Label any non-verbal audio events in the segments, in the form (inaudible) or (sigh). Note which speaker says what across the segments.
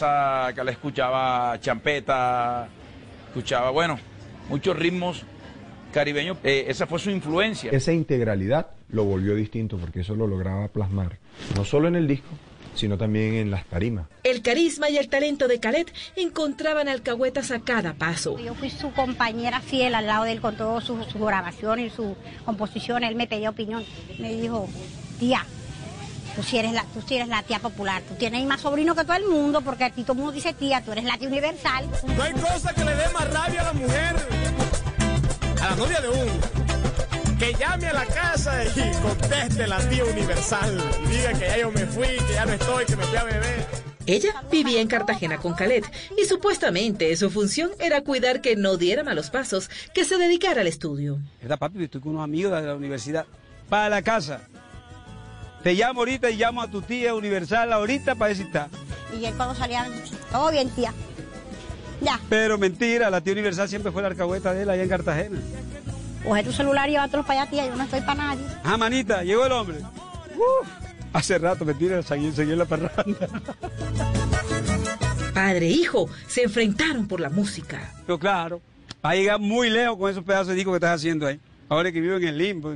Speaker 1: Que le escuchaba champeta, escuchaba, bueno, muchos ritmos caribeños. Eh, esa fue su influencia.
Speaker 2: Esa integralidad lo volvió distinto porque eso lo lograba plasmar, no solo en el disco, sino también en las tarimas.
Speaker 3: El carisma y el talento de Calet encontraban alcahuetas a cada paso.
Speaker 4: Yo fui su compañera fiel al lado de él con todas sus, grabaciones y sus composiciones. Él me pedía opinión. Me dijo, tía, tú sí, eres la, tú sí eres la tía popular. Tú tienes más sobrino que todo el mundo porque a ti todo el mundo dice tía, tú eres la tía universal.
Speaker 5: No hay cosa que le dé más rabia a la mujer, a la novia de uno que llame a la casa y conteste la tía universal. Y diga que ya yo me fui, que ya no estoy, que me fui a beber.
Speaker 3: Ella vivía en Cartagena con Calet y supuestamente su función era cuidar que no diera malos pasos, que se dedicara al estudio.
Speaker 6: Era papi, estoy con unos amigos de la universidad. Para la casa. Te llamo ahorita y llamo a tu tía universal ahorita para decir está.
Speaker 4: Y él cuando salía, todo bien tía. Ya.
Speaker 6: Pero mentira, la tía universal siempre fue la arcahueta de él allá en Cartagena.
Speaker 4: Coge tu celular y llévatelo para allá, tía, yo no estoy para nadie.
Speaker 6: Ah, manita, llegó el hombre. hace rato, mentira, seguí, seguí en la parranda.
Speaker 3: Padre e hijo se enfrentaron por la música.
Speaker 6: Pero claro, va a llegar muy lejos con esos pedazos de disco que estás haciendo ahí. Ahora que vivo en el limbo.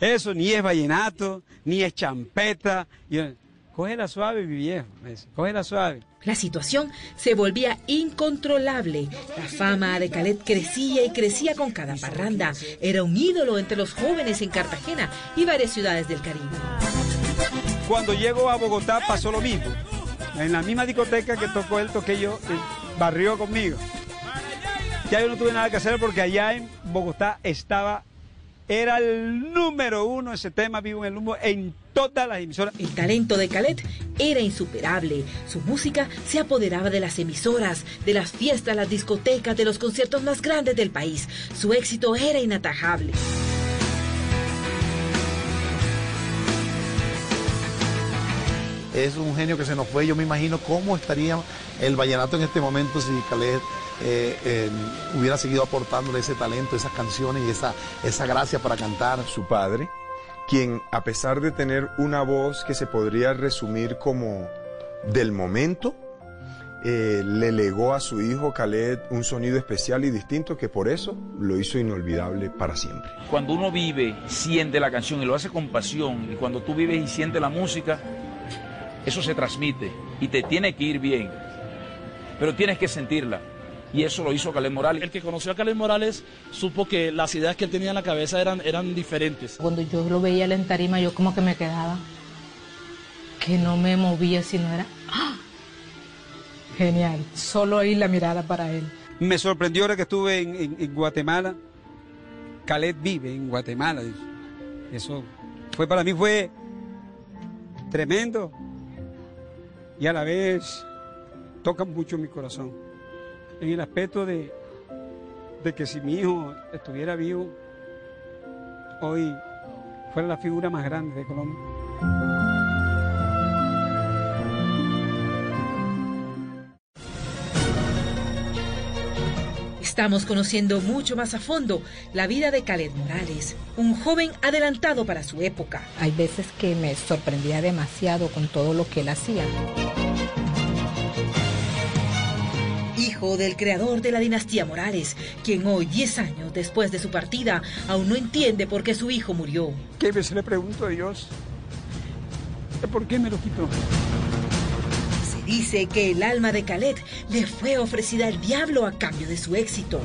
Speaker 6: Eso ni es vallenato, ni es champeta. Cógela suave, mi viejo. Cógela suave.
Speaker 3: La situación se volvía incontrolable. La fama de Calet crecía y crecía con cada parranda. Era un ídolo entre los jóvenes en Cartagena y varias ciudades del Caribe.
Speaker 6: Cuando llegó a Bogotá pasó lo mismo. En la misma discoteca que tocó él, toqué yo, barrió conmigo. Ya yo no tuve nada que hacer porque allá en Bogotá estaba era el número uno ese tema Vivo en el Humo en todas las emisoras.
Speaker 3: El talento de Calet era insuperable. Su música se apoderaba de las emisoras, de las fiestas, las discotecas, de los conciertos más grandes del país. Su éxito era inatajable.
Speaker 7: Es un genio que se nos fue. Yo me imagino cómo estaría el vallenato en este momento si Calet eh, hubiera seguido aportándole ese talento, esas canciones y esa, esa gracia para cantar.
Speaker 2: Su padre, quien a pesar de tener una voz que se podría resumir como del momento, eh, le legó a su hijo Khaled un sonido especial y distinto que por eso lo hizo inolvidable para siempre.
Speaker 1: Cuando uno vive, siente la canción y lo hace con pasión, y cuando tú vives y sientes la música, eso se transmite y te tiene que ir bien, pero tienes que sentirla y eso lo hizo Caleb Morales.
Speaker 8: El que conoció a Caleb Morales supo que las ideas que él tenía en la cabeza eran, eran diferentes.
Speaker 9: Cuando yo lo veía en tarima, yo como que me quedaba, que no me movía, sino era ¡ah! genial. Solo ahí la mirada para él.
Speaker 6: Me sorprendió ahora que estuve en, Guatemala. Caleb vive en Guatemala. Eso fue para mí fue tremendo y a la vez toca mucho mi corazón en el aspecto de, de que si mi hijo estuviera vivo, hoy fuera la figura más grande de Colombia.
Speaker 3: Estamos conociendo mucho más a fondo la vida de Khaled Morales, un joven adelantado para su época.
Speaker 9: Hay veces que me sorprendía demasiado con todo lo que él hacía
Speaker 3: hijo del creador de la dinastía Morales, quien hoy, 10 años después de su partida, aún no entiende por qué su hijo murió.
Speaker 6: ¿Qué veces le pregunto a Dios? ¿Por qué me lo quitó?
Speaker 3: Se dice que el alma de Khaled le fue ofrecida al diablo a cambio de su éxito.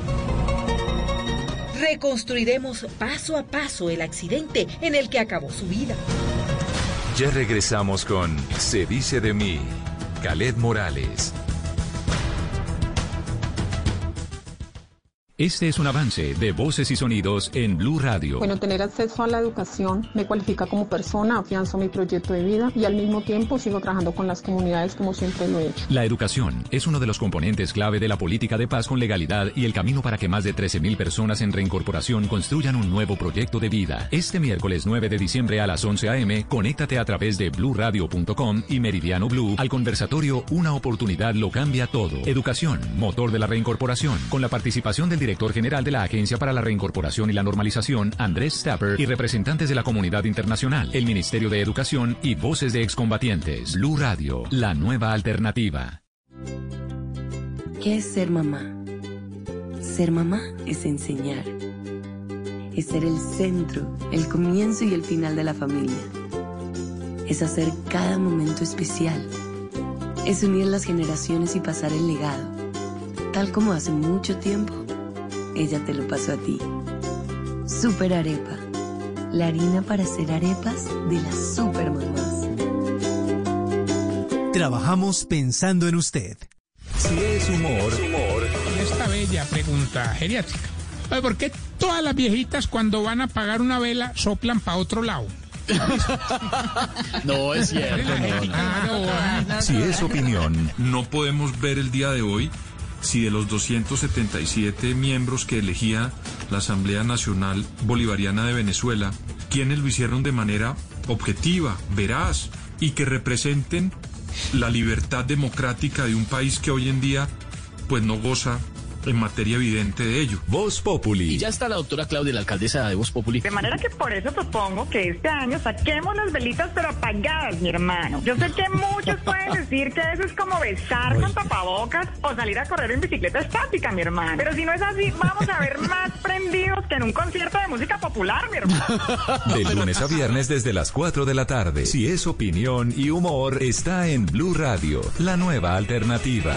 Speaker 3: Reconstruiremos paso a paso el accidente en el que acabó su vida.
Speaker 10: Ya regresamos con Se dice de mí, Khaled Morales. Este es un avance de voces y sonidos en Blue Radio.
Speaker 11: Bueno, tener acceso a la educación me cualifica como persona, afianzo mi proyecto de vida y al mismo tiempo sigo trabajando con las comunidades como siempre lo he hecho.
Speaker 10: La educación es uno de los componentes clave de la política de paz con legalidad y el camino para que más de 13.000 personas en reincorporación construyan un nuevo proyecto de vida. Este miércoles 9 de diciembre a las 11 a.m., conéctate a través de bluradio.com y Meridiano Blue al conversatorio Una oportunidad lo cambia todo. Educación, motor de la reincorporación, con la participación del director general de la Agencia para la Reincorporación y la Normalización, Andrés Stapper, y representantes de la comunidad internacional, el Ministerio de Educación y voces de excombatientes. Blue Radio, la nueva alternativa.
Speaker 12: ¿Qué es ser mamá? Ser mamá es enseñar. Es ser el centro, el comienzo y el final de la familia. Es hacer cada momento especial. Es unir las generaciones y pasar el legado. Tal como hace mucho tiempo, ella te lo pasó a ti. Super Arepa. La harina para hacer arepas de las super mamás.
Speaker 13: Trabajamos pensando en usted.
Speaker 10: Si es humor,
Speaker 14: Y esta bella pregunta geriátrica. Oye, ¿Por qué todas las viejitas cuando van a apagar una vela soplan para otro lado? (laughs)
Speaker 7: No es cierto.
Speaker 10: si es opinión,
Speaker 15: No podemos ver el día de hoy si de los 277 miembros que elegía la Asamblea Nacional Bolivariana de Venezuela, quienes lo hicieron de manera objetiva, veraz y que representen la libertad democrática de un país que hoy en día pues no goza en materia evidente de ello.
Speaker 10: Voz Populi.
Speaker 7: Y ya está la doctora Claudia, la alcaldesa de Voz Populi.
Speaker 16: De manera que por eso propongo que este año saquemos las velitas pero apagadas, mi hermano. Yo sé que muchos (laughs) pueden decir que eso es como besar con tapabocas o salir a correr en bicicleta estática, mi hermano. Pero si no es así, vamos a ver más (laughs) prendidos que en un concierto de música popular, mi hermano. (laughs)
Speaker 10: De lunes a viernes desde las 4 de la tarde. Si es opinión y humor, está en Blue Radio, la nueva alternativa.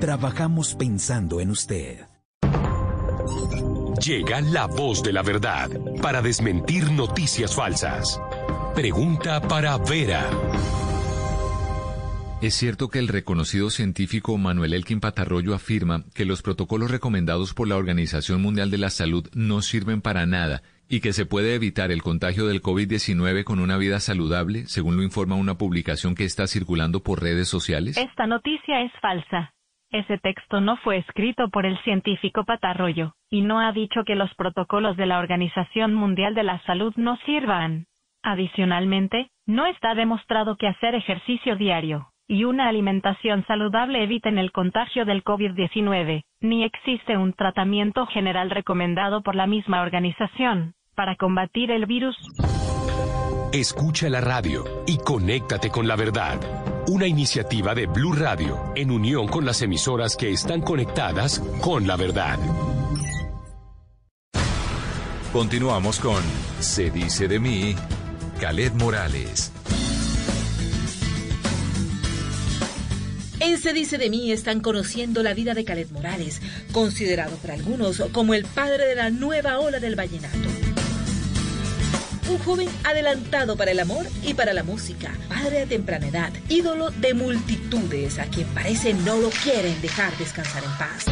Speaker 13: Trabajamos pensando en usted.
Speaker 17: Llega la voz de la verdad para desmentir noticias falsas. Pregunta para Vera.
Speaker 10: Es cierto que el reconocido científico Manuel Elkin Patarroyo afirma que los protocolos recomendados por la Organización Mundial de la Salud no sirven para nada y que se puede evitar el contagio del COVID-19 con una vida saludable, según lo informa una publicación que está circulando por redes sociales.
Speaker 18: Esta noticia es falsa. Ese texto no fue escrito por el científico Patarroyo, y no ha dicho que los protocolos de la Organización Mundial de la Salud no sirvan. Adicionalmente, no está demostrado que hacer ejercicio diario y una alimentación saludable eviten el contagio del COVID-19, ni existe un tratamiento general recomendado por la misma organización para combatir el virus.
Speaker 17: Escucha la radio y conéctate con la verdad. Una iniciativa de Blue Radio en unión con las emisoras que están conectadas con la verdad.
Speaker 10: Continuamos con Se dice de mí, Caled Morales.
Speaker 3: En Se dice de mí están conociendo la vida de Caled Morales, considerado por algunos como el padre de la nueva ola del vallenato. Un joven adelantado para el amor y para la música, padre a temprana edad, ídolo de multitudes a quien parece no lo quieren dejar descansar en paz.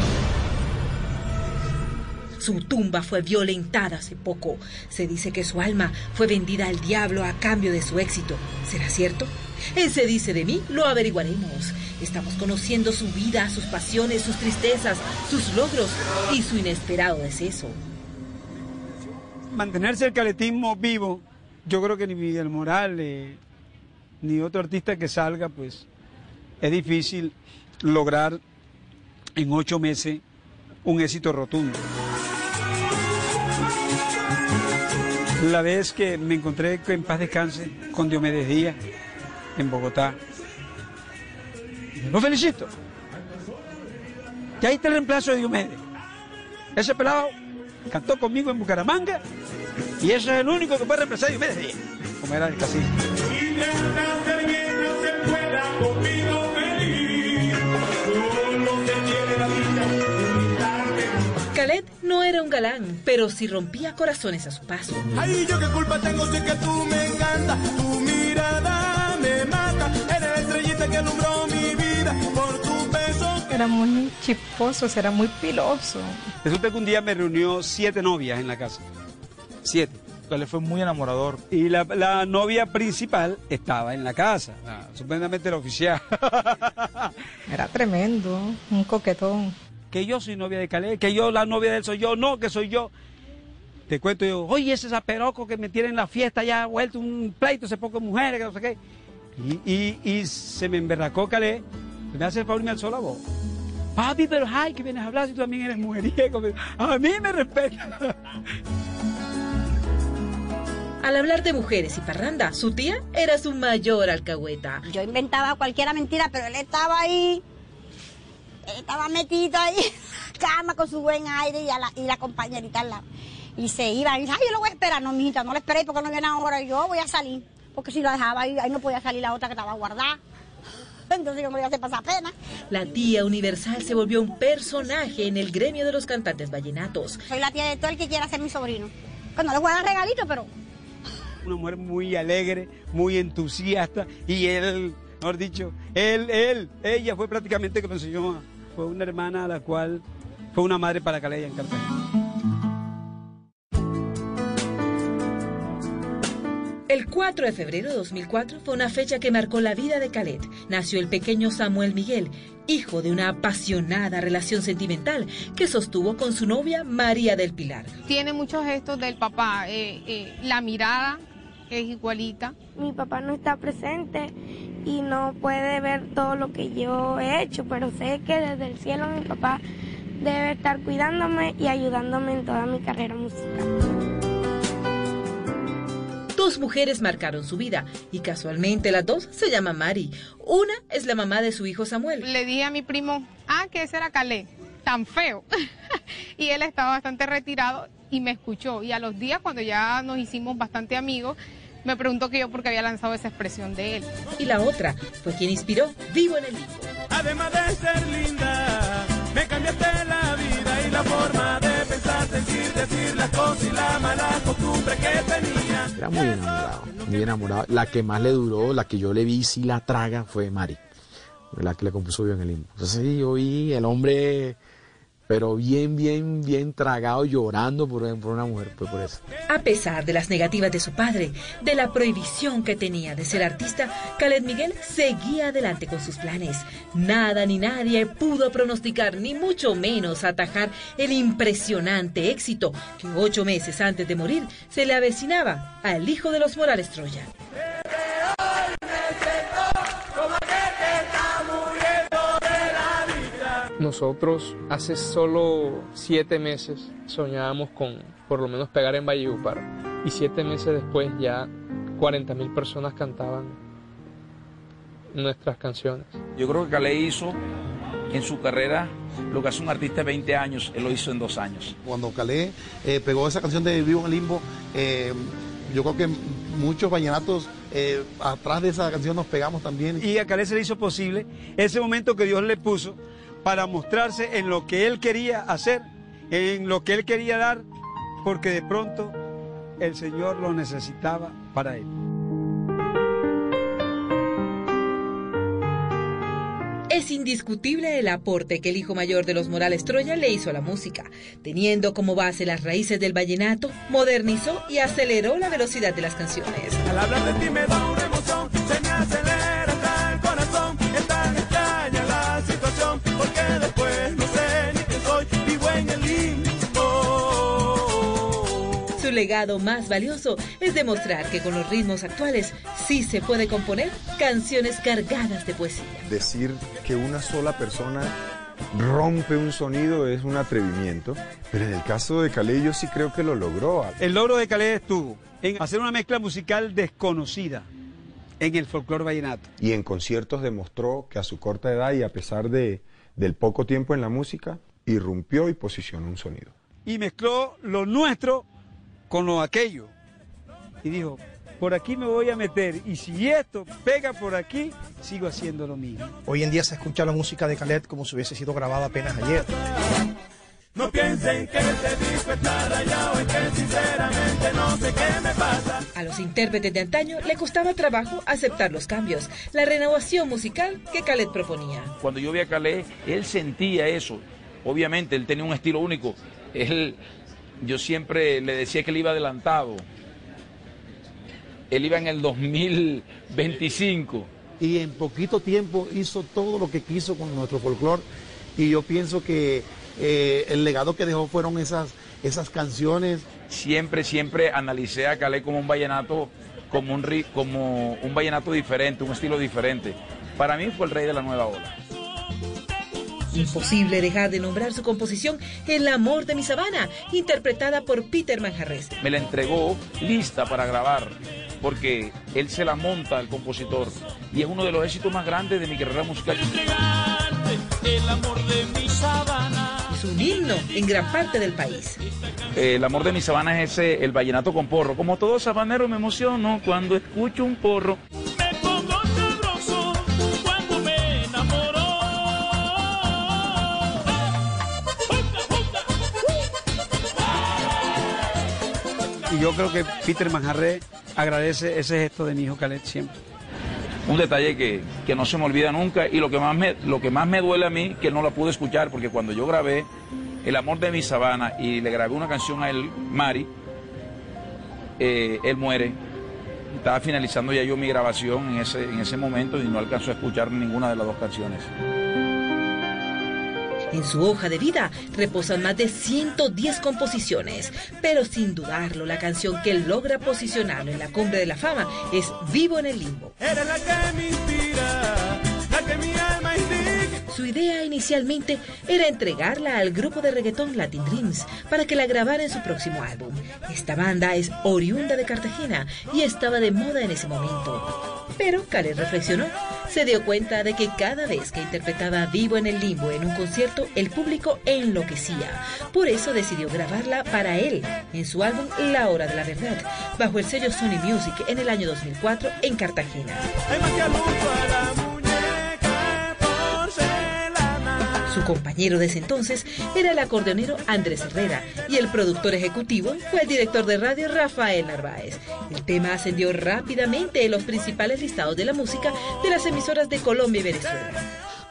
Speaker 3: Su tumba fue violentada hace poco. Se dice que su alma fue vendida al diablo a cambio de su éxito. ¿Será cierto? En Se dice de mí lo averiguaremos. Estamos conociendo su vida, sus pasiones, sus tristezas, sus logros y su inesperado deceso.
Speaker 6: Mantenerse el caletismo vivo, yo creo que ni Miguel Morales, ni otro artista que salga, pues es difícil lograr en ocho meses un éxito rotundo. La vez que me encontré en paz descanse con Diomedes Díaz en Bogotá, lo felicito. Y ahí está el reemplazo de Diomedes. Ese pelado cantó conmigo en Bucaramanga y ese es el único que puede reemplazar a Diomedes como era el cacique.
Speaker 3: Khaled no era un galán, pero sí rompía corazones a su paso.
Speaker 19: Ay, yo qué culpa tengo si es que tú me encanta, tu mirada me mata, eres la estrellita que alumbró mi vida, por tu beso
Speaker 9: era muy chisposo, era muy piloso.
Speaker 6: Resulta que un día me reunió siete novias en la casa. Siete.
Speaker 20: Le fue muy enamorador.
Speaker 6: Y la, la novia principal estaba en la casa, la- supuestamente la oficial. (laughs)
Speaker 9: Era tremendo, un coquetón.
Speaker 6: que yo soy novia de Caleb, que yo la novia de él soy yo, no, que soy yo. Te cuento yo, oye, ese zaperoco que me tiene en la fiesta ya ha vuelto un pleito, se pocas mujeres, que no sé qué. Y, y, y se me emberracó Caleb, me hace el favor y me alzó la voz. Papi, pero ay, que vienes a hablar si tú también eres mujeriego. A mí me respeta.
Speaker 3: Al hablar de mujeres y parranda, su tía era su mayor alcahueta.
Speaker 4: Yo inventaba cualquiera mentira, pero él estaba ahí. Él estaba metido ahí en la cama con su buen aire y, a la, y la compañerita al lado. Y se iba. Y dice, ay, yo lo voy a esperar. No, mijita, no lo esperé porque no viene ahora. Yo voy a salir. Porque si lo dejaba ahí, ahí no podía salir la otra que estaba guardada. (laughs) Entonces yo me iba a hacer pasar pena.
Speaker 3: La tía universal se volvió un personaje en el gremio de los cantantes vallenatos.
Speaker 4: Soy la tía de todo el que quiera ser mi sobrino. Pues no le voy a dar regalito, pero
Speaker 6: Una mujer muy alegre, muy entusiasta. Y él, mejor dicho, él, él, ella fue prácticamente que me enseñó. Fue una hermana a la cual fue una madre para Calella en Cartagena.
Speaker 3: El 4 de febrero de 2004 fue una fecha que marcó la vida de Calet. Nació el pequeño Samuel Miguel, hijo de una apasionada relación sentimental que sostuvo con su novia María del Pilar.
Speaker 21: Tiene muchos gestos del papá. eh, eh, la mirada es igualita.
Speaker 22: Mi papá no está presente y no puede ver todo lo que yo he hecho, pero sé que desde el cielo mi papá debe estar cuidándome y ayudándome en toda mi carrera musical.
Speaker 3: Dos mujeres marcaron su vida y casualmente las dos se llaman Mari. Una es la mamá de su hijo Samuel.
Speaker 21: Le dije a mi primo, ah, que ese era Calé, tan feo. (laughs) y él estaba bastante retirado y me escuchó. Y a los días, cuando ya nos hicimos bastante amigos, me preguntó que yo por qué había lanzado esa expresión de él.
Speaker 3: Y la otra fue quien inspiró Vivo en el Limbo.
Speaker 5: Además de ser linda, me cambiaste la vida y la forma de pensar, sentir, decir las cosas y la mala costumbre que tenía.
Speaker 23: Era muy enamorado, muy enamorado. La que más le duró, la que yo le vi si la traga fue Mari, la que le compuso bien el limbo. Entonces sí, yo vi el hombre, pero bien, bien, bien tragado, llorando por, una mujer, pues por eso.
Speaker 3: A pesar de las negativas de su padre, de la prohibición que tenía de ser artista, Khaled Miguel seguía adelante con sus planes. Nada ni nadie pudo pronosticar, ni mucho menos atajar el impresionante éxito que ocho meses antes de morir se le avecinaba al hijo de los Morales Troya.
Speaker 24: Nosotros hace solo siete meses soñábamos con por lo menos pegar en Valledupar y siete meses después ya 40 mil personas cantaban nuestras canciones.
Speaker 1: Yo creo que Calé hizo en su carrera lo que hace un artista de 20 años, él lo hizo en dos años.
Speaker 7: Cuando Calé eh, pegó esa canción de Vivo en el Limbo, eh, yo creo que muchos vallenatos eh, atrás de esa canción nos pegamos también.
Speaker 6: Y a Calé se le hizo posible ese momento que Dios le puso para mostrarse en lo que él quería hacer, en lo que él quería dar, porque de pronto el Señor lo necesitaba para él.
Speaker 3: Es indiscutible el aporte que el hijo mayor de los Morales Troya le hizo a la música. Teniendo como base las raíces del vallenato, modernizó y aceleró la velocidad de las canciones.
Speaker 5: Al hablar de ti me da una emoción, se me acelera
Speaker 3: legado más valioso es demostrar que con los ritmos actuales sí se puede componer canciones cargadas de poesía.
Speaker 2: Decir que una sola persona rompe un sonido es un atrevimiento, pero en el caso de Calé yo sí creo que lo logró.
Speaker 6: El logro de Calé estuvo en hacer una mezcla musical desconocida en el folclore vallenato.
Speaker 2: Y en conciertos demostró que a su corta edad y a pesar de, del poco tiempo en la música, irrumpió y posicionó un sonido.
Speaker 6: Y mezcló lo nuestro con lo aquello. Y dijo, por aquí me voy a meter y si esto pega por aquí, sigo haciendo lo mismo.
Speaker 25: Hoy en día se escucha la música de Khaled como si hubiese sido grabada apenas ayer.
Speaker 19: No piensen que este disco está rayado, es que sinceramente no sé qué me pasa.
Speaker 3: A los intérpretes de antaño le costaba trabajo aceptar los cambios, la renovación musical que Khaled proponía.
Speaker 1: Cuando yo vi a Calais, él sentía eso. Obviamente, él tenía un estilo único. Él, yo siempre le decía que él iba adelantado. Él iba en el 2025.
Speaker 26: Y en poquito tiempo hizo todo lo que quiso con nuestro folclore. Y yo pienso que eh, el legado que dejó fueron esas, esas canciones.
Speaker 1: Siempre, siempre analicé a Calais como un vallenato, como un, ri- como un vallenato diferente, un estilo diferente. Para mí fue el rey de la nueva ola.
Speaker 3: Imposible dejar de nombrar su composición El amor de mi sabana, interpretada por Peter Manjarres.
Speaker 1: Me la entregó lista para grabar, porque él se la monta al compositor. Y es uno de los éxitos más grandes de mi carrera musical.
Speaker 19: El amor de mi sabana.
Speaker 3: Es un himno en gran parte del país.
Speaker 1: Eh, el amor de mi sabana es ese, el vallenato con porro. Como todo sabanero me emociono cuando escucho un porro.
Speaker 6: Yo creo que Peter Manjarre agradece ese gesto de mi hijo Khaled siempre.
Speaker 1: Un detalle que, que no se me olvida nunca y lo que, más me, lo que más me duele a mí, que no la pude escuchar, porque cuando yo grabé El amor de mi sabana y le grabé una canción a él, Mari, eh, él muere. Estaba finalizando ya yo mi grabación en ese, en ese momento y no alcanzó a escuchar ninguna de las dos canciones.
Speaker 3: En su hoja de vida reposan más de 110 composiciones, pero sin dudarlo la canción que logra posicionarlo en la cumbre de la fama es Vivo en el Limbo.
Speaker 19: Eres la que me inspira, la que indica.
Speaker 3: Su idea inicialmente era entregarla al grupo de reggaetón Latin Dreams para que la grabara en su próximo álbum. Esta banda es oriunda de Cartagena y estaba de moda en ese momento. Pero Khaled reflexionó, se dio cuenta de que cada vez que interpretaba Vivo en el Limbo en un concierto, el público enloquecía. Por eso decidió grabarla para él en su álbum La Hora de la Verdad, bajo el sello Sony Music en el año 2004 en Cartagena. Su compañero de ese entonces era el acordeonero Andrés Herrera y el productor ejecutivo fue el director de radio Rafael Narváez. El tema ascendió rápidamente en los principales listados de la música de las emisoras de Colombia y Venezuela.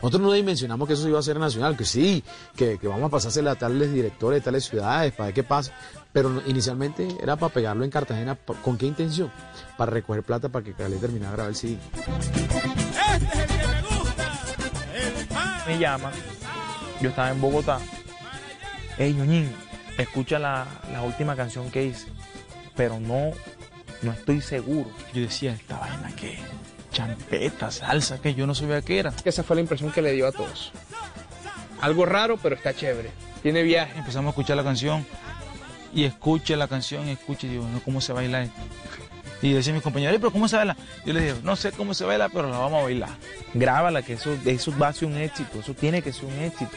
Speaker 23: Nosotros no dimensionamos que eso iba a ser nacional, que sí, que, que vamos a pasársela a tales directores de tales ciudades para ver qué pasa. Pero inicialmente era para pegarlo en Cartagena. ¿por- ¿Con qué intención? Para recoger plata para que Calé terminara de grabar el CD.
Speaker 27: me llama, yo estaba en Bogotá, hey ñoñín, escucha la, la última canción que hice, pero no, no estoy seguro. Yo decía, esta vaina que champeta, salsa, que yo no sabía qué era. Esa fue la impresión que le dio a todos. Algo raro, pero está chévere. Tiene viaje. Empezamos a escuchar la canción y escuché la canción y escuché y digo, no, ¿cómo se baila esto? Y decía mi compañero, "Ey, pero ¿cómo se baila? Yo le dije, no sé cómo se baila, pero la vamos a bailar. Grábala, que eso, eso va a ser un éxito, eso tiene que ser un éxito.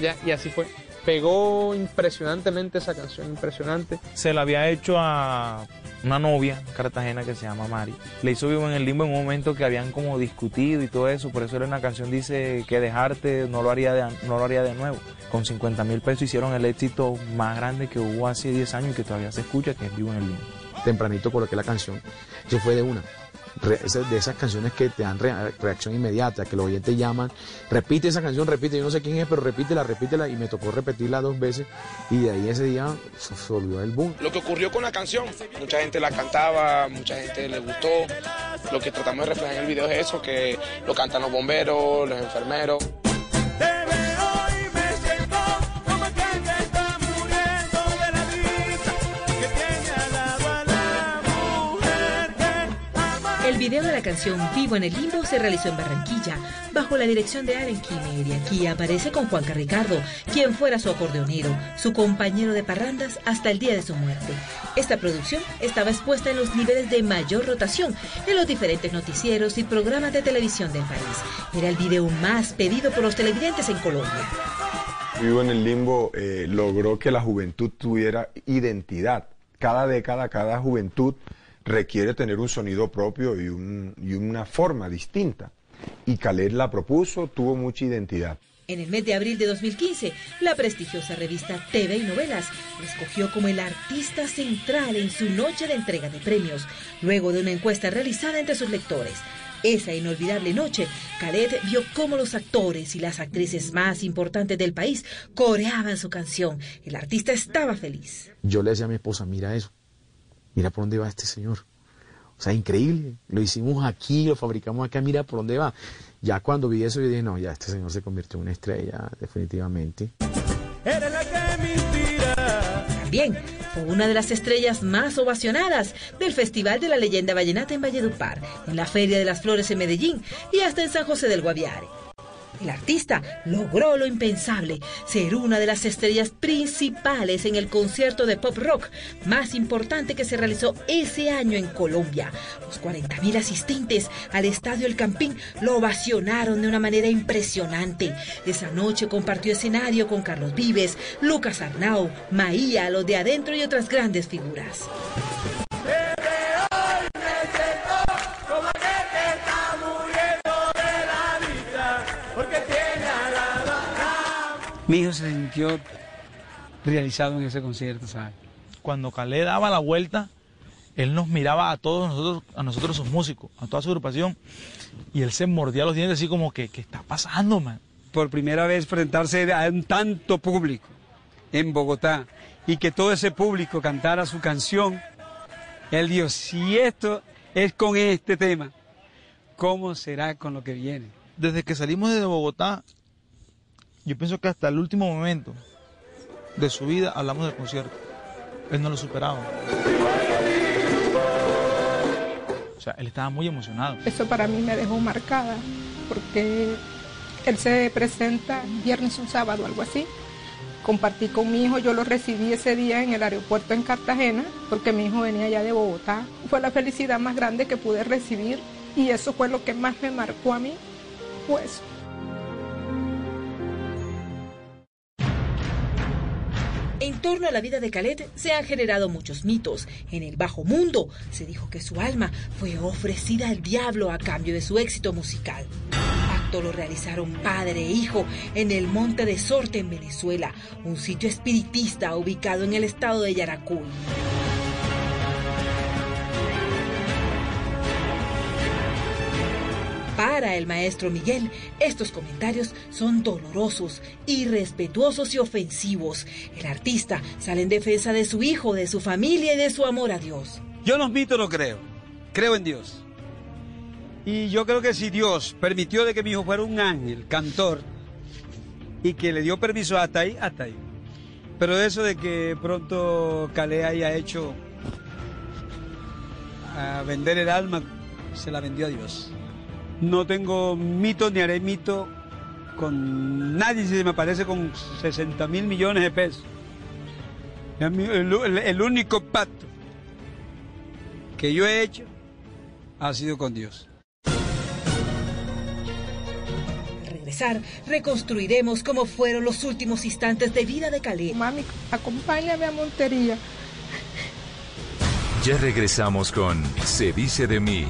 Speaker 27: Ya, y así fue. Pegó impresionantemente esa canción, impresionante. Se la había hecho a una novia cartagena que se llama Mari. Le hizo vivo en el limbo en un momento que habían como discutido y todo eso. Por eso era una canción, dice que dejarte no lo haría de, no lo haría de nuevo. Con 50 mil pesos hicieron el éxito más grande que hubo hace 10 años y que todavía se escucha, que es vivo en el limbo.
Speaker 23: Tempranito coloqué la canción. Eso fue de una. De esas canciones que te dan re- reacción inmediata, que los oyentes llaman, repite esa canción, repite, yo no sé quién es, pero repítela, repítela, y me tocó repetirla dos veces, y de ahí ese día se, se volvió el boom.
Speaker 28: Lo que ocurrió con la canción, mucha gente la cantaba, mucha gente le gustó. Lo que tratamos de reflejar en el video es eso, que lo cantan los bomberos, los enfermeros.
Speaker 3: El video de la canción Vivo en el Limbo se realizó en Barranquilla, bajo la dirección de Aaron Kimmer, y aquí aparece con Juanca Ricardo, quien fuera su acordeonero, su compañero de parrandas hasta el día de su muerte. Esta producción estaba expuesta en los niveles de mayor rotación en los diferentes noticieros y programas de televisión del país. Era el video más pedido por los televidentes en Colombia.
Speaker 2: Vivo en el limbo eh, logró que la juventud tuviera identidad. Cada década, cada juventud requiere tener un sonido propio y, un- y una forma distinta. Y Khaled la propuso, tuvo mucha identidad.
Speaker 3: En el mes de abril de 2015, la prestigiosa revista TV y Novelas lo escogió como el artista central en su noche de entrega de premios, luego de una encuesta realizada entre sus lectores. Esa inolvidable noche, Khaled vio cómo los actores y las actrices más importantes del país coreaban su canción. El artista estaba feliz.
Speaker 23: Yo le decía a mi esposa, mira eso, mira por dónde va este señor. O sea, increíble. Lo hicimos aquí, lo fabricamos acá, mira por dónde va. Ya cuando vi eso, yo dije, no, ya este señor se convirtió en una estrella, definitivamente.
Speaker 3: También fue una de las estrellas más ovacionadas del Festival de la Leyenda Vallenata en Valledupar, en la Feria de las Flores en Medellín y hasta en San José del Guaviare. El artista logró lo impensable, ser una de las estrellas principales en el concierto de pop rock más importante que se realizó ese año en Colombia. Los 40.000 asistentes al Estadio El Campín lo ovacionaron de una manera impresionante. Esa noche compartió escenario con Carlos Vives, Lucas Arnau, Maía, los de adentro y otras grandes figuras.
Speaker 6: Mi hijo se sintió realizado en ese concierto, ¿sabes?
Speaker 20: Cuando Calé daba la vuelta, él nos miraba a todos nosotros, a nosotros sus músicos, a toda su agrupación, y él se mordía los dientes así como que, ¿qué está pasando, man?
Speaker 6: Por primera vez enfrentarse a un tanto público en Bogotá y que todo ese público cantara su canción, él dijo, si esto es con este tema, ¿cómo será con lo que viene?
Speaker 20: Desde que salimos de Bogotá, yo pienso que hasta el último momento de su vida hablamos del concierto. Él no lo superaba. O sea, él estaba muy emocionado.
Speaker 21: Eso para mí me dejó marcada, porque él se presenta viernes o sábado, algo así. Compartí con mi hijo, yo lo recibí ese día en el aeropuerto en Cartagena, porque mi hijo venía ya de Bogotá. Fue la felicidad más grande que pude recibir y eso fue lo que más me marcó a mí, pues
Speaker 3: En torno a la vida de Khaled se han generado muchos mitos. En el bajo mundo se dijo que su alma fue ofrecida al diablo a cambio de su éxito musical. Acto lo realizaron padre e hijo en el Monte de Sorte en Venezuela, un sitio espiritista ubicado en el estado de Yaracuy. Para el maestro Miguel, estos comentarios son dolorosos, irrespetuosos y ofensivos. El artista sale en defensa de su hijo, de su familia y de su amor a Dios.
Speaker 6: Yo los mitos no creo, creo en Dios. Y yo creo que si Dios permitió de que mi hijo fuera un ángel, cantor, y que le dio permiso hasta ahí, hasta ahí. Pero eso de que pronto Calé haya hecho a vender el alma, se la vendió a Dios. No tengo mito ni haré mito con nadie si se me aparece con 60 mil millones de pesos. El, el- el único pacto que yo he hecho ha sido con Dios.
Speaker 3: Al regresar, reconstruiremos cómo fueron los últimos instantes de vida de Khaled.
Speaker 21: Mami, acompáñame a Montería.
Speaker 10: Ya regresamos con Se dice de mí,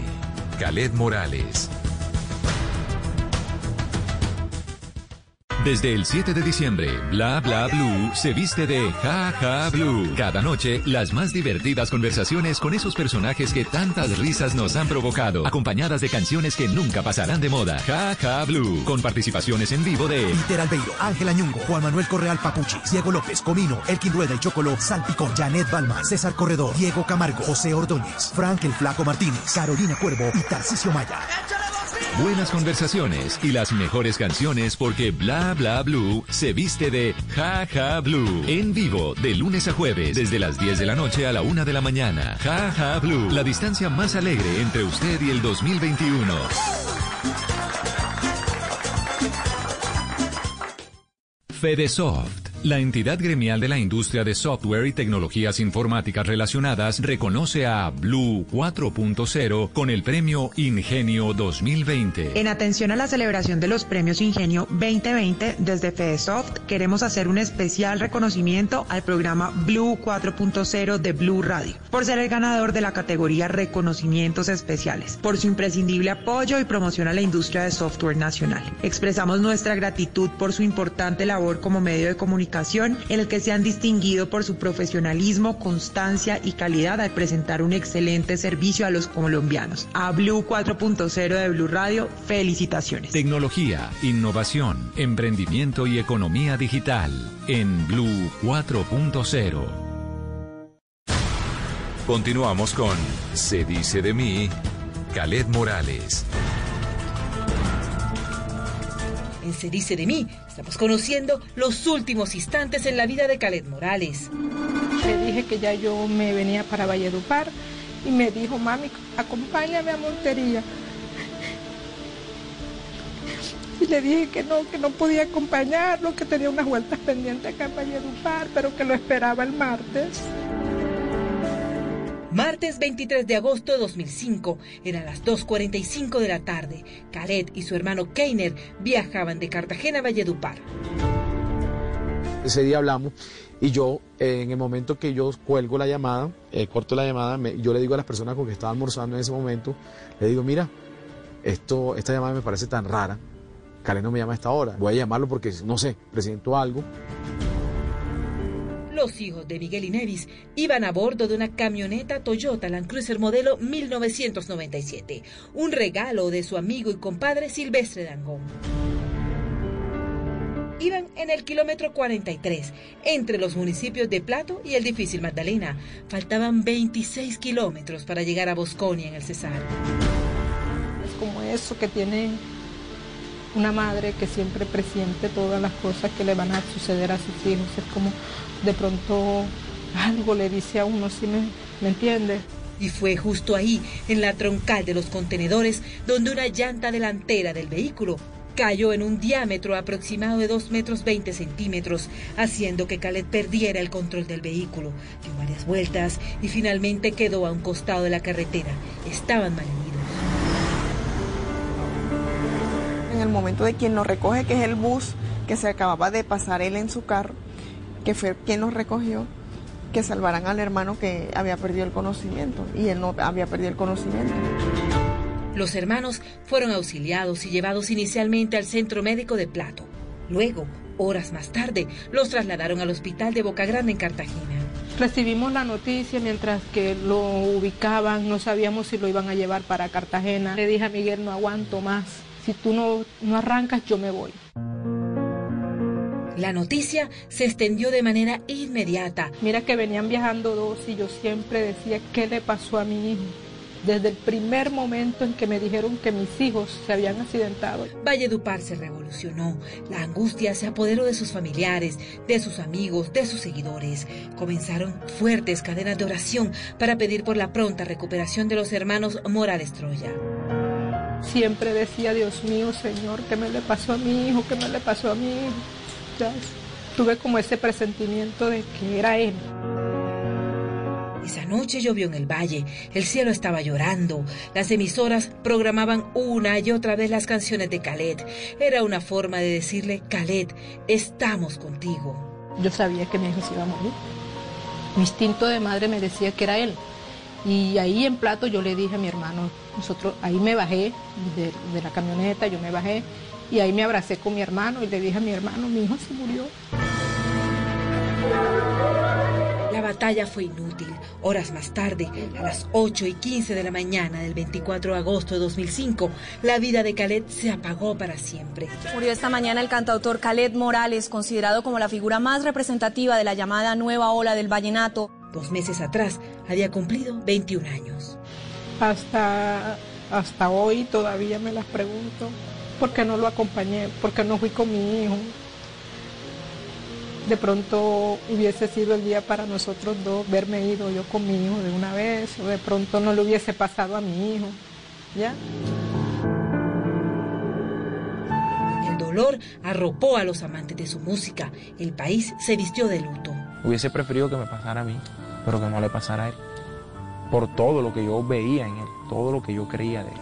Speaker 10: Khaled Morales. Desde el 7 de diciembre, Bla Bla Blue se viste de Ja Ja Blue. Cada noche, las más divertidas conversaciones con esos personajes que tantas risas nos han provocado, acompañadas de canciones que nunca pasarán de moda. Ja Ja Blue, con participaciones en vivo de
Speaker 29: Peter Albeiro, Ángela Ñungo, Juan Manuel Correal Papuchi, Diego López, Comino, Elkin Rueda y Chocolo, Salpicón, Janet Balma, César Corredor, Diego Camargo, José Ordóñez, Frank el Flaco Martínez, Carolina Cuervo y Tarcisio Maya.
Speaker 10: Buenas conversaciones y las mejores canciones porque Bla Bla Blue se viste de Ja Ja Blue. En vivo, de lunes a jueves, desde las 10 de la noche a la 1 de la mañana. Ja Ja Blue, la distancia más alegre entre usted y el 2021. Fedesoft La entidad gremial de la industria de software y tecnologías informáticas relacionadas reconoce a Blue 4.0 con el premio Ingenio 2020.
Speaker 30: En atención a la celebración de los premios Ingenio 2020, desde FedeSoft queremos hacer un especial reconocimiento al programa Blue 4.0 de Blue Radio, por ser el ganador de la categoría Reconocimientos Especiales, por su imprescindible apoyo y promoción a la industria de software nacional. Expresamos nuestra gratitud por su importante labor como medio de comunicación en el que se han distinguido por su profesionalismo, constancia y calidad al presentar un excelente servicio a los colombianos. A Blue 4.0 de Blue Radio, felicitaciones.
Speaker 10: Tecnología, innovación, emprendimiento y economía digital en Blue 4.0. Continuamos con Se dice de mí, Caled Morales.
Speaker 3: En Se dice de mí, estamos conociendo los últimos instantes en la vida de Caled Morales.
Speaker 31: Le dije que ya yo me venía para Valledupar y me dijo, mami, acompáñame a Montería. Y le dije que no, que no podía acompañarlo, que tenía unas vueltas pendientes acá en Valledupar, pero que lo esperaba el martes.
Speaker 3: Martes 23 de agosto de 2005, eran las 2.45 de la tarde. Khaled y su hermano Keiner viajaban de Cartagena a Valledupar.
Speaker 23: Ese día hablamos y yo, eh, en el momento que yo cuelgo la llamada, eh, corto la llamada, yo le digo a las personas con que estaba almorzando en ese momento, le digo, mira, esto, esta llamada me parece tan rara, Khaled no me llama a esta hora, voy a llamarlo porque, no sé, presento algo.
Speaker 3: Los hijos de Miguel y Nevis iban a bordo de una camioneta Toyota Land Cruiser modelo 1997, un regalo de su amigo y compadre Silvestre Dangón. Iban en el kilómetro 43, entre los municipios de Plato y el difícil Magdalena. Faltaban 26 kilómetros para llegar a Bosconia en el Cesar.
Speaker 31: Es como eso que tiene una madre que siempre presiente todas las cosas que le van a suceder a sus hijos. Es como de pronto algo le dice a uno, ¿sí me, me?
Speaker 3: Y fue justo ahí, en la troncal de los contenedores, donde una llanta delantera del vehículo cayó en un diámetro aproximado de 2 metros 20 centímetros, haciendo que Khaled perdiera el control del vehículo. Dio varias vueltas y finalmente quedó a un costado de la carretera. Estaban mal
Speaker 32: momento de quien nos recoge, que es el bus que se acababa de pasar él en su carro, que fue quien nos recogió, que salvaran al hermano que había perdido el conocimiento y él no había perdido el conocimiento.
Speaker 3: Los hermanos fueron auxiliados y llevados inicialmente al centro médico de Plato. Luego, horas más tarde, los trasladaron al hospital de Boca Grande en Cartagena.
Speaker 31: Recibimos la noticia mientras que lo ubicaban, no sabíamos si lo iban a llevar para Cartagena. Le dije a Miguel, no aguanto más. Si tú no, no arrancas, yo me voy.
Speaker 3: La noticia se extendió de manera inmediata.
Speaker 31: Mira que venían viajando dos y yo siempre decía, ¿qué le pasó a mi hijo? Desde el primer momento en que me dijeron que mis hijos se habían accidentado.
Speaker 3: Valledupar se revolucionó. La angustia se apoderó de sus familiares, de sus amigos, de sus seguidores. Comenzaron fuertes cadenas de oración para pedir por la pronta recuperación de los hermanos Morales Troya.
Speaker 31: Siempre decía, Dios mío, Señor, ¿qué me le pasó a mi hijo? ¿Qué me le pasó a mi hijo? Ya, tuve como ese presentimiento de que era él.
Speaker 3: Esa noche llovió en el valle, el cielo estaba llorando, las emisoras programaban una y otra vez las canciones de Khaled. Era una forma de decirle, Khaled, estamos contigo.
Speaker 31: Yo sabía que mi hijo se iba a morir. Mi instinto de madre me decía que era él. Y ahí en plato yo le dije a mi hermano, nosotros, ahí me bajé de, de la camioneta, yo me bajé y ahí me abracé con mi hermano y le dije a mi hermano, mi hijo se murió.
Speaker 3: La batalla fue inútil. Horas más tarde, a las 8 y 15 de la mañana del 24 de agosto de 2005, la vida de Khaled se apagó para siempre.
Speaker 33: Murió esta mañana el cantautor Khaled Morales, considerado como la figura más representativa de la llamada nueva ola del vallenato.
Speaker 3: Dos meses atrás había cumplido 21 años.
Speaker 31: Hasta, hasta hoy todavía me las pregunto, ¿por qué no lo acompañé? ¿Por qué no fui con mi hijo? De pronto hubiese sido el día para nosotros dos, verme ido yo con mi hijo de una vez, o de pronto no le hubiese pasado a mi hijo, ¿ya?
Speaker 3: El dolor dolor arropó a los amantes de su música. El país se vistió de luto.
Speaker 20: Hubiese preferido que me pasara a mí, pero que no le pasara a él. Por todo lo que yo veía en él, todo lo que yo creía de él.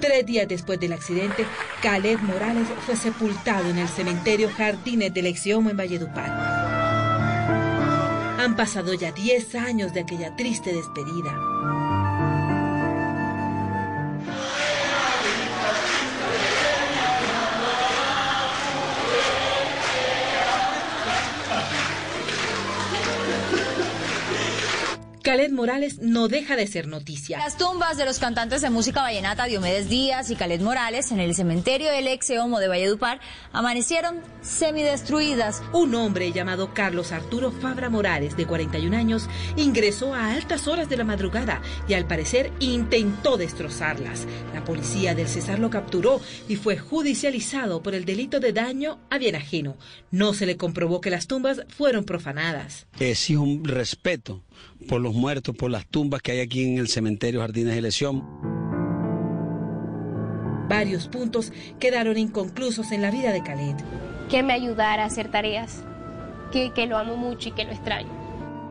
Speaker 3: Tres días después del accidente, Caled Morales fue sepultado en el cementerio Jardines del Exiomo en Valledupar. Han pasado ya 10 años de aquella triste despedida. Caled Morales no deja de ser noticia.
Speaker 34: Las tumbas de los cantantes de música vallenata Diomedes Díaz y Caled Morales en el cementerio del ex Homo de Valledupar amanecieron semidestruidas.
Speaker 3: Un hombre llamado Carlos Arturo Fabra Morales, de 41 años, ingresó a altas horas de la madrugada y al parecer intentó destrozarlas. La policía del Cesar lo capturó y fue judicializado por el delito de daño a bien ajeno. No se le comprobó que las tumbas fueron profanadas.
Speaker 35: Exijo un respeto por los muertos, por las tumbas que hay aquí en el cementerio Jardines de Lesión.
Speaker 3: Varios puntos quedaron inconclusos en la vida de Khaled.
Speaker 22: Que me ayudara a hacer tareas, que, que lo amo mucho y que lo extraño.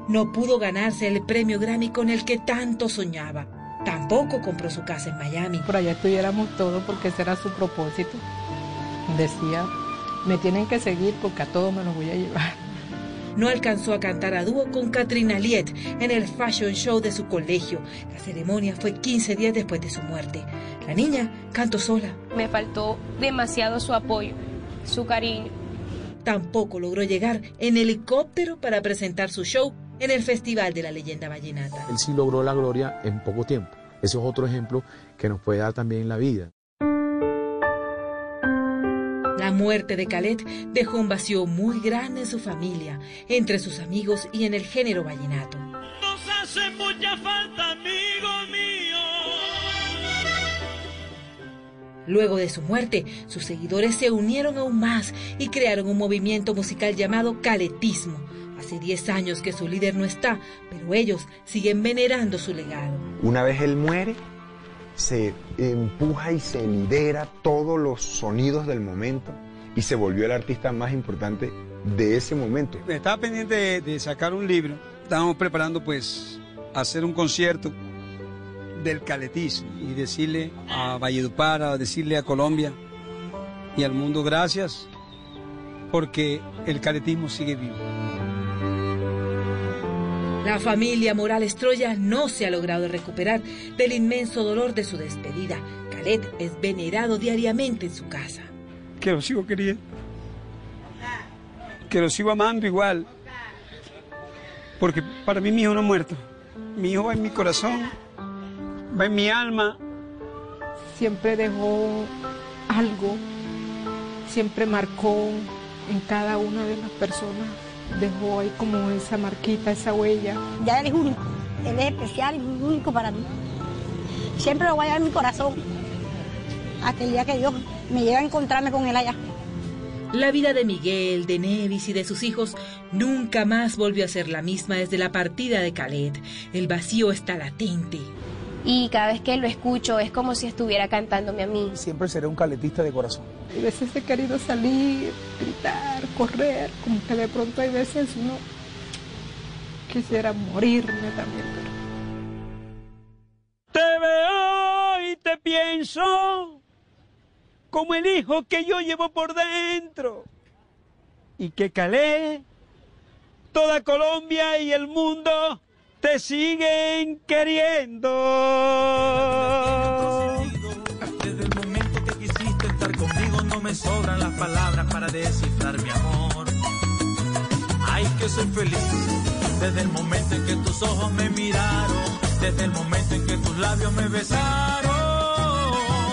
Speaker 3: No pudo ganarse el premio Grammy con el que tanto soñaba. Tampoco compró su casa en Miami.
Speaker 31: Por allá estuviéramos todos porque ese era su propósito. Decía, me tienen que seguir porque a todos me los voy a llevar
Speaker 3: no alcanzó a cantar a dúo con Katrina Liet en el fashion show de su colegio. La ceremonia fue 15 días después de su muerte. La niña cantó sola.
Speaker 22: Me faltó demasiado su apoyo, su cariño.
Speaker 3: Tampoco logró llegar en helicóptero para presentar su show en el Festival de la Leyenda Vallenata.
Speaker 23: Él sí logró la gloria en poco tiempo. Ese es otro ejemplo que nos puede dar también la vida.
Speaker 3: La muerte de Calet dejó un vacío muy grande en su familia, entre sus amigos y en el género vallenato.
Speaker 36: Nos hace mucha falta, amigo mío.
Speaker 3: Luego de su muerte, sus seguidores se unieron aún más y crearon un movimiento musical llamado Caletismo. Hace 10 años que su líder no está, pero ellos siguen venerando su legado.
Speaker 2: Una vez él muere, se empuja y se lidera todos los sonidos del momento y se volvió el artista más importante de ese momento.
Speaker 6: Estaba pendiente de, sacar un libro, estábamos preparando pues hacer un concierto del caletismo y decirle a Valledupar, a decirle a Colombia y al mundo gracias porque el caletismo sigue vivo.
Speaker 3: La familia Morales Troya no se ha logrado recuperar del inmenso dolor de su despedida. Calet es venerado diariamente en su casa.
Speaker 6: Que lo sigo queriendo. Que lo sigo amando igual. Porque para mí mi hijo no ha muerto. Mi hijo va en mi corazón, va en mi alma.
Speaker 31: Siempre dejó algo, siempre marcó en cada una de las personas dejó ahí como esa marquita, esa huella.
Speaker 4: Ya él es único, él es especial y único para mí. Siempre lo voy a llevar en mi corazón hasta el día que Dios me lleve a encontrarme con él allá.
Speaker 3: La vida de Miguel, de Nevis y de sus hijos nunca más volvió a ser la misma desde la partida de Khaled. El vacío está latente.
Speaker 22: Y cada vez que lo escucho es como si estuviera cantándome a mí.
Speaker 27: Siempre seré un caletista de corazón.
Speaker 31: A veces he querido salir, gritar, correr, como que de pronto hay veces uno quisiera morirme también.
Speaker 35: Te veo y te pienso como el hijo que yo llevo por dentro y que calé toda Colombia y el mundo te siguen queriendo.
Speaker 36: Desde el momento que quisiste estar conmigo no me sobran las palabras para descifrar mi amor. Ay, que soy feliz desde el momento en que tus ojos me miraron, desde el momento en que tus labios me besaron.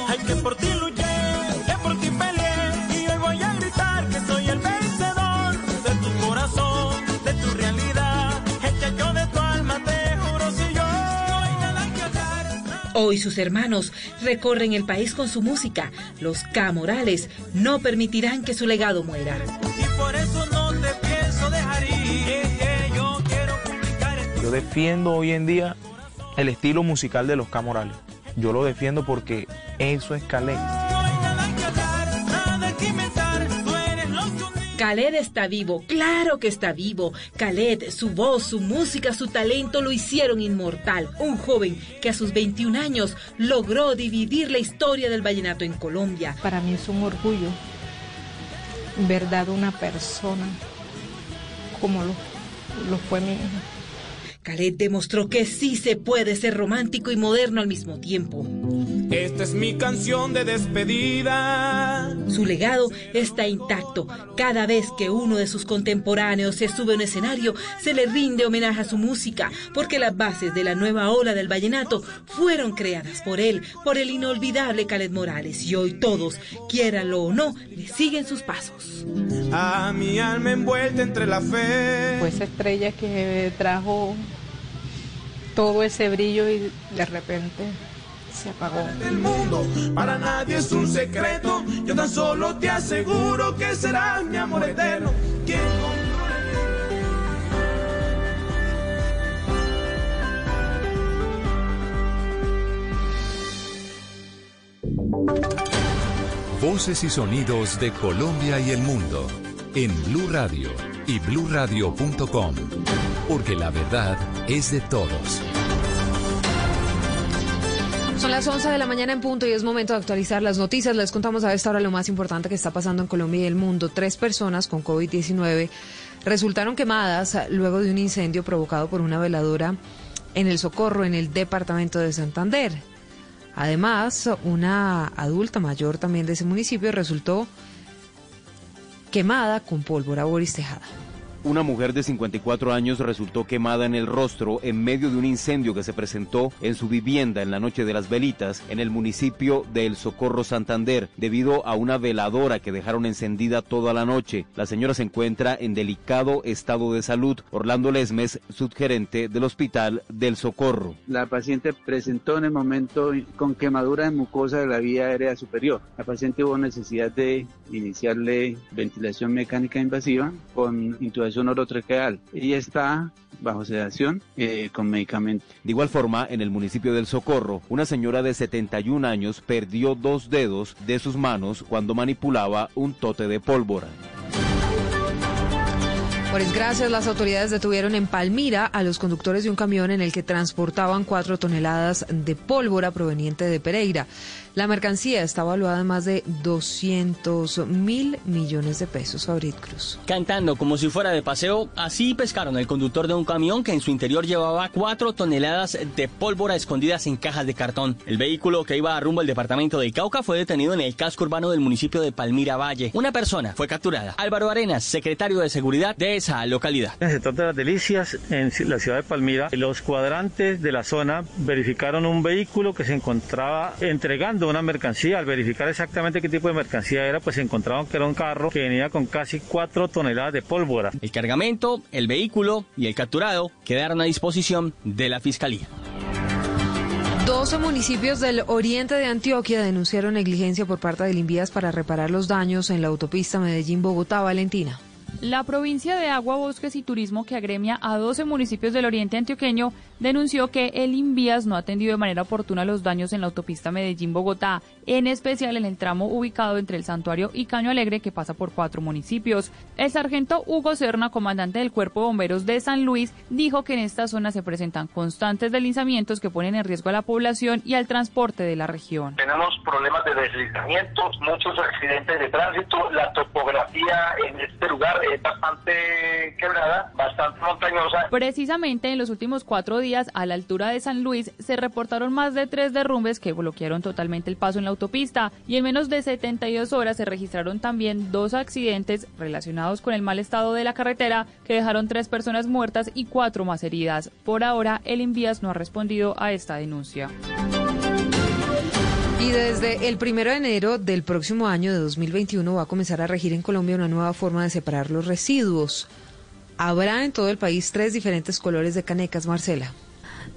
Speaker 36: Ay, que por ti luché, que por ti peleé Hoy
Speaker 3: sus hermanos recorren el país con su música. Los Camorales no permitirán que su legado muera.
Speaker 36: Y por eso no te pienso dejar ir. que yo quiero publicar
Speaker 20: Yo defiendo hoy en día el estilo musical de los Camorales.
Speaker 27: yo lo defiendo porque eso es Calé.
Speaker 3: Khaled está vivo, claro que está vivo. Khaled, su voz, su música, su talento lo hicieron inmortal. Un joven que a sus 21 años logró dividir la historia del vallenato en Colombia.
Speaker 31: Para mí es un orgullo ver dado una persona como lo, lo fue mi hijo.
Speaker 3: Khaled demostró que sí se puede ser romántico y moderno al mismo tiempo.
Speaker 19: Esta es mi canción de despedida.
Speaker 3: Su legado está intacto. Cada vez que uno de sus contemporáneos se sube a un escenario, se le rinde homenaje a su música, porque las bases de la nueva ola del vallenato fueron creadas por él, por el inolvidable Khaled Morales, y hoy todos, quiéranlo o no, le siguen sus pasos.
Speaker 19: A mi alma envuelta entre la fe.
Speaker 31: Fue esa estrella que trajo todo ese brillo y de repente se apagó.
Speaker 19: El mundo para nadie es un secreto. Yo tan solo te aseguro que serás mi amor eterno. Quien
Speaker 10: Voces y sonidos de Colombia y el mundo en Blue Radio y bluradio.com, porque la verdad es de todos.
Speaker 37: Son las 11 de la mañana en punto y es momento de actualizar las noticias. Les contamos a esta hora lo más importante que está pasando en Colombia y el mundo. Tres personas con COVID-19 resultaron quemadas luego de un incendio provocado por una veladora en el Socorro, en el departamento de Santander. Además, una adulta mayor también de ese municipio resultó quemada con pólvora Boris Tejada.
Speaker 38: Una mujer de 54 años resultó quemada en el rostro en medio de un incendio que se presentó en su vivienda en la noche de las velitas en el municipio de El Socorro Santander debido a una veladora que dejaron encendida toda la noche. La señora se encuentra en delicado estado de salud. Orlando Lesmes, subgerente del Hospital del Socorro.
Speaker 39: La paciente presentó en el momento con quemadura de mucosa de la vía aérea superior. La paciente hubo necesidad de iniciarle ventilación mecánica invasiva con intubación orotraqueal y está bajo sedación eh, con medicamento.
Speaker 38: De igual forma, en el municipio del Socorro, una señora de 71 años perdió dos dedos de sus manos cuando manipulaba un tote de pólvora.
Speaker 37: Por desgracia, las autoridades detuvieron en Palmira a los conductores de un camión en el que transportaban cuatro toneladas de pólvora proveniente de Pereira. La mercancía está valuada en más de 200 mil millones de pesos. Fabrit Cruz.
Speaker 40: Cantando como si fuera de paseo, así pescaron el conductor de un camión que en su interior llevaba cuatro toneladas de pólvora escondidas en cajas de cartón. El vehículo que iba rumbo al departamento de Cauca fue detenido en el casco urbano del municipio de Palmira Valle. Una persona fue capturada. Álvaro Arenas, secretario de seguridad de esa localidad.
Speaker 41: En el sector de las Delicias, en la ciudad de Palmira, los cuadrantes de la zona verificaron un vehículo que se encontraba entregando una mercancía. Al verificar exactamente qué tipo de mercancía era, pues se encontraron que era un carro que venía con casi cuatro toneladas de pólvora.
Speaker 40: El cargamento, el vehículo y el capturado quedaron a disposición de la fiscalía.
Speaker 37: 12 municipios del oriente de Antioquia denunciaron negligencia por parte del Invías para reparar los daños en la autopista Medellín-Bogotá.
Speaker 42: La provincia de Agua, Bosques y Turismo, que agremia a 12 municipios del oriente antioqueño, denunció que el Invías no ha atendido de manera oportuna los daños en la autopista Medellín-Bogotá, en especial en el tramo ubicado entre el Santuario y Caño Alegre, que pasa por cuatro municipios. El sargento Hugo Serna, comandante del Cuerpo de Bomberos de San Luis, dijo que en esta zona se presentan constantes deslizamientos que ponen en riesgo a la población y al transporte de la región.
Speaker 43: Tenemos problemas de deslizamientos, muchos accidentes de tránsito, la topografía en este lugar es bastante quebrada, bastante montañosa.
Speaker 42: Precisamente en los últimos cuatro días, a la altura de San Luis, se reportaron más de tres derrumbes que bloquearon totalmente el paso en la autopista y en menos de 72 horas se registraron también dos accidentes relacionados con el mal estado de la carretera que dejaron tres personas muertas y cuatro más heridas. Por ahora, el Invías no ha respondido a esta denuncia.
Speaker 37: Y desde el primero de enero del próximo año de 2021 va a comenzar a regir en Colombia una nueva forma de separar los residuos. Habrá en todo el país tres diferentes colores de canecas, Marcela.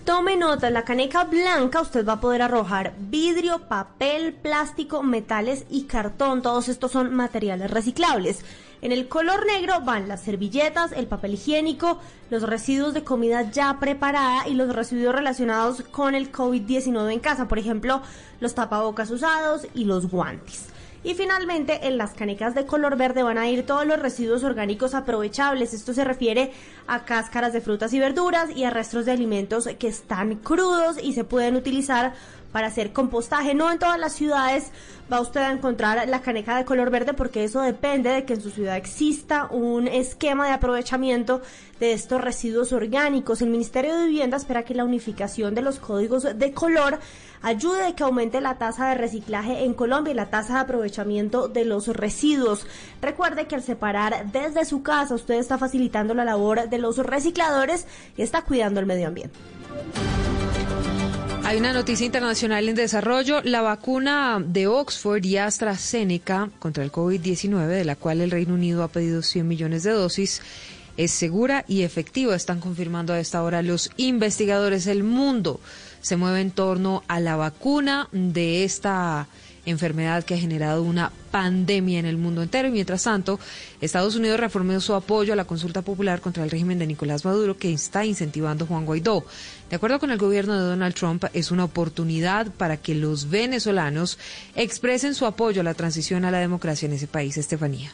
Speaker 44: Tome nota, la caneca blanca usted va a poder arrojar vidrio, papel, plástico, metales y cartón. Todos estos son materiales reciclables. En el color negro van las servilletas, el papel higiénico, los residuos de comida ya preparada y los residuos relacionados con el COVID-19 en casa, por ejemplo, los tapabocas usados y los guantes. Y finalmente, en las canecas de color verde van a ir todos los residuos orgánicos aprovechables. Esto se refiere a cáscaras de frutas y verduras y a restos de alimentos que están crudos y se pueden utilizar para hacer compostaje. No en todas las ciudades va usted a encontrar la caneca de color verde porque eso depende de que en su ciudad exista un esquema de aprovechamiento de estos residuos orgánicos. El Ministerio de Vivienda espera que la unificación de los códigos de color ayude a que aumente la tasa de reciclaje en Colombia y la tasa de aprovechamiento de los residuos. Recuerde que al separar desde su casa usted está facilitando la labor de los recicladores y está cuidando el medio ambiente.
Speaker 37: Hay una noticia internacional en desarrollo. La vacuna de Oxford y AstraZeneca contra el COVID-19, de la cual el Reino Unido ha pedido 100 millones de dosis, es segura y efectiva. Están confirmando a esta hora los investigadores. El mundo se mueve en torno a la vacuna de esta enfermedad que ha generado una pandemia en el mundo entero. Y mientras tanto, Estados Unidos reformó su apoyo a la consulta popular contra el régimen de Nicolás Maduro que está incentivando Juan Guaidó. De acuerdo con el gobierno de Donald Trump, es una oportunidad para que los venezolanos expresen su apoyo a la transición a la democracia en ese país. Estefanía.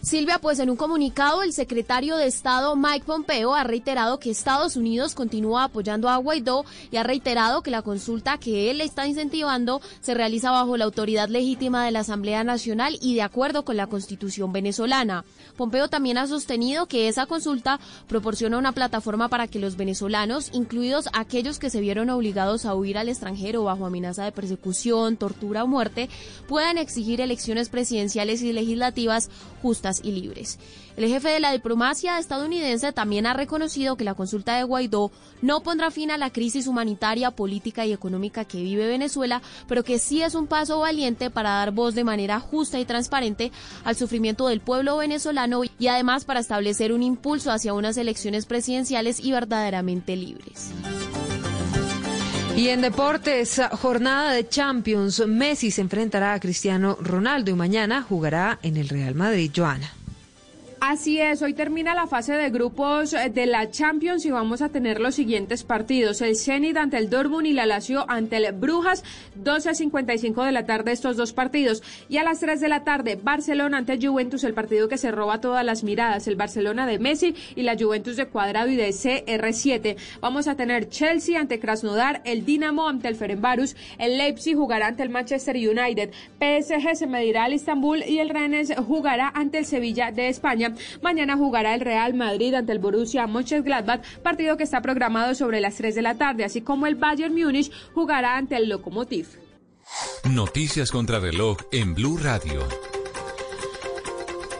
Speaker 45: Silvia, pues en un comunicado el secretario de Estado Mike Pompeo ha reiterado que Estados Unidos continúa apoyando a Guaidó y ha reiterado que la consulta que él está incentivando se realiza bajo la autoridad legítima de la Asamblea Nacional y de acuerdo con la Constitución venezolana. Pompeo también ha sostenido que esa consulta proporciona una plataforma para que los venezolanos, incluidos aquellos que se vieron obligados a huir al extranjero bajo amenaza de persecución, tortura o muerte, puedan exigir elecciones presidenciales y legislativas justas y libres. El jefe de la diplomacia estadounidense también ha reconocido que la consulta de Guaidó no pondrá fin a la crisis humanitaria, política y económica que vive Venezuela, pero que sí es un paso valiente para dar voz de manera justa y transparente al sufrimiento del pueblo venezolano y además para establecer un impulso hacia unas elecciones presidenciales y verdaderamente libres.
Speaker 37: Y en deportes, jornada de Champions, Messi se enfrentará a Cristiano Ronaldo y mañana jugará en el Real Madrid, Joana.
Speaker 46: Así es, hoy termina la fase de grupos eh, de la Champions y vamos a tener los siguientes partidos. El Zenit ante el Dortmund y la Lazio ante el Brujas, 12.55 de la tarde estos dos partidos. Y a las 3 de la tarde, Barcelona ante Juventus, el partido que se roba todas las miradas. El Barcelona de Messi y la Juventus de Cuadrado y de CR7. Vamos a tener Chelsea ante Krasnodar, el Dinamo ante el Ferenbarus, el Leipzig jugará ante el Manchester United, PSG se medirá al Istanbul y el Rennes jugará ante el Sevilla de España. Mañana jugará el Real Madrid ante el Borussia Mönchengladbach, partido que está programado sobre las 3 de la tarde, así como el Bayern Múnich jugará ante el Lokomotiv.
Speaker 10: Noticias contra reloj en Blue Radio.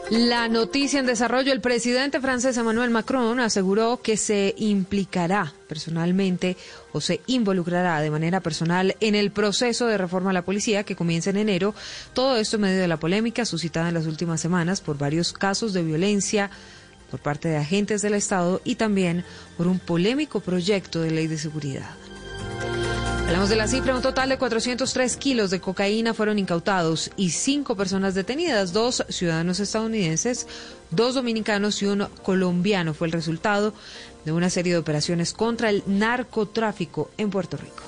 Speaker 37: La noticia en desarrollo, el presidente francés Emmanuel Macron aseguró que se implicará personalmente o se involucrará de manera personal en el proceso de reforma a la policía que comienza en enero. Todo esto en medio de la polémica suscitada en las últimas semanas por varios casos de violencia por parte de agentes del Estado y también por un polémico proyecto de ley de seguridad. Hablamos de la cifra, un total de 403 kilos de cocaína fueron incautados y cinco personas detenidas, dos ciudadanos estadounidenses, dos dominicanos y un colombiano fue el resultado de una serie de operaciones contra el narcotráfico en Puerto Rico.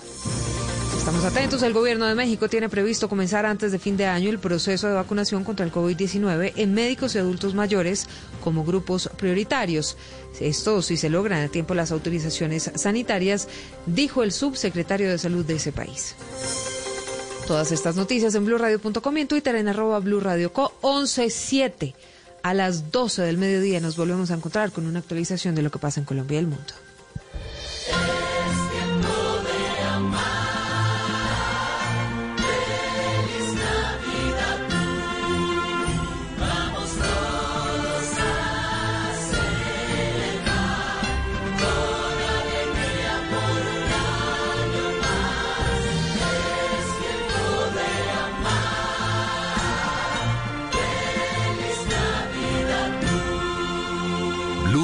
Speaker 37: Estamos atentos. El gobierno de México tiene previsto comenzar antes de fin de año el proceso de vacunación contra el COVID-19 en médicos y adultos mayores como grupos prioritarios. Esto si se logran a tiempo las autorizaciones sanitarias, dijo el subsecretario de Salud de ese país. Todas estas noticias en blurradio.com y en Twitter en arroba blurradioco 117. A las 12 del mediodía nos volvemos a encontrar con una actualización de lo que pasa en Colombia y el mundo.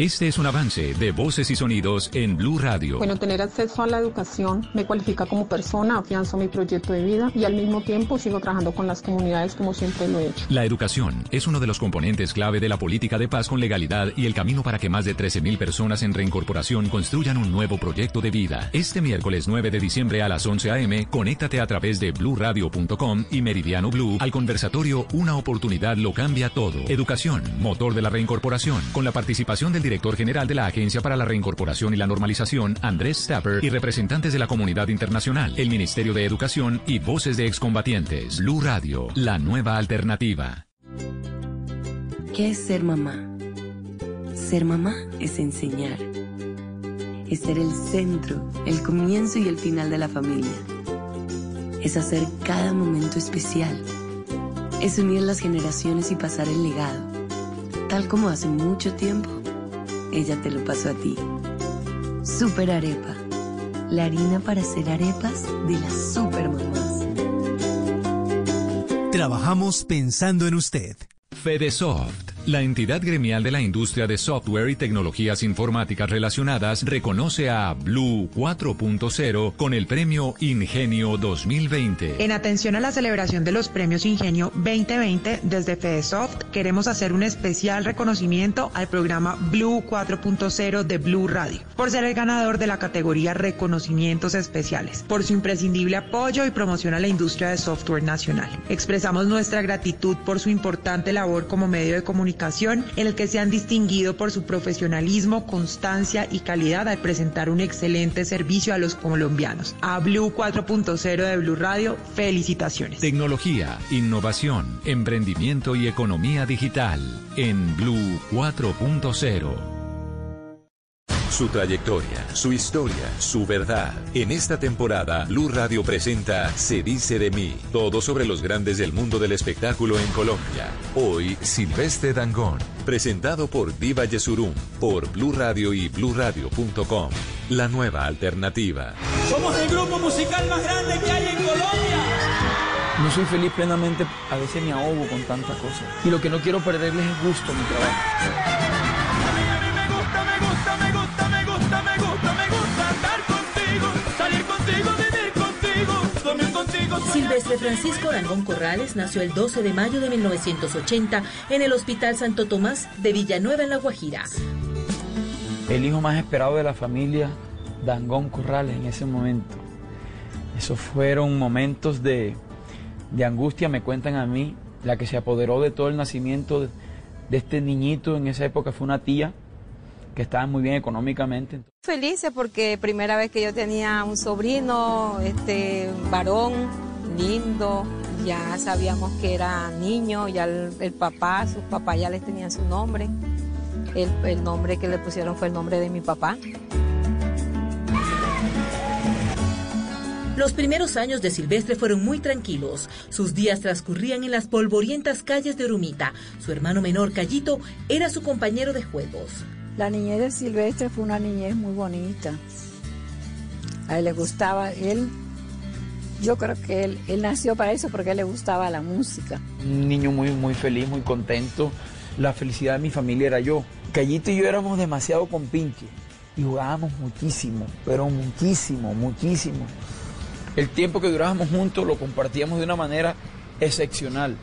Speaker 10: Este es un avance de voces y sonidos en Blue Radio.
Speaker 47: Bueno, tener acceso a la educación me cualifica como persona, afianzo mi proyecto de vida y al mismo tiempo sigo trabajando con las comunidades como siempre lo he hecho.
Speaker 10: La educación es uno de los componentes clave de la política de paz con legalidad y el camino para que más de 13.000 personas en reincorporación construyan un nuevo proyecto de vida. Este miércoles 9 de diciembre a las 11 a.m., conéctate a través de bluradio.com y Meridiano Blue al conversatorio Una oportunidad lo cambia todo. Educación, motor de la reincorporación, con la participación del director general de la Agencia para la Reincorporación y la Normalización, Andrés Stapper, y representantes de la comunidad internacional, el Ministerio de Educación y voces de excombatientes. Blue Radio, la nueva alternativa.
Speaker 48: ¿Qué es ser mamá? Ser mamá es enseñar. Es ser el centro, el comienzo y el final de la familia. Es hacer cada momento especial. Es unir las generaciones y pasar el legado. Tal como hace mucho tiempo ella te lo pasó a ti. Super Arepa. La harina para hacer arepas de las super mamás.
Speaker 13: Trabajamos pensando en usted.
Speaker 10: Fedesoft la entidad gremial de la industria de software y tecnologías informáticas relacionadas reconoce a Blue 4.0 con el premio Ingenio 2020.
Speaker 49: En atención a la celebración de los premios Ingenio 2020, desde FedeSoft queremos hacer un especial reconocimiento al programa Blue 4.0 de Blue Radio, por ser el ganador de la categoría Reconocimientos Especiales, por su imprescindible apoyo y promoción a la industria de software nacional. Expresamos nuestra gratitud por su importante labor como medio de comunicación en el que se han distinguido por su profesionalismo, constancia y calidad al presentar un excelente servicio a los colombianos. A Blue 4.0 de Blue Radio, felicitaciones.
Speaker 10: Tecnología, innovación, emprendimiento y economía digital en Blue 4.0.
Speaker 50: Su trayectoria, su historia, su verdad. En esta temporada, Blue Radio presenta Se dice de mí, todo sobre los grandes del mundo del espectáculo en Colombia. Hoy, Silvestre Dangón, presentado por Diva Yesurum, por Blue Radio y BlueRadio.com. La nueva alternativa.
Speaker 19: Somos el grupo musical más grande que hay en Colombia.
Speaker 20: No soy feliz plenamente, a veces me ahogo con tantas cosas. Y lo que no quiero perderles es gusto a mi trabajo.
Speaker 3: Silvestre Francisco Rangón Corrales nació el 12 de mayo de 1980 en el Hospital Santo Tomás de Villanueva en La Guajira.
Speaker 20: El hijo más esperado de la familia, Dangón Corrales, en ese momento. Esos fueron momentos de, angustia, me cuentan a mí. La que se apoderó de todo el nacimiento de, de este niñito en esa época fue una tía que estaba muy bien económicamente.
Speaker 51: Felices porque primera vez que yo tenía un sobrino, este varón, lindo, ya sabíamos que era niño, ya el, papá, sus papás ya les tenían su nombre. El, el nombre que le pusieron fue el nombre de mi papá.
Speaker 3: Los primeros años de Silvestre fueron muy tranquilos. Sus días transcurrían en las polvorientas calles de Orumita. Su hermano menor, Callito, era su compañero de juegos.
Speaker 51: La niñez de Silvestre fue una niñez muy bonita. A él le gustaba, él yo creo que él, él nació para eso porque le gustaba la música.
Speaker 20: Un niño muy, muy feliz, muy contento. La felicidad de mi familia era yo. Callito y yo éramos demasiado compinches y jugábamos muchísimo, pero muchísimo, muchísimo. El tiempo que durábamos juntos lo compartíamos de una manera excepcional.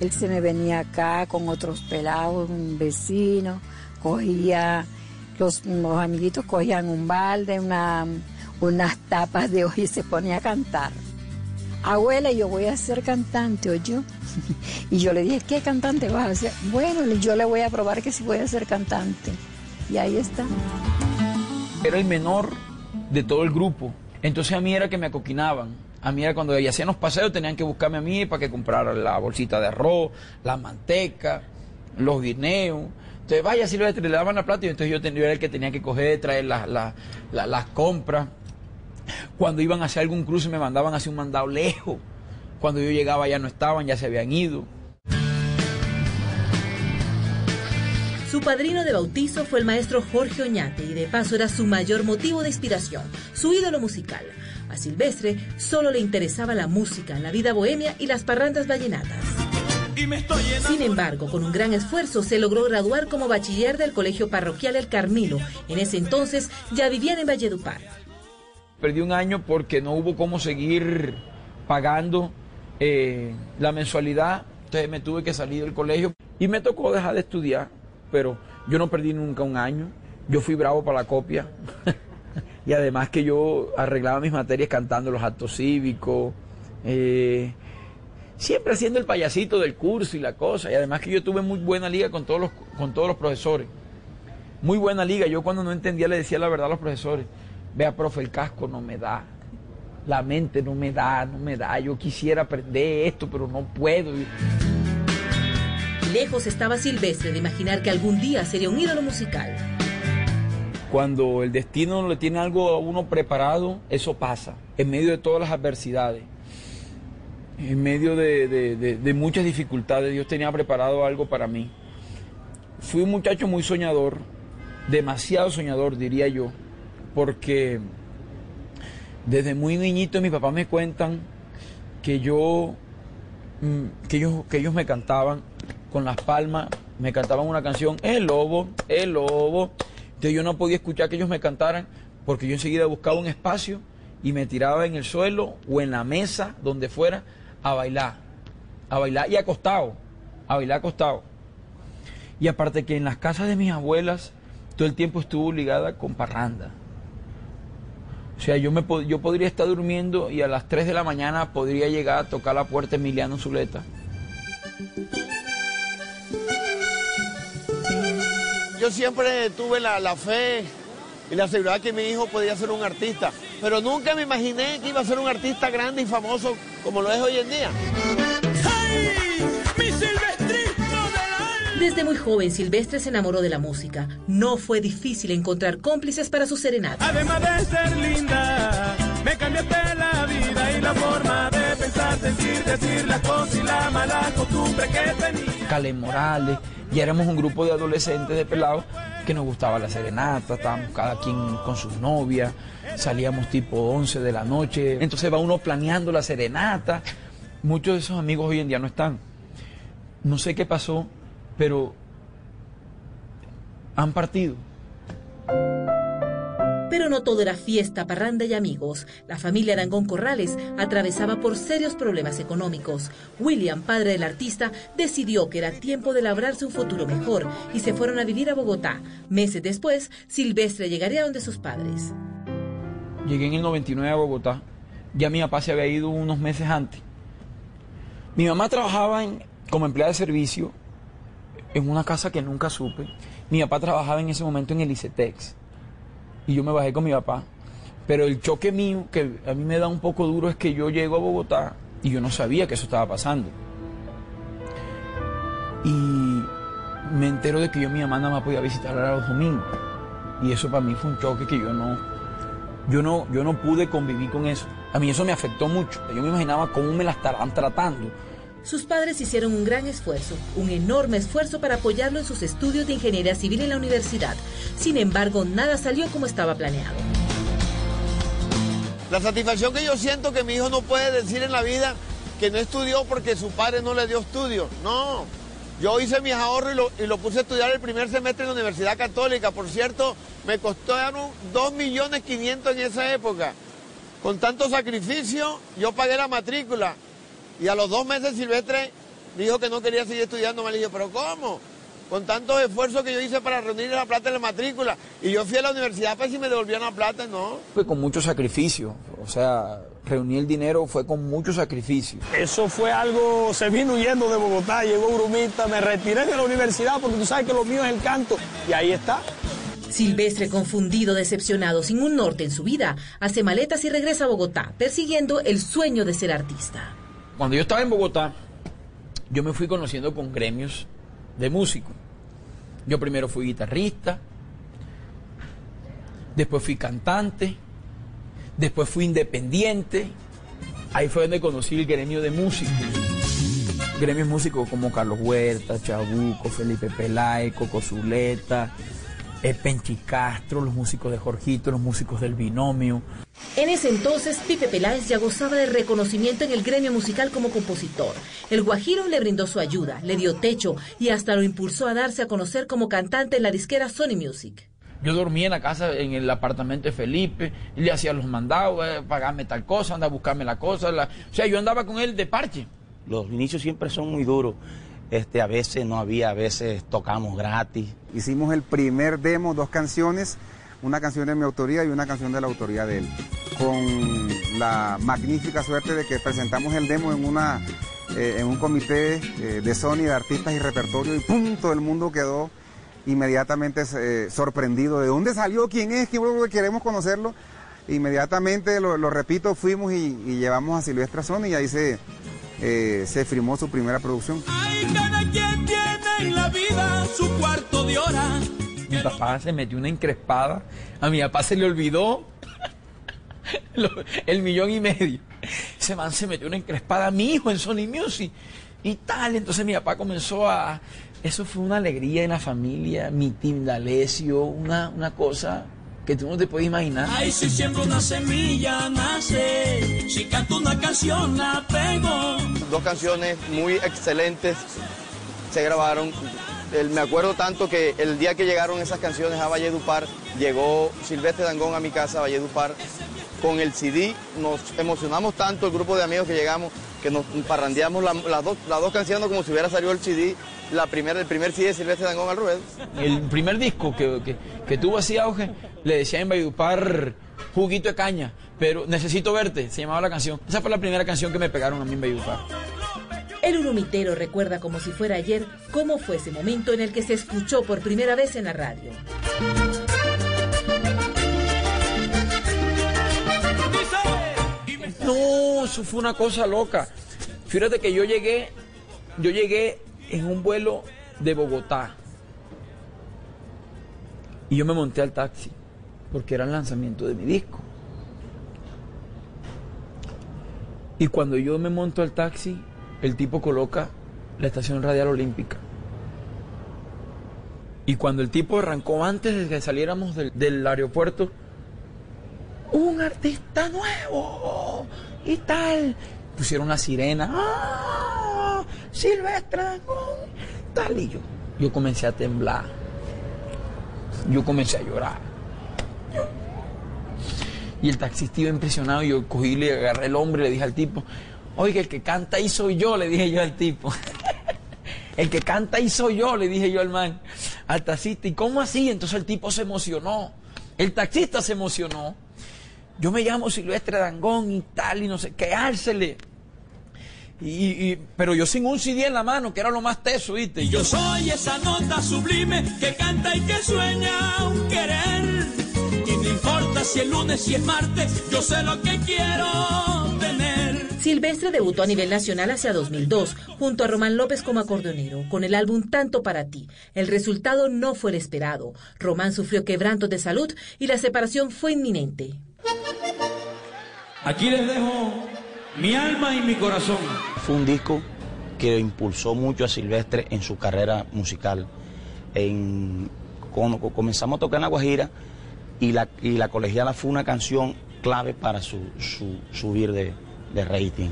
Speaker 51: Él se me venía acá con otros pelados, un vecino, cogía, los, los amiguitos cogían un balde, una, unas tapas de hoy y se ponía a cantar. Abuela, yo voy a ser cantante, ¿o yo? (laughs) y yo le dije, ¿qué cantante vas a ser? Bueno, yo le voy a probar que sí voy a ser cantante. Y ahí está.
Speaker 20: Era el menor de todo el grupo. Entonces a mí era que me acoquinaban. A mí era cuando hacían los paseos tenían que buscarme a mí para que comprara la bolsita de arroz, la manteca, los guineos. Entonces, vaya, si le daban la plata y entonces yo, era el que tenía que coger, traer las compras. Cuando iban hacer algún cruce me mandaban hacia un mandado lejos. Cuando yo llegaba ya no estaban, ya se habían ido.
Speaker 3: Su padrino de bautizo fue el maestro Jorge Oñate y de paso era su mayor motivo de inspiración, su ídolo musical. A Silvestre solo le interesaba la música, la vida bohemia y las parrandas vallenatas. Sin embargo, con un gran esfuerzo se logró graduar como bachiller del Colegio Parroquial El Carmilo. En ese entonces ya vivían en Valledupar.
Speaker 20: Perdí un año porque no hubo cómo seguir pagando eh, la mensualidad, entonces me tuve que salir del colegio y me tocó dejar de estudiar, pero yo no perdí nunca un año, yo fui bravo para la copia (laughs) y además que yo arreglaba mis materias cantando los actos cívicos, eh, siempre haciendo el payasito del curso y la cosa, y además que yo tuve muy buena liga con todos los, con todos los profesores, muy buena liga, yo cuando no entendía le decía la verdad a los profesores, vea profe, el casco no me da, la mente no me da, no me da, yo quisiera aprender esto, pero no puedo.
Speaker 3: Lejos estaba Silvestre de imaginar que algún día sería un ídolo musical.
Speaker 20: Cuando el destino le tiene algo a uno preparado, eso pasa, en medio de todas las adversidades, en medio de, de, de muchas dificultades, Dios tenía preparado algo para mí. Fui un muchacho muy soñador, demasiado soñador, diría yo, porque desde muy niñito mis papás me cuentan que yo, mm, que ellos, que ellos me cantaban con las palmas, me cantaban una canción, el lobo, el lobo. Entonces yo no podía escuchar que ellos me cantaran porque yo enseguida buscaba un espacio y me tiraba en el suelo o en la mesa, donde fuera, a bailar. A bailar y acostado, a bailar acostado. Y aparte que en las casas de mis abuelas todo el tiempo estuvo ligada con parranda. O sea, yo, me, yo podría estar durmiendo y a las 3 de la mañana podría llegar a tocar la puerta Emiliano Zuleta.
Speaker 52: Yo siempre tuve la, la fe y la seguridad que mi hijo podía ser un artista, pero nunca me imaginé que iba a ser un artista grande y famoso como lo es hoy en día.
Speaker 3: Desde muy joven, Silvestre se enamoró de la música. No fue difícil encontrar cómplices para su serenata.
Speaker 19: Además de ser linda, me cambiaste la vida y la forma de pensar, sentir, decir las cosas y la mala costumbre que tenía.
Speaker 20: Cale Morales, y éramos un grupo de adolescentes de pelados que nos gustaba la serenata, estábamos cada quien con sus novias, salíamos tipo 11 de la noche, entonces va uno planeando la serenata. Muchos de esos amigos hoy en día no están. No sé qué pasó, pero han partido.
Speaker 3: Pero no todo era fiesta, parranda y amigos. La familia Arangón Corrales atravesaba por serios problemas económicos. William, padre del artista, decidió que era tiempo de labrarse un futuro mejor y se fueron a vivir a Bogotá. Meses después, Silvestre llegaría donde sus padres.
Speaker 20: Llegué en el 99 a Bogotá. Ya mi papá se había ido unos meses antes. Mi mamá trabajaba en, como empleada de servicio en una casa que nunca supe. Mi papá trabajaba en ese momento en el ICETEX y yo me bajé con mi papá. Pero el choque mío, que a mí me da un poco duro, es que yo llego a Bogotá y yo no sabía que eso estaba pasando. Y me entero de que yo mi mamá nada más podía visitar a los domingos. Y eso para mí fue un choque que yo no, yo no, yo no pude convivir con eso. A mí eso me afectó mucho. Yo me imaginaba cómo me la estarán tratando
Speaker 3: sus padres hicieron un gran esfuerzo, un enorme esfuerzo para apoyarlo en sus estudios de ingeniería civil en la universidad. Sin embargo, nada salió como estaba planeado.
Speaker 52: La satisfacción que yo siento que mi hijo no puede decir en la vida que no estudió porque su padre no le dio estudio. No, yo hice mis ahorros y lo, y lo puse a estudiar el primer semestre en la Universidad Católica. Por cierto, me costó 2 millones 500 en esa época. Con tanto sacrificio, yo pagué la matrícula. Y a los dos meses Silvestre dijo que no quería seguir estudiando. Me dije, pero ¿cómo? Con tantos esfuerzos que yo hice para reunir la plata en la matrícula. Y yo fui a la universidad para si me devolvían la plata, no.
Speaker 20: Fue con mucho sacrificio. O sea, reunir el dinero fue con mucho sacrificio.
Speaker 53: Eso fue algo, se vino huyendo de Bogotá, llegó Brumita, me retiré de la universidad porque tú sabes que lo mío es el canto. Y ahí está.
Speaker 3: Silvestre, confundido, decepcionado, sin un norte en su vida, hace maletas y regresa a Bogotá, persiguiendo el sueño de ser artista.
Speaker 20: Cuando yo estaba en Bogotá, yo me fui conociendo con gremios de músicos. Yo primero fui guitarrista, después fui cantante, después fui independiente. Ahí fue donde conocí el gremio de músicos. Gremios músicos como Carlos Huerta, Chabuco, Felipe Pelay, Coco Zuleta, Penchi Castro, los músicos de Jorgito, los músicos del binomio.
Speaker 3: En ese entonces, Pipe Peláez ya gozaba de reconocimiento en el gremio musical como compositor. El Guajiro le brindó su ayuda, le dio techo y hasta lo impulsó a darse a conocer como cantante en la disquera Sony Music.
Speaker 20: Yo dormía en la casa, en el apartamento de Felipe, y le hacía los mandados, eh, pagarme tal cosa, anda a buscarme la cosa. O sea, yo andaba con él de parche.
Speaker 54: Los inicios siempre son muy duros. Este, a veces no había, a veces tocamos gratis.
Speaker 55: Hicimos el primer demo, dos canciones, una canción de mi autoría y una canción de la autoría de él. Con la magnífica suerte de que presentamos el demo en una eh, en un comité eh, de Sony de artistas y repertorio y ¡pum! todo el mundo quedó inmediatamente eh, sorprendido de dónde salió, quién es, quién queremos conocerlo. Inmediatamente, lo, repito, fuimos y, llevamos a Silvestre Sony y ahí se, se firmó su primera producción.
Speaker 19: cada quien tiene en la vida su cuarto de hora.
Speaker 20: Mi papá se metió una encrespada, a mi papá se le olvidó (laughs) el millón y medio. Ese man se metió una encrespada a mi hijo en Sony Music y tal. Entonces mi papá comenzó a... Eso fue una alegría en la familia, mi Tindalesio, una, una cosa que tú no te puedes imaginar.
Speaker 19: Ay, si siempre una semilla nace, si canto una canción la pego.
Speaker 52: Dos canciones muy excelentes se grabaron. me acuerdo tanto que el día que llegaron esas canciones a Valledupar, llegó Silvestre Dangón a mi casa, a Valledupar, con el CD. Nos emocionamos tanto el grupo de amigos que llegamos que nos parrandeamos las, dos, las dos canciones como si hubiera salido el CD, la primera, el primer CD de Silvestre Dangón al ruedo.
Speaker 20: El primer disco que, que, tuvo así auge, le decía en Valledupar Juguito de Caña, pero Necesito Verte, se llamaba la canción. Esa fue la primera canción que me pegaron a mí en Valledupar.
Speaker 3: El urumitero recuerda como si fuera ayer cómo fue ese momento en el que se escuchó por primera vez en la radio.
Speaker 20: No, eso fue una cosa loca. Fíjate que yo llegué, yo llegué en un vuelo de Bogotá. Y yo me monté al taxi, porque era el lanzamiento de mi disco. Y cuando yo me monto al taxi, el tipo coloca la estación radial olímpica. Y cuando el tipo arrancó antes de que saliéramos del, aeropuerto, un artista nuevo y tal. Pusieron una sirena. ¡Ah! Silvestre, tal. Y yo, yo comencé a temblar. Yo comencé a llorar. Y el taxista iba impresionado. Yo cogí, le agarré el hombre, le dije al tipo, Oiga, el que canta ahí soy yo, le dije yo al tipo. (laughs) el que canta ahí soy yo, le dije yo al man, al taxista. ¿Y cómo así? Entonces el tipo se emocionó. El taxista se emocionó. Yo me llamo Silvestre Dangón y tal, y no sé qué, ársele. Y, pero yo sin un CD en la mano, que era lo más teso, ¿viste?
Speaker 19: Yo soy esa nota sublime que canta y que sueña un querer. Y no importa si el lunes, si es martes, yo sé lo que quiero
Speaker 3: Silvestre debutó a nivel nacional hacia 2002, junto a Román López como acordeonero, con el álbum Tanto para ti. El resultado no fue el esperado. Román sufrió quebrantos de salud y la separación fue inminente.
Speaker 19: Aquí les dejo mi alma y mi corazón.
Speaker 54: Un disco que impulsó mucho a Silvestre en su carrera musical. comenzamos a tocar en La Guajira y la, colegiala fue una canción clave para su, su subir de, rating.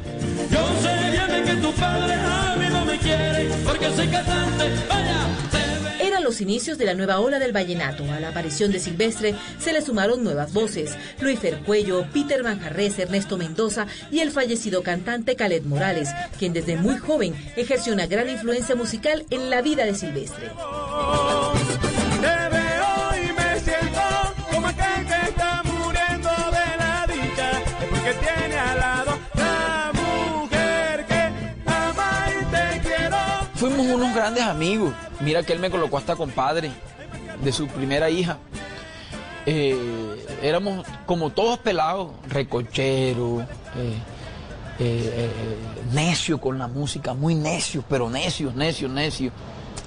Speaker 19: Yo sé bien que tu padre a mí no me quiere porque soy cantante. Vaya,
Speaker 3: los inicios de la nueva ola del vallenato. A la aparición de Silvestre se le sumaron nuevas voces. Luis Fercuello, Peter Manjarres, Ernesto Mendoza y el fallecido cantante Calet Morales, quien desde muy joven ejerció una gran influencia musical en la vida de Silvestre.
Speaker 20: Unos grandes amigos. Mira que él me colocó hasta compadre de su primera hija. Eh, éramos como todos pelados, recocheros, eh, eh, necios con la música, muy necios, pero necios, necios, necios.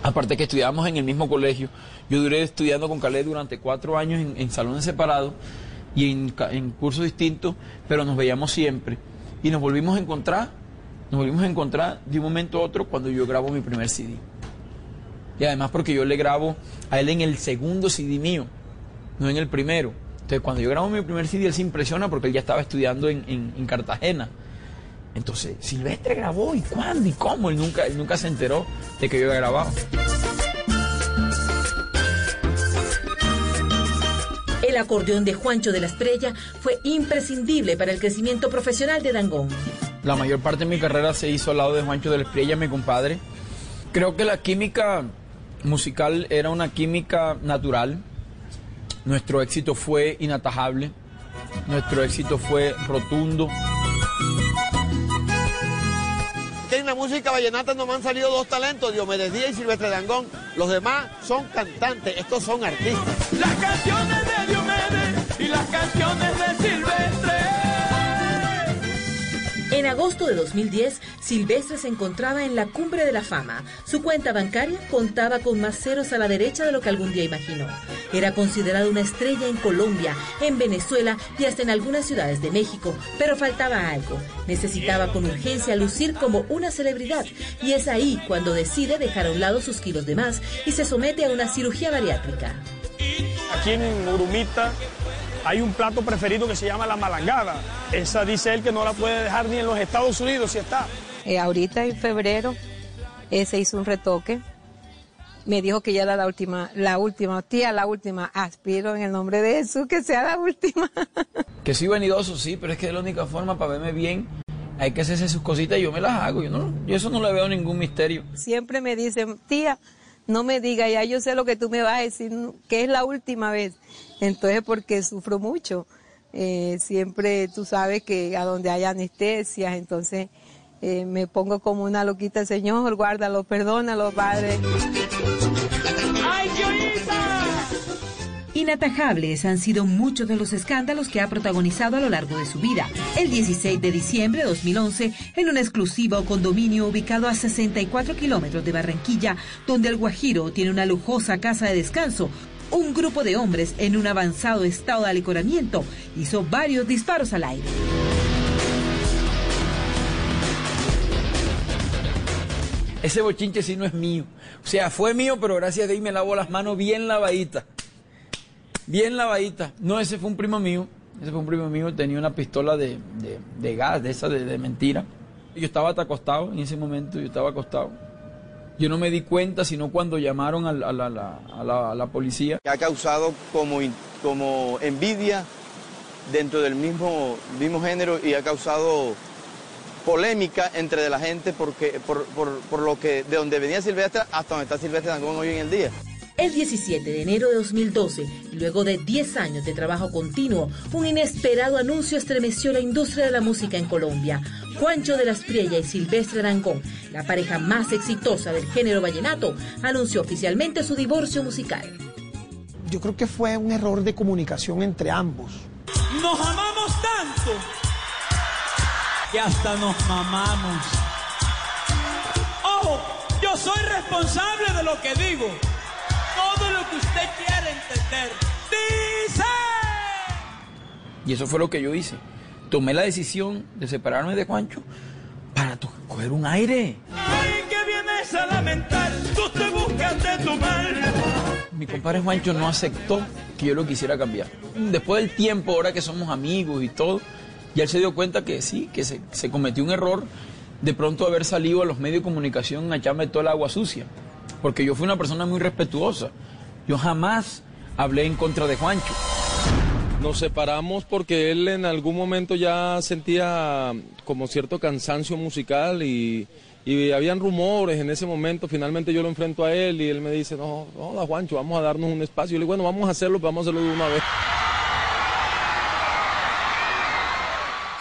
Speaker 20: Aparte que estudiábamos en el mismo colegio. Yo duré estudiando con Caled durante cuatro años en, salones separados y en, en cursos distintos, pero nos veíamos siempre. Y nos volvimos a encontrar nos volvimos a encontrar de un momento a otro cuando yo grabo mi primer CD. Y además porque yo le grabo a él en el segundo CD mío, no en el primero. Entonces, cuando yo grabo mi primer CD, él se impresiona porque él ya estaba estudiando en, en- en Cartagena. Entonces, Silvestre grabó, ¿y cuándo? ¿Y cómo? Él nunca, él nunca se enteró de que yo había grabado.
Speaker 3: El acordeón de Juancho de la Estrella fue imprescindible para el crecimiento profesional de Dangón.
Speaker 20: La mayor parte de mi carrera se hizo al lado de Juancho de la Espriella, mi compadre. Creo que la química musical era una química natural. Nuestro éxito fue inatajable. Nuestro éxito fue rotundo.
Speaker 52: Que en la música vallenata nomás han salido dos talentos, Diomedes Díaz y Silvestre Dangón. Los demás son cantantes, estos son artistas.
Speaker 19: Las canciones de Diomedes y las canciones de
Speaker 3: agosto de 2010, Silvestre se encontraba en la cumbre de la fama. Su cuenta bancaria contaba con más ceros a la derecha de lo que algún día imaginó. Era considerado una estrella en Colombia, en Venezuela y hasta en algunas ciudades de México, pero faltaba algo. Necesitaba con urgencia lucir como una celebridad y es ahí cuando decide dejar a un lado sus kilos de más y se somete a una cirugía bariátrica.
Speaker 53: Aquí en Urumita hay un plato preferido que se llama la malangada. Esa dice él que no la puede dejar ni en los Estados Unidos si está.
Speaker 56: Eh, ahorita en febrero eh, se hizo un retoque. Me dijo que ya era la última, la última, tía, la última. Aspiro en el nombre de Jesús que sea la última. (laughs)
Speaker 20: Que soy venidoso, sí, pero es que es la única forma para verme bien. Hay que hacerse sus cositas y yo me las hago. Yo, no, yo eso no le veo ningún misterio.
Speaker 56: Siempre me dicen, tía, no me diga, ya yo sé lo que tú me vas a decir, que es la última vez. Entonces, porque sufro mucho. Eh, siempre tú sabes que a donde hay anestesias, entonces eh, me pongo como una loquita, Señor, guárdalo, perdónalo, Padre.
Speaker 19: ¡Ay, Joyita!
Speaker 3: Inatajables han sido muchos de los escándalos que ha protagonizado a lo largo de su vida. El 16 de diciembre de 2011, en un exclusivo condominio ubicado a 64 kilómetros de Barranquilla, donde el Guajiro tiene una lujosa casa de descanso, un grupo de hombres en un avanzado estado de alicoramiento hizo varios disparos al aire.
Speaker 20: Ese bochinche sí no es mío. O sea, fue mío, pero gracias a Dios me lavo las manos bien lavaditas. Bien lavadita. No, ese fue un primo mío. Ese fue un primo mío. Tenía una pistola de, gas, de esa de, de mentira. Yo estaba acostado en ese momento. Yo estaba acostado. Yo no me di cuenta, sino cuando llamaron a la, policía.
Speaker 57: ha causado como, como envidia dentro del mismo, mismo género y ha causado polémica entre la gente porque, por, por- por lo que de donde venía Silvestre hasta donde está Silvestre Dangón hoy en el día.
Speaker 3: El 17 de enero de 2012, y luego de 10 años de trabajo continuo, un inesperado anuncio estremeció la industria de la música en Colombia. Juancho de la Espriella y Silvestre Dangón, la pareja más exitosa del género vallenato, anunció oficialmente su divorcio musical.
Speaker 58: Yo creo que fue un error de comunicación entre ambos.
Speaker 19: Nos amamos tanto que hasta nos mamamos. Ojo, yo soy responsable de lo que digo. Lo que usted quiere entender. Dice.
Speaker 20: Y eso fue lo que yo hice. Tomé la decisión de separarme de Juancho para coger un aire.
Speaker 19: Ay, que vienes a lamentar. Tú te buscas de tu mal.
Speaker 20: Mi compadre Juancho no aceptó que yo lo quisiera cambiar. Después del tiempo, ahora que somos amigos y todo, ya él se dio cuenta que sí, que se, se cometió un error de pronto haber salido a los medios de comunicación a echarme toda el agua sucia. Porque yo fui una persona muy respetuosa. Yo jamás hablé en contra de Juancho.
Speaker 59: Nos separamos porque él en algún momento ya sentía como cierto cansancio musical y, y habían rumores en ese momento. Finalmente yo lo enfrento a él y él me dice, no, no, da Juancho, vamos a darnos un espacio. Y yo le digo, bueno, vamos a hacerlo, pero vamos a hacerlo de una vez.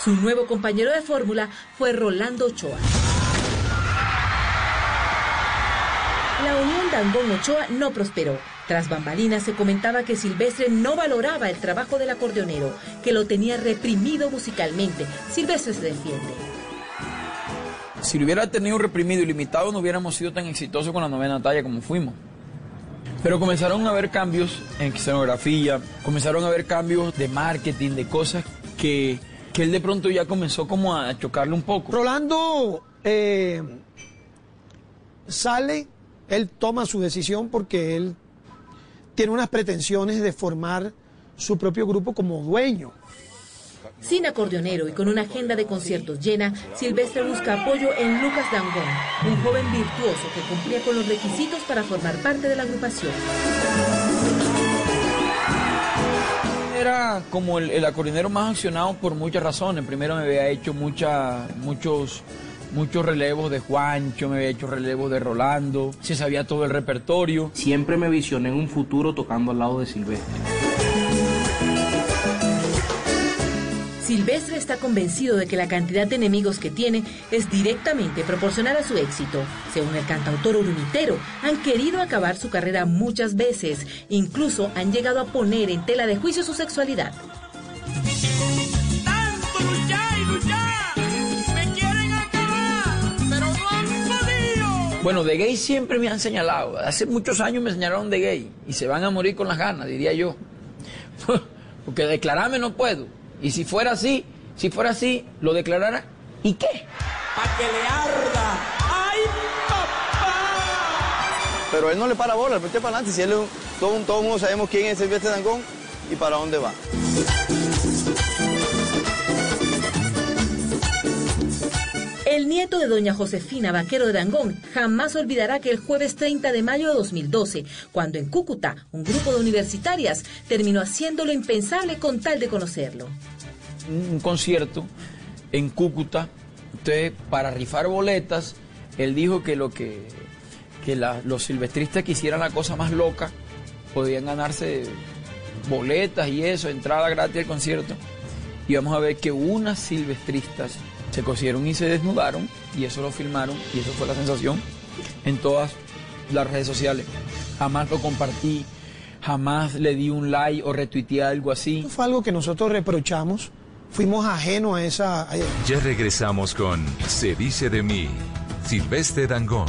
Speaker 3: Su nuevo compañero de fórmula fue Rolando Ochoa. La unión Dangón-Ochoa no prosperó. Tras bambalinas se comentaba que Silvestre no valoraba el trabajo del acordeonero, que lo tenía reprimido musicalmente. Silvestre se defiende.
Speaker 20: Si lo hubiera tenido reprimido y limitado, no hubiéramos sido tan exitosos con la novena talla como fuimos. Pero comenzaron a haber cambios en escenografía, comenzaron a haber cambios de marketing, de cosas que, que él de pronto ya comenzó como a chocarle un poco.
Speaker 58: Rolando eh, sale, él toma su decisión porque él tiene unas pretensiones de formar su propio grupo como dueño.
Speaker 3: Sin acordeonero y con una agenda de conciertos llena, Silvestre busca apoyo en Lucas Dangón, un joven virtuoso que cumplía con los requisitos para formar parte de la agrupación.
Speaker 20: Era como el, el acordeonero más accionado por muchas razones. Primero me había hecho mucha, muchos muchos relevos de Juancho, me había hecho relevos de Rolando, se sabía todo el repertorio.
Speaker 60: Siempre me visioné en un futuro tocando al lado de Silvestre.
Speaker 3: Silvestre está convencido de que la cantidad de enemigos que tiene es directamente proporcional a su éxito. Según el cantautor urumitero, han querido acabar su carrera muchas veces, incluso han llegado a poner en tela de juicio su sexualidad.
Speaker 20: Bueno, de gay siempre me han señalado. Hace muchos años me señalaron de gay y se van a morir con las ganas, diría yo. (laughs) Porque declararme no puedo. Y si fuera así, si fuera así, lo declarara. ¿Y qué?
Speaker 19: Pa' que le arda. ¡Ay, papá!
Speaker 61: Pero él no le para bola, él mete para adelante. Si él es un- todo, todo el mundo sabemos quién es Silvestre Dangón y para dónde va.
Speaker 3: El nieto de doña Josefina Vaquero de Dangón jamás olvidará que el jueves 30 de mayo de 2012, cuando en Cúcuta un grupo de universitarias terminó haciendo lo impensable con tal de conocerlo.
Speaker 20: Un, concierto en Cúcuta. Entonces, para rifar boletas, él dijo que lo que, que los silvestristas que hicieran la cosa más loca podían ganarse boletas y eso, entrada gratis al concierto. Y vamos a ver que unas silvestristas se cosieron y se desnudaron y eso lo filmaron y eso fue la sensación en todas las redes sociales. Jamás lo compartí, jamás le di un like o retuiteé algo así.
Speaker 58: Fue algo que nosotros reprochamos, fuimos ajenos a esa...
Speaker 62: Ya regresamos con Se dice de mí, Silvestre Dangón.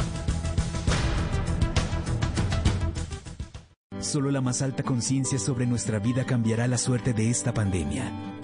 Speaker 13: Solo la más alta conciencia sobre nuestra vida cambiará la suerte de esta pandemia.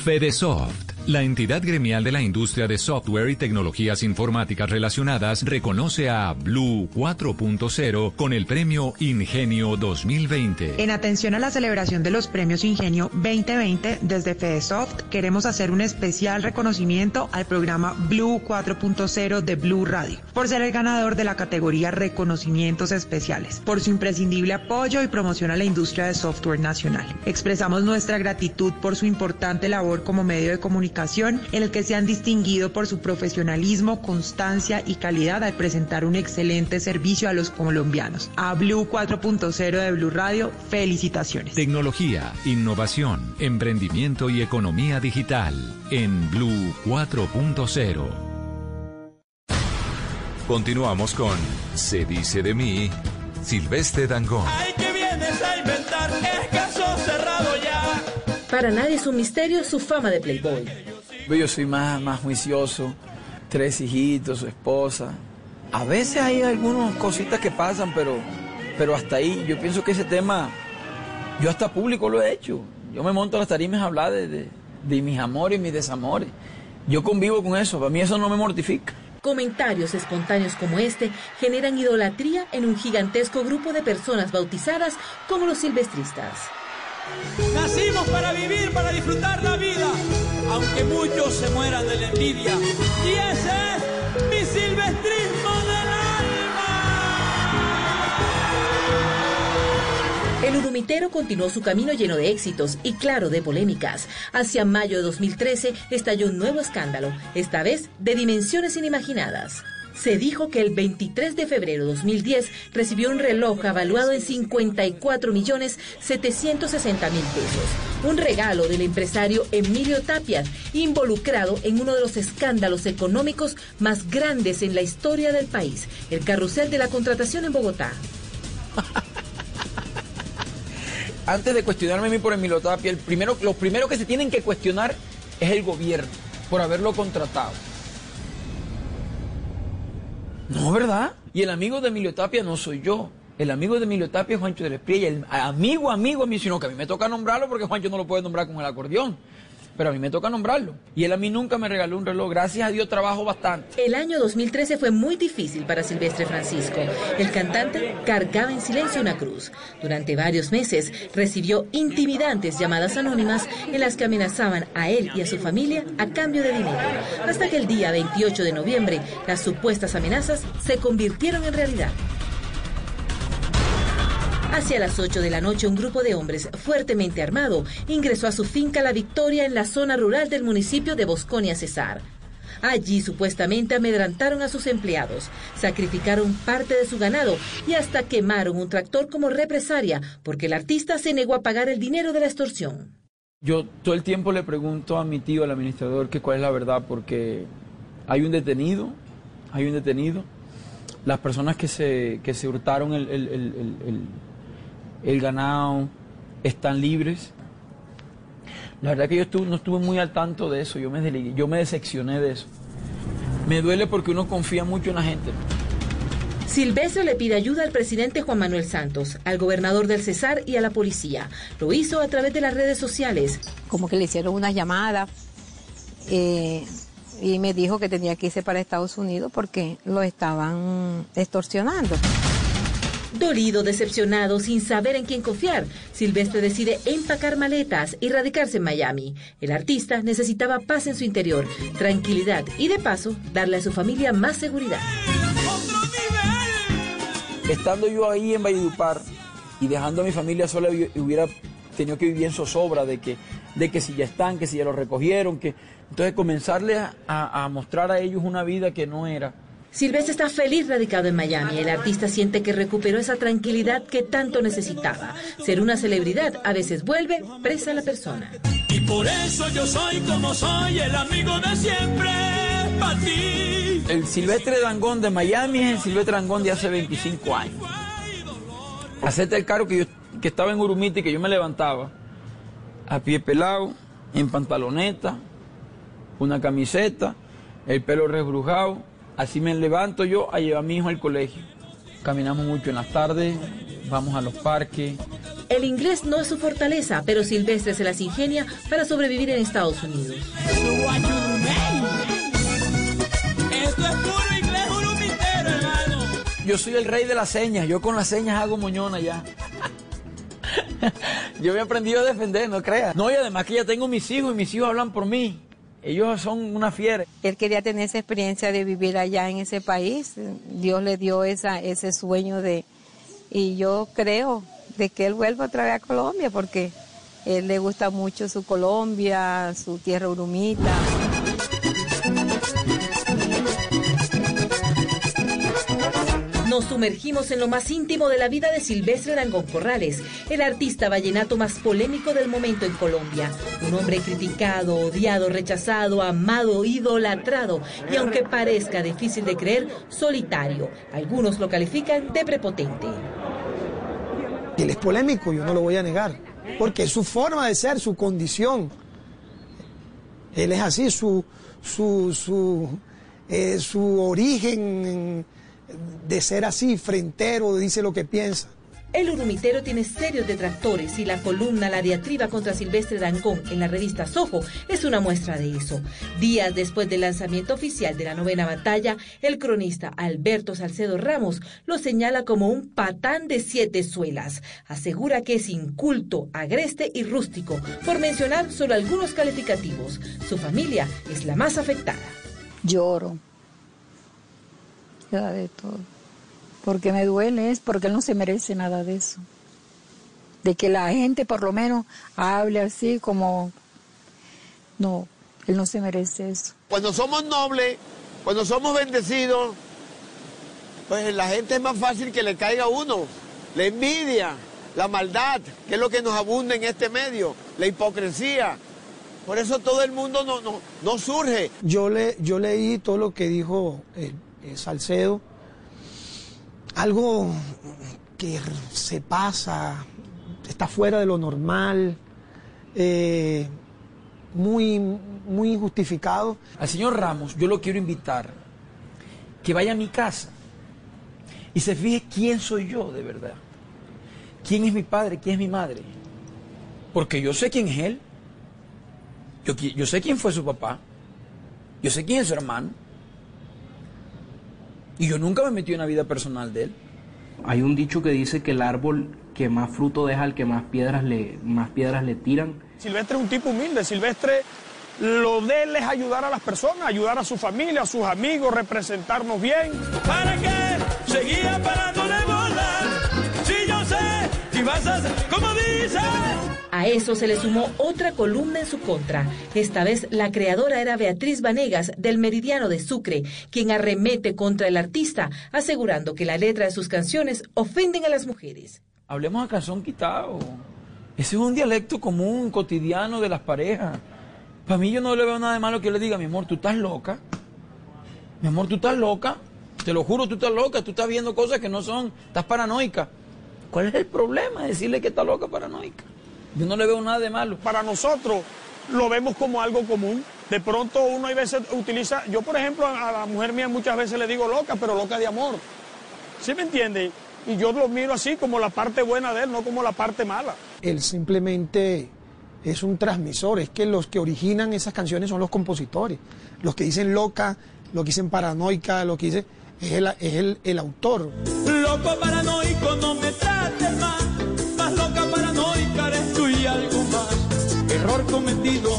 Speaker 10: Fedesoft, la entidad gremial de la industria de software y tecnologías informáticas relacionadas, reconoce a Blue 4.0 con el premio Ingenio 2020.
Speaker 49: En atención a la celebración de los premios Ingenio 2020, desde FedeSoft queremos hacer un especial reconocimiento al programa Blue 4.0 de Blue Radio, por ser el ganador de la categoría Reconocimientos Especiales, por su imprescindible apoyo y promoción a la industria de software nacional. Expresamos nuestra gratitud por su importante labor como medio de comunicación, en el que se han distinguido por su profesionalismo, constancia y calidad al presentar un excelente servicio a los colombianos. A Blue 4.0 de Blue Radio, felicitaciones.
Speaker 10: Tecnología, innovación, emprendimiento y economía digital en Blue 4.0.
Speaker 62: Continuamos con Se dice de mí, Silvestre Dangón.
Speaker 19: Ay, que vienes a inventar, es ya.
Speaker 3: Para nadie es un misterio su fama de playboy.
Speaker 20: Yo soy más, más juicioso, tres hijitos, su esposa. A veces hay algunas cositas que pasan, pero, pero hasta ahí. Yo pienso que ese tema, yo hasta público lo he hecho. Yo me monto a las tarimas a hablar de, de- de mis amores y mis desamores. Yo convivo con eso, para mí eso no me mortifica.
Speaker 3: Comentarios espontáneos como este generan idolatría en un gigantesco grupo de personas bautizadas como los silvestristas.
Speaker 19: Nacimos para vivir, para disfrutar la vida, aunque muchos se mueran de la envidia. Y ese es mi silvestrismo del
Speaker 3: El urumitero continuó su camino lleno de éxitos y claro de polémicas. Hacia mayo de 2013 estalló un nuevo escándalo, esta vez de dimensiones inimaginadas. Se dijo que el 23 de febrero de 2010 recibió un reloj avaluado en 54 millones 760 mil pesos. Un regalo del empresario Emilio Tapia, involucrado en uno de los escándalos económicos más grandes en la historia del país, el carrusel de la contratación en Bogotá. (laughs)
Speaker 20: antes de cuestionarme a mí por Emilio Tapia, el primero, que se tienen que cuestionar es el gobierno por haberlo contratado. No, ¿verdad? Y el amigo de Emilio Tapia no soy yo. El amigo de Emilio Tapia es Juancho de la Y el amigo, amigo a mí, sino que a mí me toca nombrarlo porque Juancho no lo puede nombrar con el acordeón pero a mí me toca nombrarlo. Y él a mí nunca me regaló un reloj. Gracias a Dios trabajo bastante.
Speaker 3: El año 2013 fue muy difícil para Silvestre Francisco. El cantante cargaba en silencio una cruz. Durante varios meses recibió intimidantes llamadas anónimas en las que amenazaban a él y a su familia a cambio de dinero. Hasta que el día 28 de noviembre las supuestas amenazas se convirtieron en realidad. Hacia las 8 de la noche, un grupo de hombres fuertemente armado ingresó a su finca La Victoria en la zona rural del municipio de Bosconia Cesar. Allí supuestamente amedrantaron a sus empleados, sacrificaron parte de su ganado y hasta quemaron un tractor como represalia porque el artista se negó a pagar el dinero de la extorsión.
Speaker 20: Yo todo el tiempo le pregunto a mi tío, al administrador, que cuál es la verdad porque hay un detenido, hay un detenido. Las personas que se, que se hurtaron el, ganado, están libres. La verdad que yo no estuve muy al tanto de eso, yo me, yo me decepcioné de eso. Me duele porque uno confía mucho en la gente.
Speaker 3: Silvestre le pide ayuda al presidente Juan Manuel Santos, al gobernador del Cesar y a la policía. Lo hizo a través de las redes sociales.
Speaker 51: Como que le hicieron una llamada eh, y me dijo que tenía que irse para Estados Unidos porque lo estaban extorsionando.
Speaker 3: Dolido, decepcionado, sin saber en quién confiar, Silvestre decide empacar maletas y radicarse en Miami. El artista necesitaba paz en su interior, tranquilidad y de paso darle a su familia más seguridad.
Speaker 20: Estando yo ahí en Valledupar y dejando a mi familia sola, hubiera tenido que vivir en zozobra de que, de que si ya están, que si ya lo recogieron, que entonces comenzarle a mostrar a ellos una vida que no era
Speaker 3: Silvestre está feliz radicado en Miami. El artista siente que recuperó esa tranquilidad que tanto necesitaba. Ser una celebridad a veces vuelve presa a la persona.
Speaker 63: Y por eso yo soy como soy, el amigo de siempre, para ti.
Speaker 20: El Silvestre Dangón de Miami es el Silvestre Dangón de hace 25 años. Hacete el carro que yo que estaba en Urumita y que yo me levantaba a pie pelado, en pantaloneta, una camiseta, el pelo resbrujado Así me levanto yo a llevar a mi hijo al colegio. Caminamos mucho en las tardes, vamos a los parques.
Speaker 3: El inglés no es su fortaleza, pero Silvestre se las ingenia para sobrevivir en Estados Unidos.
Speaker 20: Yo soy el rey de las señas, yo con las señas hago moñona ya. (laughs) yo me he aprendido a defender, no creas. No, y además que ya tengo mis hijos y mis hijos hablan por mí. Ellos son una fiera.
Speaker 51: Él quería tener esa experiencia de vivir allá en ese país. Dios le dio esa, ese sueño de... Y yo creo de que él vuelva otra vez a Colombia porque él le gusta mucho su Colombia, su tierra urumita.
Speaker 3: Nos sumergimos en lo más íntimo de la vida de Silvestre Dangón Corrales, el artista vallenato más polémico del momento en Colombia. Un hombre criticado, odiado, rechazado, amado, idolatrado y aunque parezca difícil de creer, solitario. Algunos lo califican de prepotente.
Speaker 58: Él es polémico, yo no lo voy a negar, porque es su forma de ser, su condición. Él es así, su, su, su, eh, su origen de ser así, frentero, dice lo que piensa.
Speaker 3: El urumitero tiene serios detractores y la columna La diatriba contra Silvestre Dangón en la revista Soho es una muestra de eso. Días después del lanzamiento oficial de la novena batalla, el cronista Alberto Salcedo Ramos lo señala como un patán de siete suelas. Asegura que es inculto, agreste y rústico, por mencionar solo algunos calificativos. Su familia es la más afectada.
Speaker 64: Lloro, de todo. Porque me duele es porque él no se merece nada de eso. De que la gente por lo menos hable así como... No, él no se merece eso.
Speaker 52: Cuando somos nobles, cuando somos bendecidos, pues la gente es más fácil que le caiga a uno. La envidia, la maldad, que es lo que nos abunda en este medio, la hipocresía. Por eso todo el mundo no, no, no surge.
Speaker 58: Yo, le, yo leí todo lo que dijo el eh, Salcedo, algo que se pasa, está fuera de lo normal, eh, muy, muy injustificado.
Speaker 20: Al señor Ramos yo lo quiero invitar que vaya a mi casa y se fije quién soy yo de verdad. ¿Quién es mi padre? ¿Quién es mi madre? Porque yo sé quién es él. Yo, yo sé quién fue su papá. Yo sé quién es su hermano. Y yo nunca me metí en la vida personal de él.
Speaker 65: Hay un dicho que dice que el árbol que más fruto deja, al que más piedras le, más piedras le tiran.
Speaker 53: Silvestre es un tipo humilde. Silvestre lo de él es ayudar a las personas, ayudar a su familia, a sus amigos, representarnos bien.
Speaker 19: ¿Para qué seguía parándole bola? Si a hacer como dice.
Speaker 3: A eso se le sumó otra columna en su contra. Esta vez la creadora era Beatriz Vanegas del Meridiano de Sucre, quien arremete contra el artista, asegurando que la letra de sus canciones ofenden a las mujeres.
Speaker 20: Hablemos a calzón quitado. Ese es un dialecto común, cotidiano de las parejas. Para mí yo no le veo nada de malo que yo le diga, mi amor, tú estás loca. Mi amor, tú estás loca. Te lo juro, tú estás loca. Tú estás viendo cosas que no son. Estás paranoica. ¿Cuál es el problema? Decirle que está loca, paranoica. Yo no le veo nada de malo.
Speaker 53: Para nosotros lo vemos como algo común. De pronto uno hay veces utiliza, yo por ejemplo a la mujer mía muchas veces le digo loca, pero loca de amor. ¿Sí me entiende? Y yo lo miro así como la parte buena de él, no como la parte mala.
Speaker 58: Él simplemente es un transmisor, es que los que originan esas canciones son los compositores. Los que dicen loca, lo que dicen paranoica, lo que dicen es el, es el, el autor.
Speaker 19: Loco paranoico, no me trates más. Más loca paranoica eres tú y algo más. Error cometido,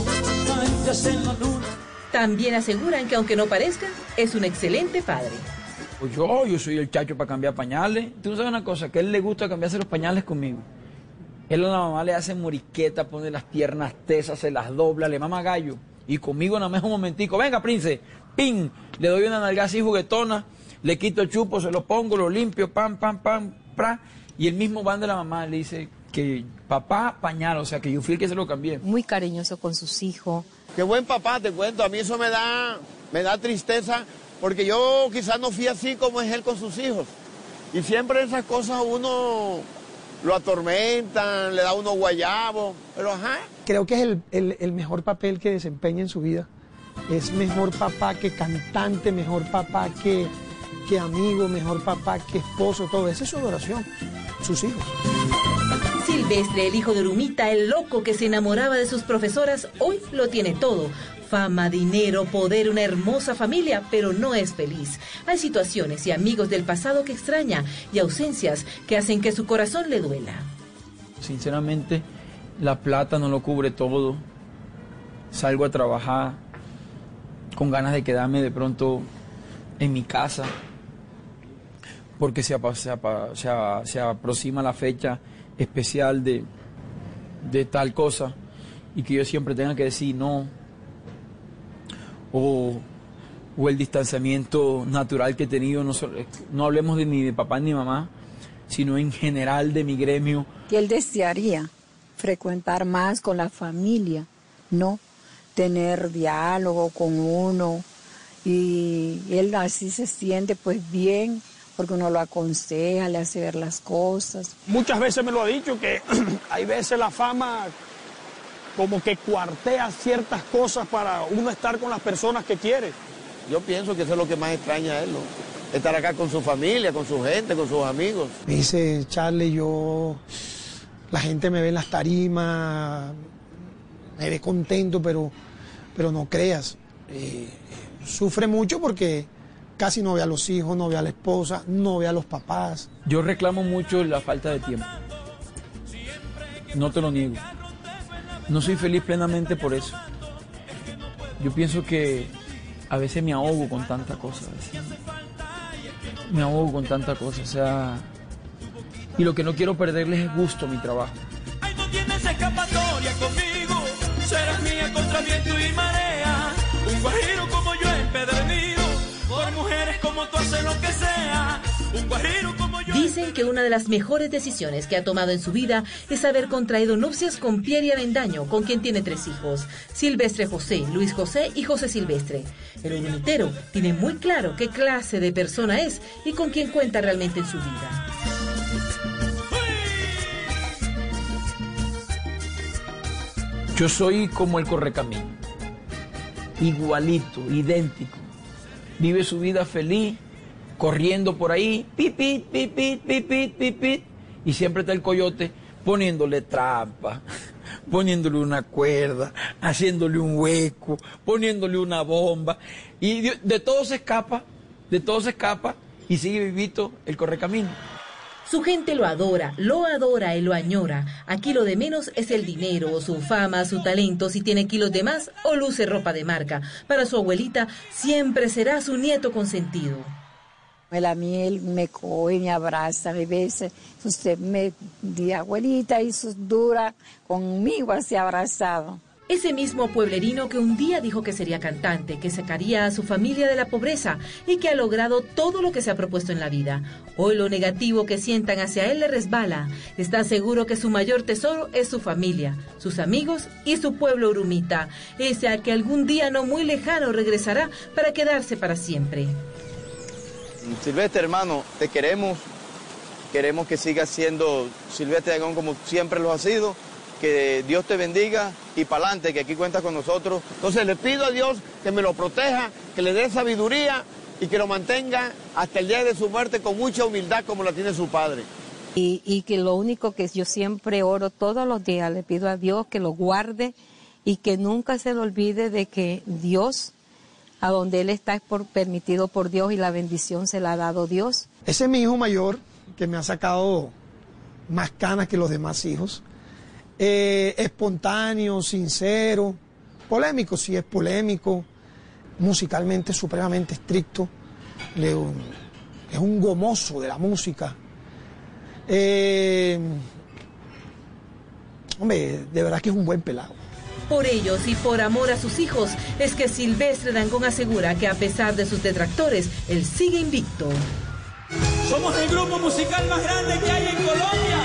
Speaker 19: manchas en la luna.
Speaker 3: También aseguran que aunque no parezca, es un excelente padre.
Speaker 20: Pues yo, yo soy el chacho para cambiar pañales. Tú sabes una cosa, que a él le gusta cambiarse los pañales conmigo. Él a la mamá le hace moriqueta, pone las piernas tesas, se las dobla, le mama gallo. Y conmigo nada más un momentico, venga, prince, pin, le doy una nalga así juguetona, le quito el chupo, se lo pongo, lo limpio, pam, pam, pam, pra. Y el mismo van de la mamá le dice que papá pañal, o sea que yo fui el que se lo cambié.
Speaker 66: Muy cariñoso con sus hijos.
Speaker 52: Qué buen papá, te cuento. A mí eso me da, me da tristeza porque yo quizás no fui así como es él con sus hijos. Y siempre esas cosas uno lo atormentan, le da uno guayabo, pero ajá.
Speaker 58: Creo que es el, el, el mejor papel que desempeña en su vida. Es mejor papá que cantante, mejor papá que, que amigo, mejor papá que esposo, todo. Esa es su adoración, sus hijos.
Speaker 3: Silvestre, el hijo de Urumita, el loco que se enamoraba de sus profesoras, hoy lo tiene todo. Fama, dinero, poder, una hermosa familia, pero no es feliz. Hay situaciones y amigos del pasado que extraña y ausencias que hacen que su corazón le duela.
Speaker 20: Sinceramente, la plata no lo cubre todo. Salgo a trabajar con ganas de quedarme de pronto en mi casa porque se, se se se aproxima la fecha especial de, tal cosa y que yo siempre tenga que decir no o, el distanciamiento natural que he tenido, no, no hablemos de ni de papá ni mamá, sino en general de mi gremio.
Speaker 51: que él desearía frecuentar más con la familia, ¿no? Tener diálogo con uno y él así se siente pues bien porque uno lo aconseja, le hace ver las cosas.
Speaker 53: Muchas veces me lo ha dicho que (clears throat) hay veces la fama como que cuartea ciertas cosas para uno estar con las personas que quiere.
Speaker 52: Yo pienso que eso es lo que más extraña a él, ¿no? Estar acá con su familia, con su gente, con sus amigos.
Speaker 58: Me dice, Charlie, yo, la gente me ve en las tarimas, me ve contento, pero, pero no creas. Eh, sufre mucho porque casi no ve a los hijos, no ve a la esposa, no ve a los papás.
Speaker 20: Yo reclamo mucho la falta de tiempo. No te lo niego. No soy feliz plenamente por eso. Yo pienso que a veces me ahogo con tanta cosa. a veces Me ahogo con tanta cosa. O sea, y lo que no quiero perderles es gusto a mi trabajo.
Speaker 19: Ay, no tienes escapatoria conmigo. Serás mía contra viento y marea. Un guajiro como yo empedernido. Mujeres como tú lo que sea. Un guajiro como yo.
Speaker 3: Dicen que una de las mejores decisiones que ha tomado en su vida es haber contraído nupcias con Pierre Avendaño, con quien tiene tres hijos, Silvestre José, Luis José y José Silvestre. El urunitero tiene muy claro qué clase de persona es y con quién cuenta realmente en su vida.
Speaker 67: Yo soy como el correcamino, igualito, idéntico. Vive su vida feliz, corriendo por ahí, pipit, pipit, pipit, pipit, y siempre está el coyote poniéndole trampa, (laughs) poniéndole una cuerda, haciéndole un hueco, poniéndole una bomba, y de, de todo se escapa, de todo se escapa, y sigue vivito el correcamino.
Speaker 3: Su gente lo adora, lo adora y lo añora. Aquí lo de menos es el dinero, su fama, su talento, si tiene kilos de más o luce ropa de marca. Para su abuelita siempre será su nieto consentido.
Speaker 51: A mí él me coge, me abraza, me besa. Usted me di abuelita y dura conmigo así abrazado.
Speaker 3: Ese mismo pueblerino que un día dijo que sería cantante, que sacaría a su familia de la pobreza y que ha logrado todo lo que se ha propuesto en la vida. Hoy lo negativo que sientan hacia él le resbala. Está seguro que su mayor tesoro es su familia, sus amigos y su pueblo urumita, ese al que algún día no muy lejano regresará para quedarse para siempre.
Speaker 57: Silvestre, hermano, te queremos. Queremos que sigas siendo Silvestre Dagón como siempre lo ha sido. Que Dios te bendiga y para adelante, que aquí cuentas con nosotros.
Speaker 52: Entonces le pido a Dios que me lo proteja, que le dé sabiduría y que lo mantenga hasta el día de su muerte con mucha humildad como la tiene su padre.
Speaker 56: Y, y que lo único que yo siempre oro todos los días, le pido a Dios que lo guarde y que nunca se le olvide de que Dios, a donde Él está es por, permitido por Dios y la bendición se la ha dado Dios.
Speaker 58: Ese es mi hijo mayor, que me ha sacado más canas que los demás hijos. Eh, espontáneo, sincero, polémico, sí es polémico, musicalmente supremamente estricto, le- es un gomoso de la música. Eh, hombre, de verdad que es un buen pelado.
Speaker 3: Por ellos y por amor a sus hijos es que Silvestre Dangón asegura que a pesar de sus detractores, él sigue invicto.
Speaker 19: Somos el grupo musical más grande que hay en Colombia.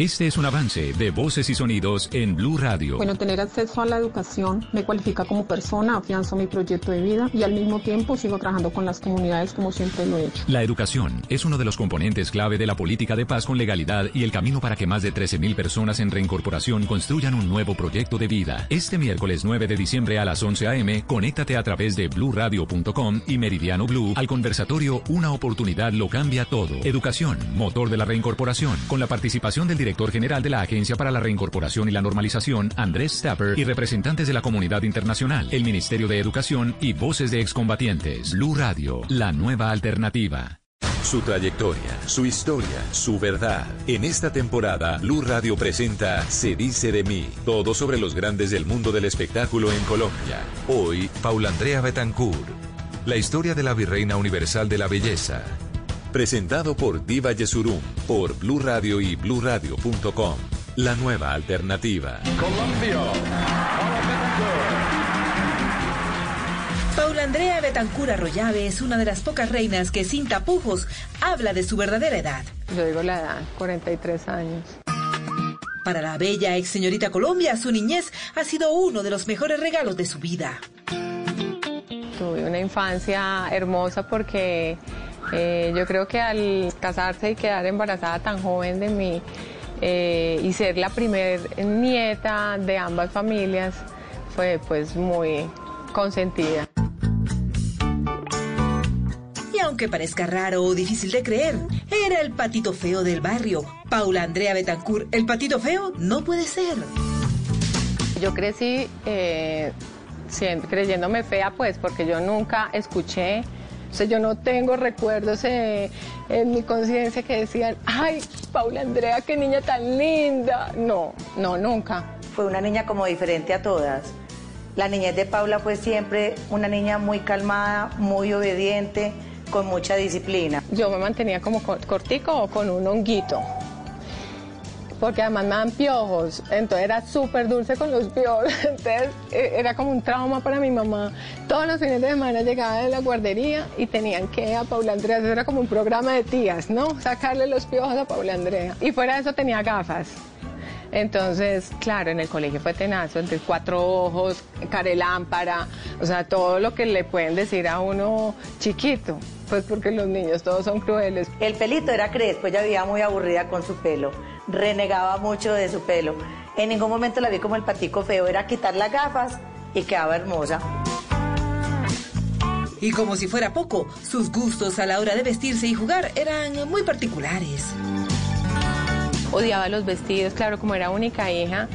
Speaker 10: Este es un avance de voces y sonidos en Blue Radio.
Speaker 68: Bueno, tener acceso a la educación me cualifica como persona, afianzo mi proyecto de vida y al mismo tiempo sigo trabajando con las comunidades como siempre lo he hecho.
Speaker 10: La educación es uno de los componentes clave de la política de paz con legalidad y el camino para que más de 13.000 personas en reincorporación construyan un nuevo proyecto de vida. Este miércoles 9 de diciembre a las 11 a.m., conéctate a través de bluradio.com y Meridiano Blue al conversatorio Una oportunidad lo cambia todo. Educación, motor de la reincorporación, con la participación del director general de la Agencia para la Reincorporación y la Normalización, Andrés Stapper, y representantes de la comunidad internacional, el Ministerio de Educación y voces de excombatientes. Blue Radio, la nueva alternativa.
Speaker 50: Su trayectoria, su historia, su verdad. En esta temporada, Blue Radio presenta Se dice de mí, todo sobre los grandes del mundo del espectáculo en Colombia. Hoy, Paula Andrea Betancourt. La historia de la Virreina Universal de la Belleza. Presentado por Diva Yesurum, por Blue Radio y bluradio.com. La nueva alternativa.
Speaker 3: Paula Andrea Betancur Arroyave es una de las pocas reinas que sin tapujos habla de su verdadera edad.
Speaker 68: Yo digo la edad, 43 años.
Speaker 3: Para la bella ex señorita Colombia, su niñez ha sido uno de los mejores regalos de su vida.
Speaker 68: Tuve una infancia hermosa porque eh, yo creo que al casarse y quedar embarazada tan joven de mí eh, y ser la primer nieta de ambas familias fue pues muy consentida.
Speaker 3: Y aunque parezca raro o difícil de creer, era el patito feo del barrio. Paula Andrea Betancur, el patito feo no puede ser.
Speaker 68: Yo crecí eh, creyéndome fea, pues, porque yo nunca escuché, o sea, yo no tengo recuerdos eh, en mi conciencia que decían, ay, Paula Andrea, qué niña tan linda. No, no, nunca.
Speaker 69: Fue una niña como diferente a todas. La niñez de Paula fue siempre una niña muy calmada, muy obediente, con mucha disciplina.
Speaker 68: Yo me mantenía como co- cortico o con un honguito. Porque además me dan piojos, entonces era súper dulce con los piojos, (laughs) entonces eh, era como un trauma para mi mamá. Todos los fines de semana llegaba de la guardería y tenían que a Paula Andrea, eso era como un programa de tías, ¿no? Sacarle los piojos a Paula Andrea. Y fuera de eso tenía gafas. Entonces, claro, en el colegio fue tenazo, entre cuatro ojos, carelámpara, o sea, todo lo que le pueden decir a uno chiquito, pues porque los niños todos son crueles.
Speaker 69: El pelito era crespo, ella vivía muy aburrida con su pelo, renegaba mucho de su pelo. En ningún momento la vi como el patico feo, era quitar las gafas y quedaba hermosa.
Speaker 3: Y como si fuera poco, sus gustos a la hora de vestirse y jugar eran muy particulares
Speaker 68: odiaba los vestidos, claro, como era única hija.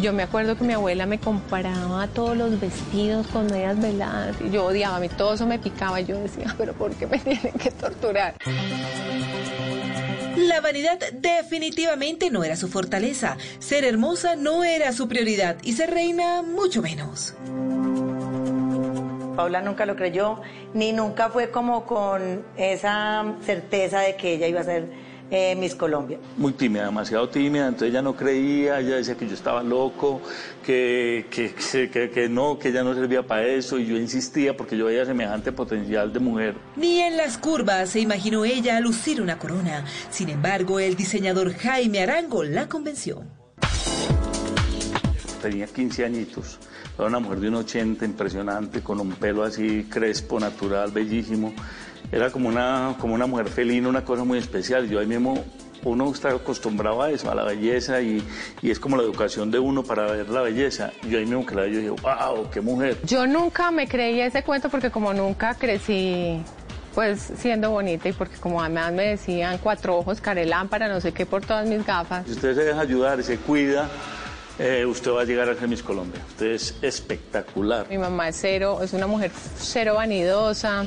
Speaker 68: Yo me acuerdo que mi abuela me comparaba todos los vestidos con medias veladas y yo odiaba, a mí todo eso me picaba y yo decía, pero ¿por qué me (laughs) tienen que torturar?
Speaker 3: La vanidad definitivamente no era su fortaleza, ser hermosa no era su prioridad y ser reina mucho menos.
Speaker 69: Paula nunca lo creyó, ni nunca fue como con esa certeza de que ella iba a ser eh, Miss Colombia.
Speaker 70: Muy tímida, demasiado tímida, entonces ella no creía, ella decía que yo estaba loco, que, que, que, que no, que ella no servía para eso, y yo insistía porque yo veía semejante potencial de mujer.
Speaker 3: Ni en las curvas se imaginó ella lucir una corona, sin embargo el diseñador Jaime Arango la convenció.
Speaker 70: Tenía 15 añitos. Era una mujer de un 80, impresionante, con un pelo así crespo, natural, bellísimo era como una, como una mujer felina, una cosa muy especial. Yo ahí mismo, uno está acostumbrado a eso, a la belleza, y, y, es como la educación de uno para ver la belleza. Yo ahí mismo que la vi, yo dije, wow, qué mujer.
Speaker 68: Yo nunca me creí ese cuento porque como nunca crecí pues siendo bonita y porque como además me decían cuatro ojos, carelámpara, no sé qué, por todas mis gafas.
Speaker 70: Si usted se deja ayudar y se cuida, eh, usted va a llegar a ser Miss Colombia. Usted es espectacular.
Speaker 68: Mi mamá es cero, es una mujer cero vanidosa,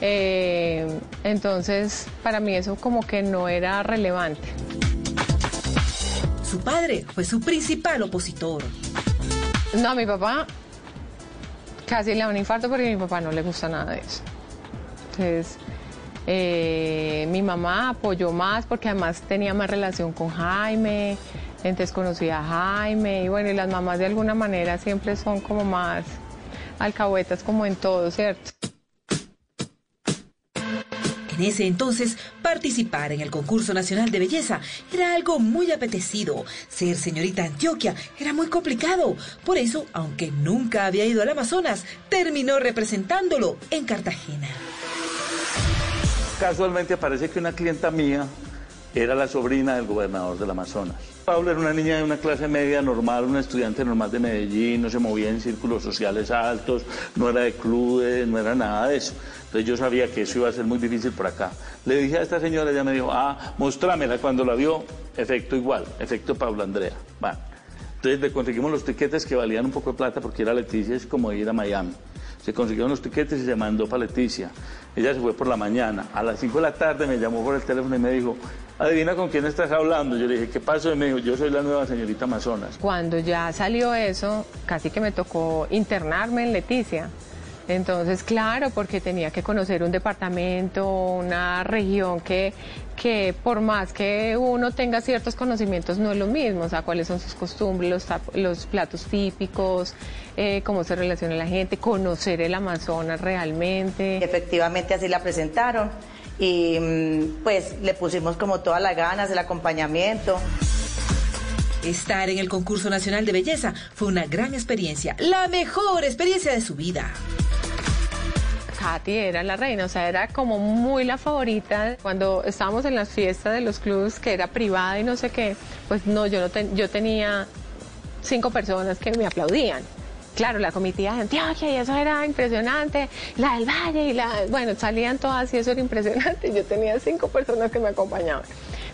Speaker 68: eh, entonces, para mí eso como que no era relevante.
Speaker 3: Su padre fue su principal opositor.
Speaker 68: No, mi papá casi le da un infarto porque a mi papá no le gusta nada de eso. Entonces, eh, mi mamá apoyó más porque además tenía más relación con Jaime, entonces conocía a Jaime y bueno, y las mamás de alguna manera siempre son como más alcahuetas como en todo, ¿cierto?
Speaker 3: En ese entonces, participar en el concurso nacional de belleza era algo muy apetecido. Ser señorita Antioquia era muy complicado. Por eso, aunque nunca había ido al Amazonas, terminó representándolo en Cartagena.
Speaker 70: Casualmente aparece que una clienta mía era la sobrina del gobernador del Amazonas. Paula era una niña de una clase media normal, una estudiante normal de Medellín, no se movía en círculos sociales altos, no era de clubes, no era nada de eso. Entonces yo sabía que eso iba a ser muy difícil por acá. Le dije a esta señora, ella me dijo, ah, mostrámela. Cuando la vio, efecto igual, efecto Paula Andrea. Va. Entonces le conseguimos los tiquetes que valían un poco de plata porque ir a Leticia es como ir a Miami. Se consiguieron los tiquetes y se mandó para Leticia. Ella se fue por la mañana. A las 5 de la tarde me llamó por el teléfono y me dijo, adivina con quién estás hablando. Yo le dije, ¿qué pasó? Y me dijo, yo soy la nueva señorita Amazonas.
Speaker 68: Cuando ya salió eso, casi que me tocó internarme en Leticia. Entonces, claro, porque tenía que conocer un departamento, una región que, que por más que uno tenga ciertos conocimientos no es lo mismo, o sea, cuáles son sus costumbres, los, platos típicos, eh, cómo se relaciona la gente, conocer el Amazonas realmente.
Speaker 69: Efectivamente así la presentaron y mm, pues le pusimos como todas las ganas, el acompañamiento.
Speaker 3: Estar en el concurso nacional de belleza fue una gran experiencia, la mejor experiencia de su vida.
Speaker 68: Katy era la reina, o sea, era como muy la favorita. Cuando estábamos en las fiestas de los clubes, que era privada y no sé qué, pues no, yo, no yo tenía cinco personas que me aplaudían. Claro, la comitiva de Antioquia y eso era impresionante, la del Valle y la, bueno, salían todas y eso era impresionante. Yo tenía cinco personas que me acompañaban.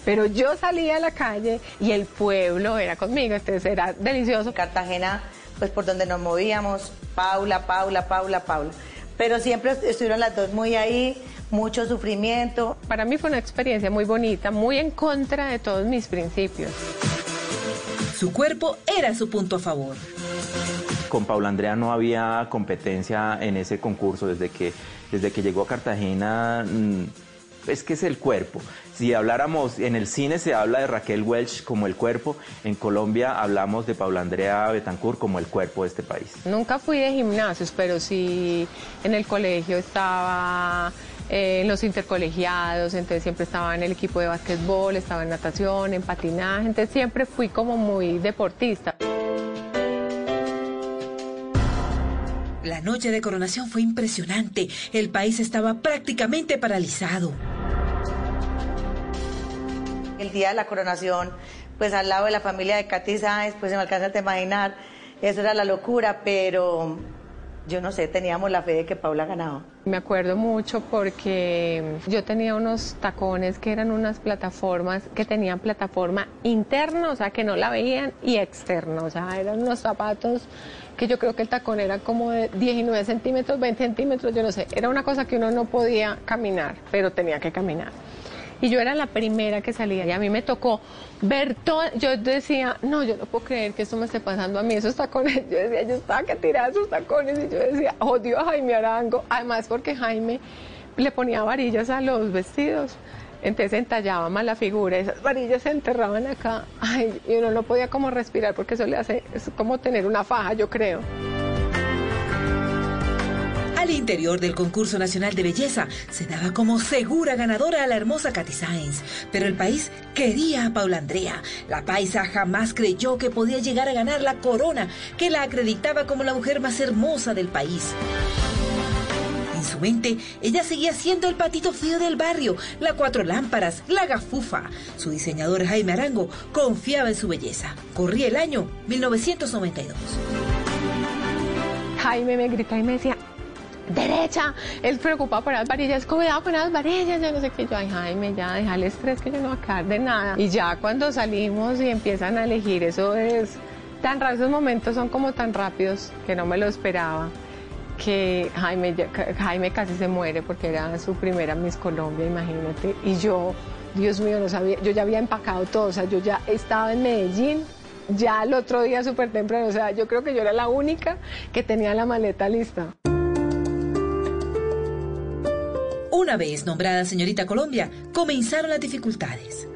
Speaker 68: Pero yo salía a la calle y el pueblo era conmigo, entonces era delicioso.
Speaker 69: Cartagena, pues por donde nos movíamos, Paula, Paula, Paula, Paula pero siempre estuvieron las dos muy ahí, mucho sufrimiento.
Speaker 68: Para mí fue una experiencia muy bonita, muy en contra de todos mis principios.
Speaker 3: Su cuerpo era su punto a favor.
Speaker 20: Con Paula Andrea no había competencia en ese concurso desde que, desde que llegó a Cartagena. Mm,
Speaker 71: es que es el cuerpo. Si habláramos, en el cine se habla de Raquel Welch como el cuerpo, en Colombia hablamos de Paula Andrea Betancourt como el cuerpo de este país.
Speaker 68: Nunca fui de gimnasios, pero sí en el colegio estaba eh, en los intercolegiados, entonces siempre estaba en el equipo de básquetbol, estaba en natación, en patinaje, entonces siempre fui como muy deportista.
Speaker 3: La noche de coronación fue impresionante. El país estaba prácticamente paralizado.
Speaker 69: El día de la coronación, pues al lado de la familia de Katy Sáenz, pues se me alcanza a imaginar, eso era la locura, pero yo no sé, teníamos la fe de que Paula ganaba.
Speaker 68: Me acuerdo mucho porque yo tenía unos tacones que eran unas plataformas que tenían plataforma interna, o sea, que no la veían, y externa, o sea, eran unos zapatos que yo creo que el tacón era como de 19 centímetros, 20 centímetros, yo no sé, era una cosa que uno no podía caminar, pero tenía que caminar y yo era la primera que salía y a mí me tocó ver todo, yo decía, no, yo no puedo creer que esto me esté pasando a mí, esos tacones, (laughs) yo decía, yo estaba que tiraba esos tacones y yo decía, odio a Jaime Arango, además porque Jaime le ponía varillas a los vestidos. Entonces entallaba más la figura, esas varillas se enterraban acá, ay, y uno no podía como respirar porque eso le hace, es como tener una faja, yo creo.
Speaker 3: Al interior del concurso nacional de belleza se daba como segura ganadora a la hermosa Katy Sáenz, pero el país quería a Paula Andrea. La paisa jamás creyó que podía llegar a ganar la corona que la acreditaba como la mujer más hermosa del país. En su mente, ella seguía siendo el patito feo del barrio, la cuatro lámparas, la gafufa. Su diseñador Jaime Arango confiaba en su belleza. Corría el año 1992.
Speaker 68: Jaime me gritaba y me decía, derecha, él preocupado por las varillas, cuidado con las varillas, yo no sé qué, yo, ay Jaime, ya, deja el estrés que yo no voy a de nada. Y ya cuando salimos y empiezan a elegir, eso es tan raro, esos momentos son como tan rápidos que no me lo esperaba, que Jaime, Jaime casi se muere porque era su primera Miss Colombia, imagínate, y yo, Dios mío, no sabía, yo ya había empacado todo, o sea, yo ya estaba en Medellín, ya el otro día súper temprano, o sea, yo creo que yo era la única que tenía la maleta lista.
Speaker 3: Una vez nombrada señorita Colombia, comenzaron las dificultades.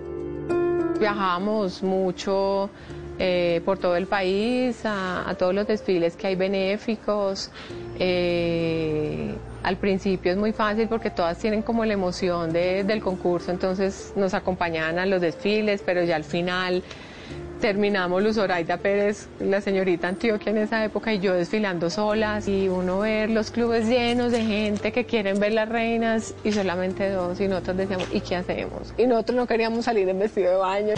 Speaker 68: Viajamos mucho eh, por todo el país, a, todos los desfiles que hay benéficos. Eh, al principio es muy fácil porque todas tienen como la emoción del concurso, entonces nos acompañaban a los desfiles, pero ya al final terminamos Luz Zoraida Pérez, la señorita Antioquia en esa época, y yo desfilando solas, y uno ver los clubes llenos de gente que quieren ver las reinas, y solamente dos, y nosotros decíamos, ¿y qué hacemos? Y nosotros no queríamos salir en vestido de baño.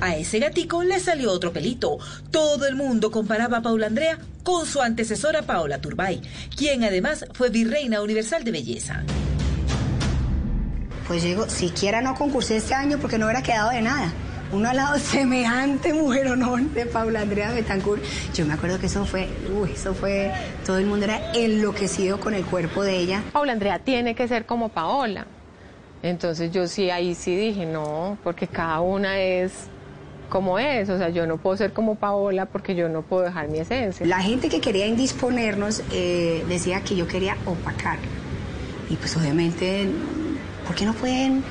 Speaker 3: A ese gatico le salió otro pelito. Todo el mundo comparaba a Paula Andrea con su antecesora Paola Turbay, quien además fue virreina universal de belleza.
Speaker 72: Pues yo digo, siquiera no concursé este año porque no hubiera quedado de nada. Uno al lado (laughs) semejante mujer honor de Paula Andrea Betancourt. Yo me acuerdo que eso fue, uy, eso fue, todo el mundo era enloquecido con el cuerpo de ella.
Speaker 68: Paula Andrea tiene que ser como Paola. Entonces yo sí, ahí sí dije, no, porque cada una es como es, o sea, yo no puedo ser como Paola porque yo no puedo dejar mi esencia.
Speaker 72: La gente que quería indisponernos eh, decía que yo quería opacar. Y pues obviamente ¿Por qué no pueden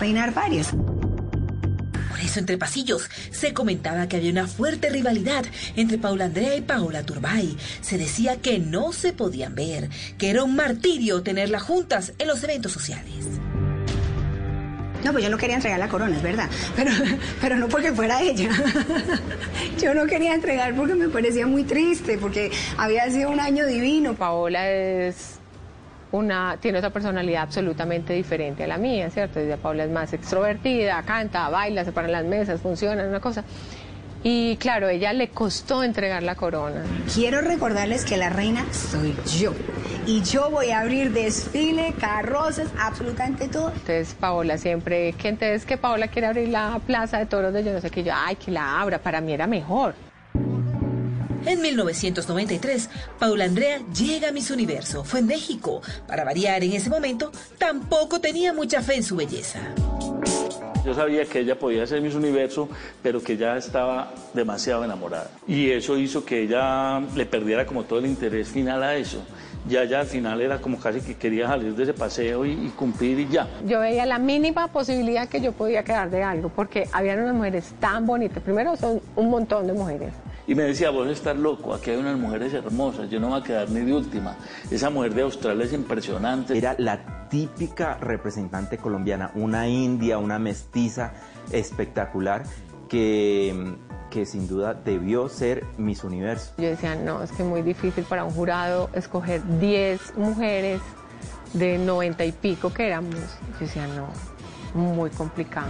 Speaker 72: reinar varias?
Speaker 3: Por eso entre pasillos se comentaba que había una fuerte rivalidad entre Paula Andrea y Paola Turbay. Se decía que no se podían ver, que era un martirio tenerlas juntas en los eventos sociales.
Speaker 72: No, pues yo no quería entregar la corona, es verdad, pero, pero no porque fuera ella. (laughs) yo no quería entregar porque me parecía muy triste, porque había sido un año divino.
Speaker 68: Paola es una, tiene otra personalidad absolutamente diferente a la mía, ¿cierto? Paula es más extrovertida, canta, baila, se paran las mesas, funciona, una cosa. Y claro, ella le costó entregar la corona.
Speaker 72: Quiero recordarles que la reina soy yo. Y yo voy a abrir desfile, carrozas, absolutamente todo.
Speaker 68: Entonces Paola siempre, que entonces que Paola quiere abrir la plaza de toros de yo no sé qué, yo, ay, que la abra, para mí era mejor.
Speaker 3: En 1993, Paula Andrea llega a Miss Universo. Fue en México. Para variar, en ese momento, tampoco tenía mucha fe en su belleza.
Speaker 70: Yo sabía que ella podía ser Miss Universo, pero que ya estaba demasiado enamorada. Y eso hizo que ella le perdiera como todo el interés final a eso. Ya, ya al final era como casi que quería salir de ese paseo y, y cumplir y ya.
Speaker 68: Yo veía la mínima posibilidad que yo podía quedar de algo, porque habían unas mujeres tan bonitas. Primero son un montón de mujeres.
Speaker 70: Y me decía, vos estás loco, aquí hay unas mujeres hermosas, yo no me voy a quedar ni de última. Esa mujer de Australia es impresionante.
Speaker 71: Era la típica representante colombiana, una india, una mestiza espectacular que, que sin duda debió ser Miss Universo.
Speaker 68: Yo decía, no, es que muy difícil para un jurado escoger 10 mujeres de 90 y pico que éramos. Yo decía, no, muy complicado.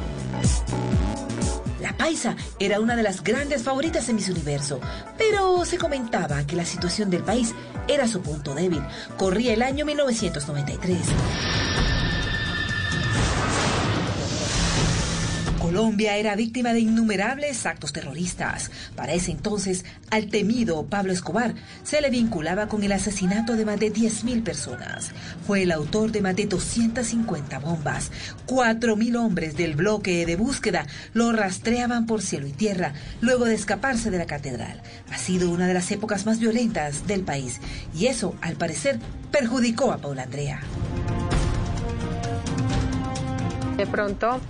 Speaker 3: La paisa era una de las grandes favoritas en Miss Universo, pero se comentaba que la situación del país era su punto débil. Corría el año 1993. Colombia era víctima de innumerables actos terroristas. Para ese entonces, al temido Pablo Escobar se le vinculaba con el asesinato de más de 10.000 personas. Fue el autor de más de 250 bombas. 4.000 hombres del bloque de búsqueda lo rastreaban por cielo y tierra luego de escaparse de la catedral. Ha sido una de las épocas más violentas del país y eso, al parecer, perjudicó a Paula Andrea.
Speaker 68: De pronto,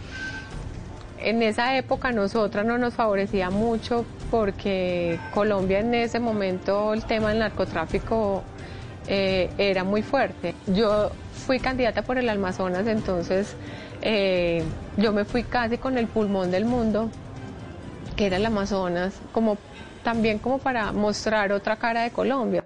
Speaker 68: en esa época nosotras no nos favorecía mucho porque Colombia en ese momento el tema del narcotráfico eh, era muy fuerte. Yo fui candidata por el Amazonas, entonces eh, yo me fui casi con el pulmón del mundo, que era el Amazonas, como también como para mostrar otra cara de Colombia.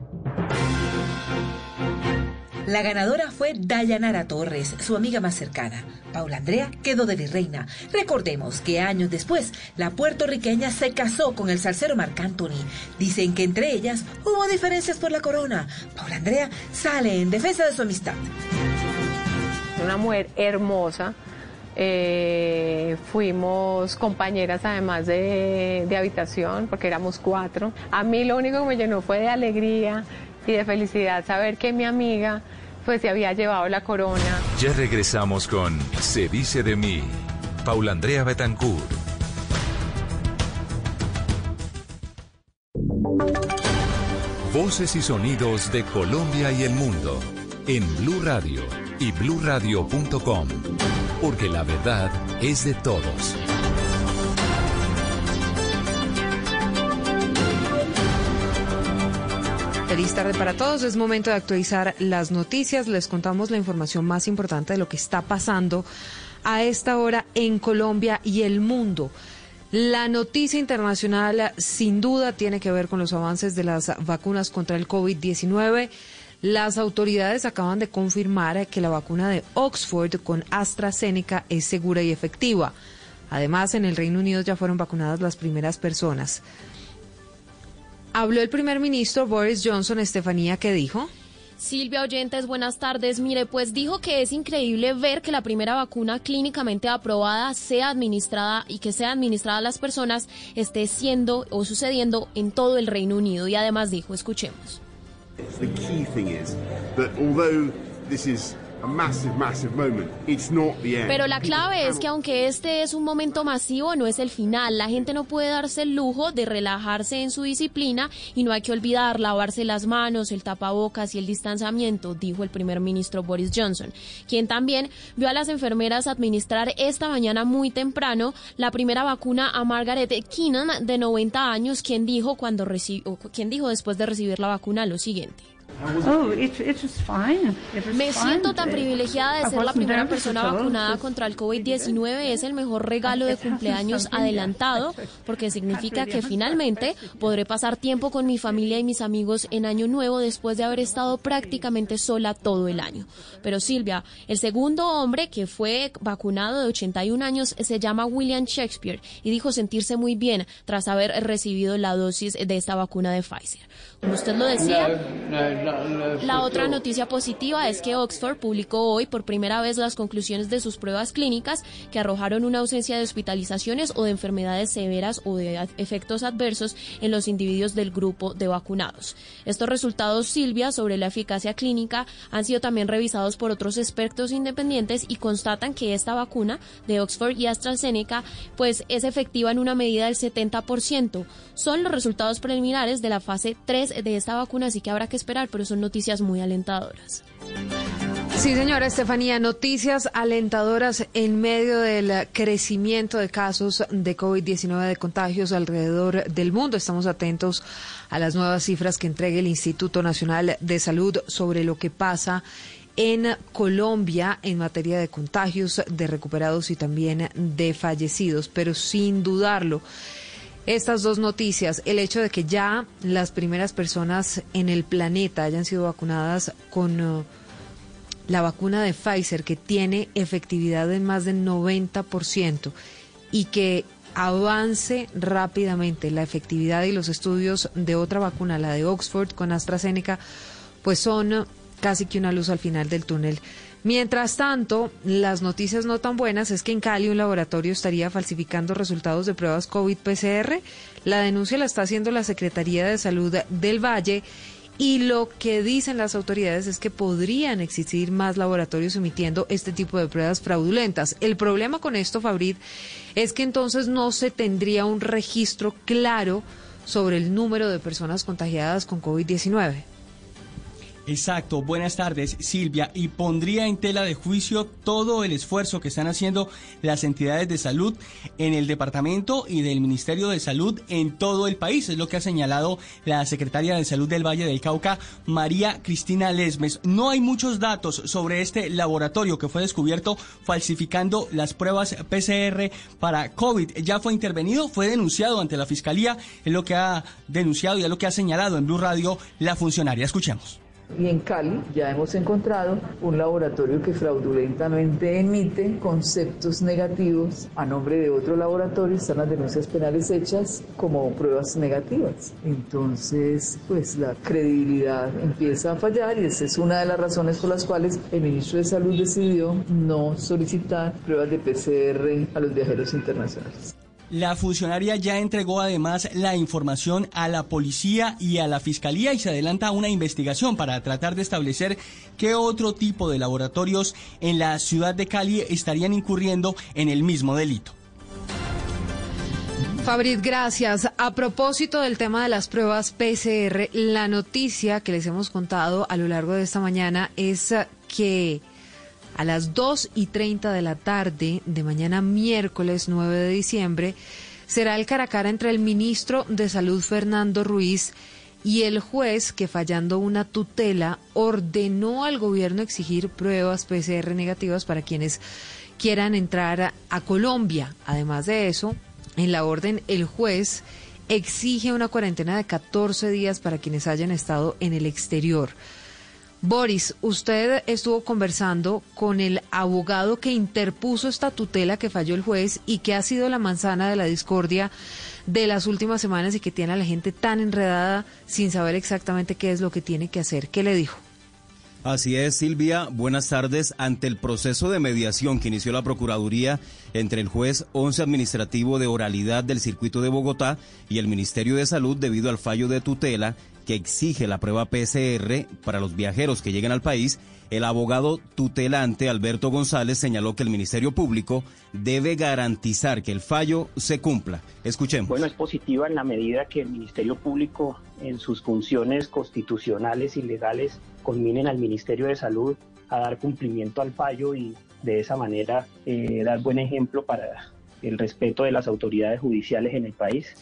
Speaker 3: La ganadora fue Dayanara Torres, su amiga más cercana. Paula Andrea quedó de virreina. Recordemos que años después, la puertorriqueña se casó con el salsero Marc Anthony. Dicen que entre ellas hubo diferencias por la corona. Paula Andrea sale en defensa de su amistad.
Speaker 68: Una mujer hermosa. Eh, fuimos compañeras además de, de habitación porque éramos cuatro. A mí lo único que me llenó fue de alegría y de felicidad saber que mi amiga pues se había llevado la corona.
Speaker 50: Ya regresamos con Se dice de mí. Paula Andrea Betancourt. Voces y sonidos de Colombia y el mundo en Blue Radio y bluradio.com, porque la verdad es de todos.
Speaker 37: Feliz tarde para todos. Es momento de actualizar las noticias. Les contamos la información más importante de lo que está pasando a esta hora en Colombia y el mundo. La noticia internacional sin duda tiene que ver con los avances de las vacunas contra el COVID-19. Las autoridades acaban de confirmar que la vacuna de Oxford con AstraZeneca es segura y efectiva. Además, en el Reino Unido ya fueron vacunadas las primeras personas. Habló el primer ministro Boris Johnson, Estefanía, ¿qué dijo?
Speaker 45: Silvia Oyentes, buenas tardes. Mire, pues dijo que es increíble ver que la primera vacuna clínicamente aprobada sea administrada y que sea administrada a las personas esté siendo o sucediendo en todo el Reino Unido. Y además dijo, escuchemos.
Speaker 73: The key thing is that although this is a massive, massive moment, it's not the end.
Speaker 45: Pero la clave es que aunque este es un momento masivo, no es el final. La gente no puede darse el lujo de relajarse en su disciplina y no hay que olvidar lavarse las manos, el tapabocas y el distanciamiento, dijo el primer ministro Boris Johnson, quien también vio a las enfermeras administrar esta mañana muy temprano la primera vacuna a Margaret Keenan de 90 años, quien dijo cuando recibió, quien dijo después de recibir la vacuna lo siguiente.
Speaker 74: Oh,
Speaker 45: Me siento tan privilegiada de ser la primera persona vacunada contra el COVID-19. Es el mejor regalo de cumpleaños adelantado (laughs) porque significa que finalmente podré pasar tiempo con mi familia y mis amigos en Año Nuevo después de haber estado prácticamente sola todo el año. Pero Silvia, el segundo hombre que fue vacunado de 81 años se llama William Shakespeare y dijo sentirse muy bien tras haber recibido la dosis de esta vacuna de Pfizer. Como usted lo decía, la otra noticia positiva es que Oxford publicó hoy por primera vez las conclusiones de sus pruebas clínicas que arrojaron una ausencia de hospitalizaciones o de enfermedades severas o de efectos adversos en los individuos del grupo de vacunados. Estos resultados, Silvia, sobre la eficacia clínica han sido también revisados por otros expertos independientes y constatan que esta vacuna de Oxford y AstraZeneca pues es efectiva en una medida del 70%. Son los resultados preliminares de la fase 3 de esta vacuna, así que habrá que esperar pero son noticias muy alentadoras.
Speaker 37: Sí, señora Estefanía, noticias alentadoras en medio del crecimiento de casos de COVID-19 de contagios alrededor del mundo. Estamos atentos a las nuevas cifras que entregue el Instituto Nacional de Salud sobre lo que pasa en Colombia en materia de contagios, de recuperados y también de fallecidos. Pero sin dudarlo, estas dos noticias, el hecho de que ya las primeras personas en el planeta hayan sido vacunadas con uh, la vacuna de Pfizer, que tiene efectividad en más del 90%, y que avance rápidamente la efectividad y los estudios de otra vacuna, la de Oxford con AstraZeneca, pues son casi que una luz al final del túnel. Mientras tanto, las noticias no tan buenas es que en Cali un laboratorio estaría falsificando resultados de pruebas COVID-PCR. La denuncia la está haciendo la Secretaría de Salud del Valle y lo que dicen las autoridades es que podrían existir más laboratorios emitiendo este tipo de pruebas fraudulentas. El problema con esto, Fabrid, es que entonces no se tendría un registro claro sobre el número de personas contagiadas con COVID-19.
Speaker 75: Exacto, buenas tardes Silvia y pondría en tela de juicio todo el esfuerzo que están haciendo las entidades de salud en el departamento y del Ministerio de Salud en todo el país, es lo que ha señalado la secretaria de Salud del Valle del Cauca, María Cristina Lesmes. No hay muchos datos sobre este laboratorio que fue descubierto falsificando las pruebas PCR para COVID. Ya fue intervenido, fue denunciado ante la Fiscalía, es lo que ha denunciado y es lo que ha señalado en Blue Radio la funcionaria. Escuchemos.
Speaker 76: Y en Cali ya hemos encontrado un laboratorio que fraudulentamente emite conceptos negativos a nombre de otro laboratorio. Están las denuncias penales hechas como pruebas negativas. Entonces, pues la credibilidad empieza a fallar y esa es una de las razones por las cuales el ministro de Salud decidió no solicitar pruebas de PCR a los viajeros internacionales.
Speaker 75: La funcionaria ya entregó además la información a la policía y a la fiscalía y se adelanta una investigación para tratar de establecer qué otro tipo de laboratorios en la ciudad de Cali estarían incurriendo en el mismo delito.
Speaker 37: Fabrit, gracias. A propósito del tema de las pruebas PCR, la noticia que les hemos contado a lo largo de esta mañana es que a las 2 y 30 de la tarde de mañana miércoles 9 de diciembre será el cara a cara entre el ministro de Salud Fernando Ruiz y el juez que fallando una tutela ordenó al gobierno exigir pruebas PCR negativas para quienes quieran entrar a, a Colombia. Además de eso, en la orden el juez exige una cuarentena de 14 días para quienes hayan estado en el exterior. Boris, usted estuvo conversando con el abogado que interpuso esta tutela que falló el juez y que ha sido la manzana de la discordia de las últimas semanas y que tiene a la gente tan enredada sin saber exactamente qué es lo que tiene que hacer. ¿Qué le dijo?
Speaker 38: Así es, Silvia. Buenas tardes. Ante el proceso de mediación que inició la Procuraduría entre el juez 11 administrativo de oralidad del circuito de Bogotá y el Ministerio de Salud debido al fallo de tutela que exige la prueba PCR para los viajeros que lleguen al país, el abogado tutelante Alberto González señaló que el Ministerio Público debe garantizar que el fallo se cumpla. Escuchemos.
Speaker 77: Bueno, es positiva en la medida que el Ministerio Público en sus funciones constitucionales y legales conminen al Ministerio de Salud a dar cumplimiento al fallo y de esa manera eh, dar buen ejemplo para el respeto de las autoridades judiciales en el país.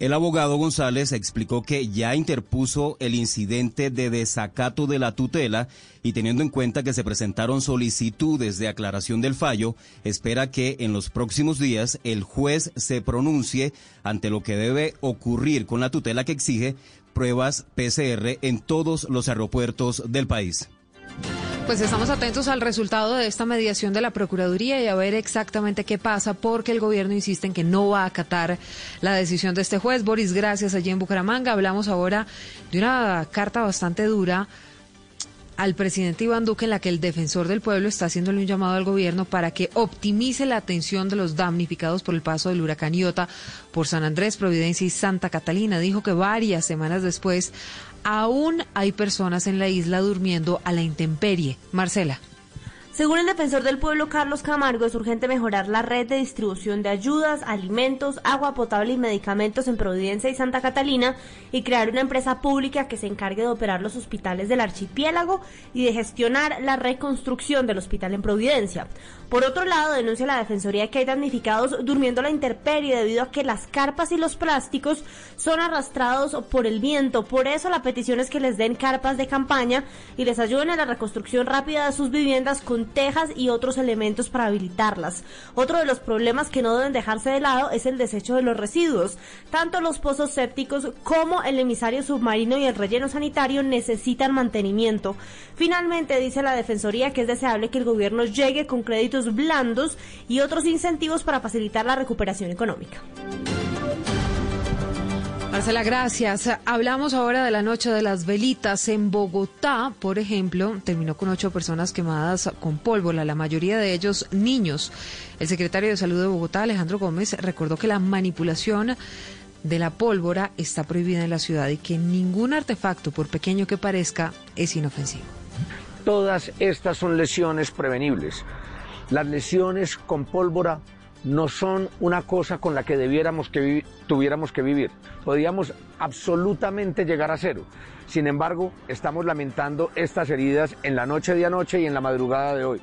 Speaker 38: El abogado González explicó que ya interpuso el incidente de desacato de la tutela y teniendo en cuenta que se presentaron solicitudes de aclaración del fallo, espera que en los próximos días el juez se pronuncie ante lo que debe ocurrir con la tutela que exige pruebas PCR en todos los aeropuertos del país.
Speaker 37: Pues estamos atentos al resultado de esta mediación de la Procuraduría y a ver exactamente qué pasa, porque el gobierno insiste en que no va a acatar la decisión de este juez. Boris, gracias allí en Bucaramanga. Hablamos ahora de una carta bastante dura al presidente Iván Duque en la que el defensor del pueblo está haciéndole un llamado al gobierno para que optimice la atención de los damnificados por el paso del huracán Iota por San Andrés, Providencia y Santa Catalina. Dijo que varias semanas después aún hay personas en la isla durmiendo a la intemperie. Marcela.
Speaker 44: Según el defensor del pueblo Carlos Camargo, es urgente mejorar la red de distribución de ayudas, alimentos, agua potable y medicamentos en Providencia y Santa Catalina y crear una empresa pública que se encargue de operar los hospitales del archipiélago y de gestionar la reconstrucción del hospital en Providencia. Por otro lado, denuncia la Defensoría que hay damnificados durmiendo la intemperie debido a que las carpas y los plásticos son arrastrados por el viento. Por eso la petición es que les den carpas de campaña y les ayuden a la reconstrucción rápida de sus viviendas con tejas y otros elementos para habilitarlas. Otro de los problemas que no deben dejarse de lado es el desecho de los residuos. Tanto los pozos sépticos como el emisario submarino y el relleno sanitario necesitan mantenimiento. Finalmente, dice la Defensoría que es deseable que el gobierno llegue con créditos blandos y otros incentivos para facilitar la recuperación económica.
Speaker 37: Marcela, gracias. Hablamos ahora de la noche de las velitas en Bogotá, por ejemplo, terminó con ocho personas quemadas con pólvora, la mayoría de ellos niños. El secretario de Salud de Bogotá, Alejandro Gómez, recordó que la manipulación de la pólvora está prohibida en la ciudad y que ningún artefacto, por pequeño que parezca, es inofensivo.
Speaker 78: Todas estas son lesiones prevenibles. Las lesiones con pólvora no son una cosa con la que debiéramos que tuviéramos que vivir. Podríamos absolutamente llegar a cero. Sin embargo, estamos lamentando estas heridas en la noche de anoche y en la madrugada de hoy.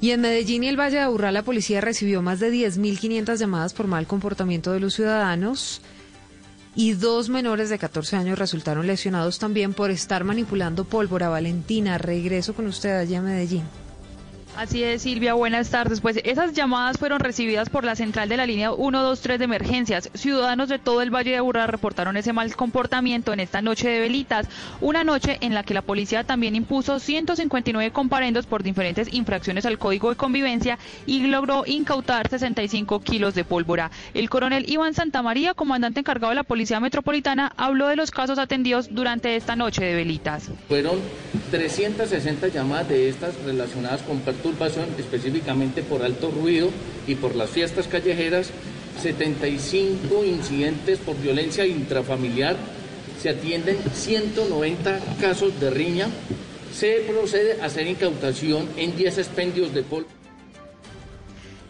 Speaker 37: Y en Medellín y el Valle de Aburrá la policía recibió más de 10.500 llamadas por mal comportamiento de los ciudadanos y dos menores de 14 años resultaron lesionados también por estar manipulando pólvora. Valentina, regreso con usted allá a Medellín.
Speaker 42: Así es, Silvia, buenas tardes. Pues esas llamadas fueron recibidas por la central de la línea 123 de emergencias. Ciudadanos de todo el Valle de Aburrá reportaron ese mal comportamiento en esta noche de velitas, una noche en la que la policía también impuso 159 comparendos por diferentes infracciones al Código de Convivencia y logró incautar 65 kilos de pólvora. El coronel Iván Santamaría, comandante encargado de la Policía Metropolitana, habló de los casos atendidos durante esta noche de velitas.
Speaker 79: Fueron 360 llamadas de estas relacionadas con perturbación, específicamente por alto ruido y por las fiestas callejeras, 75 incidentes por violencia intrafamiliar, se atienden 190 casos de riña, se procede a hacer incautación en 10 expendios de polvo.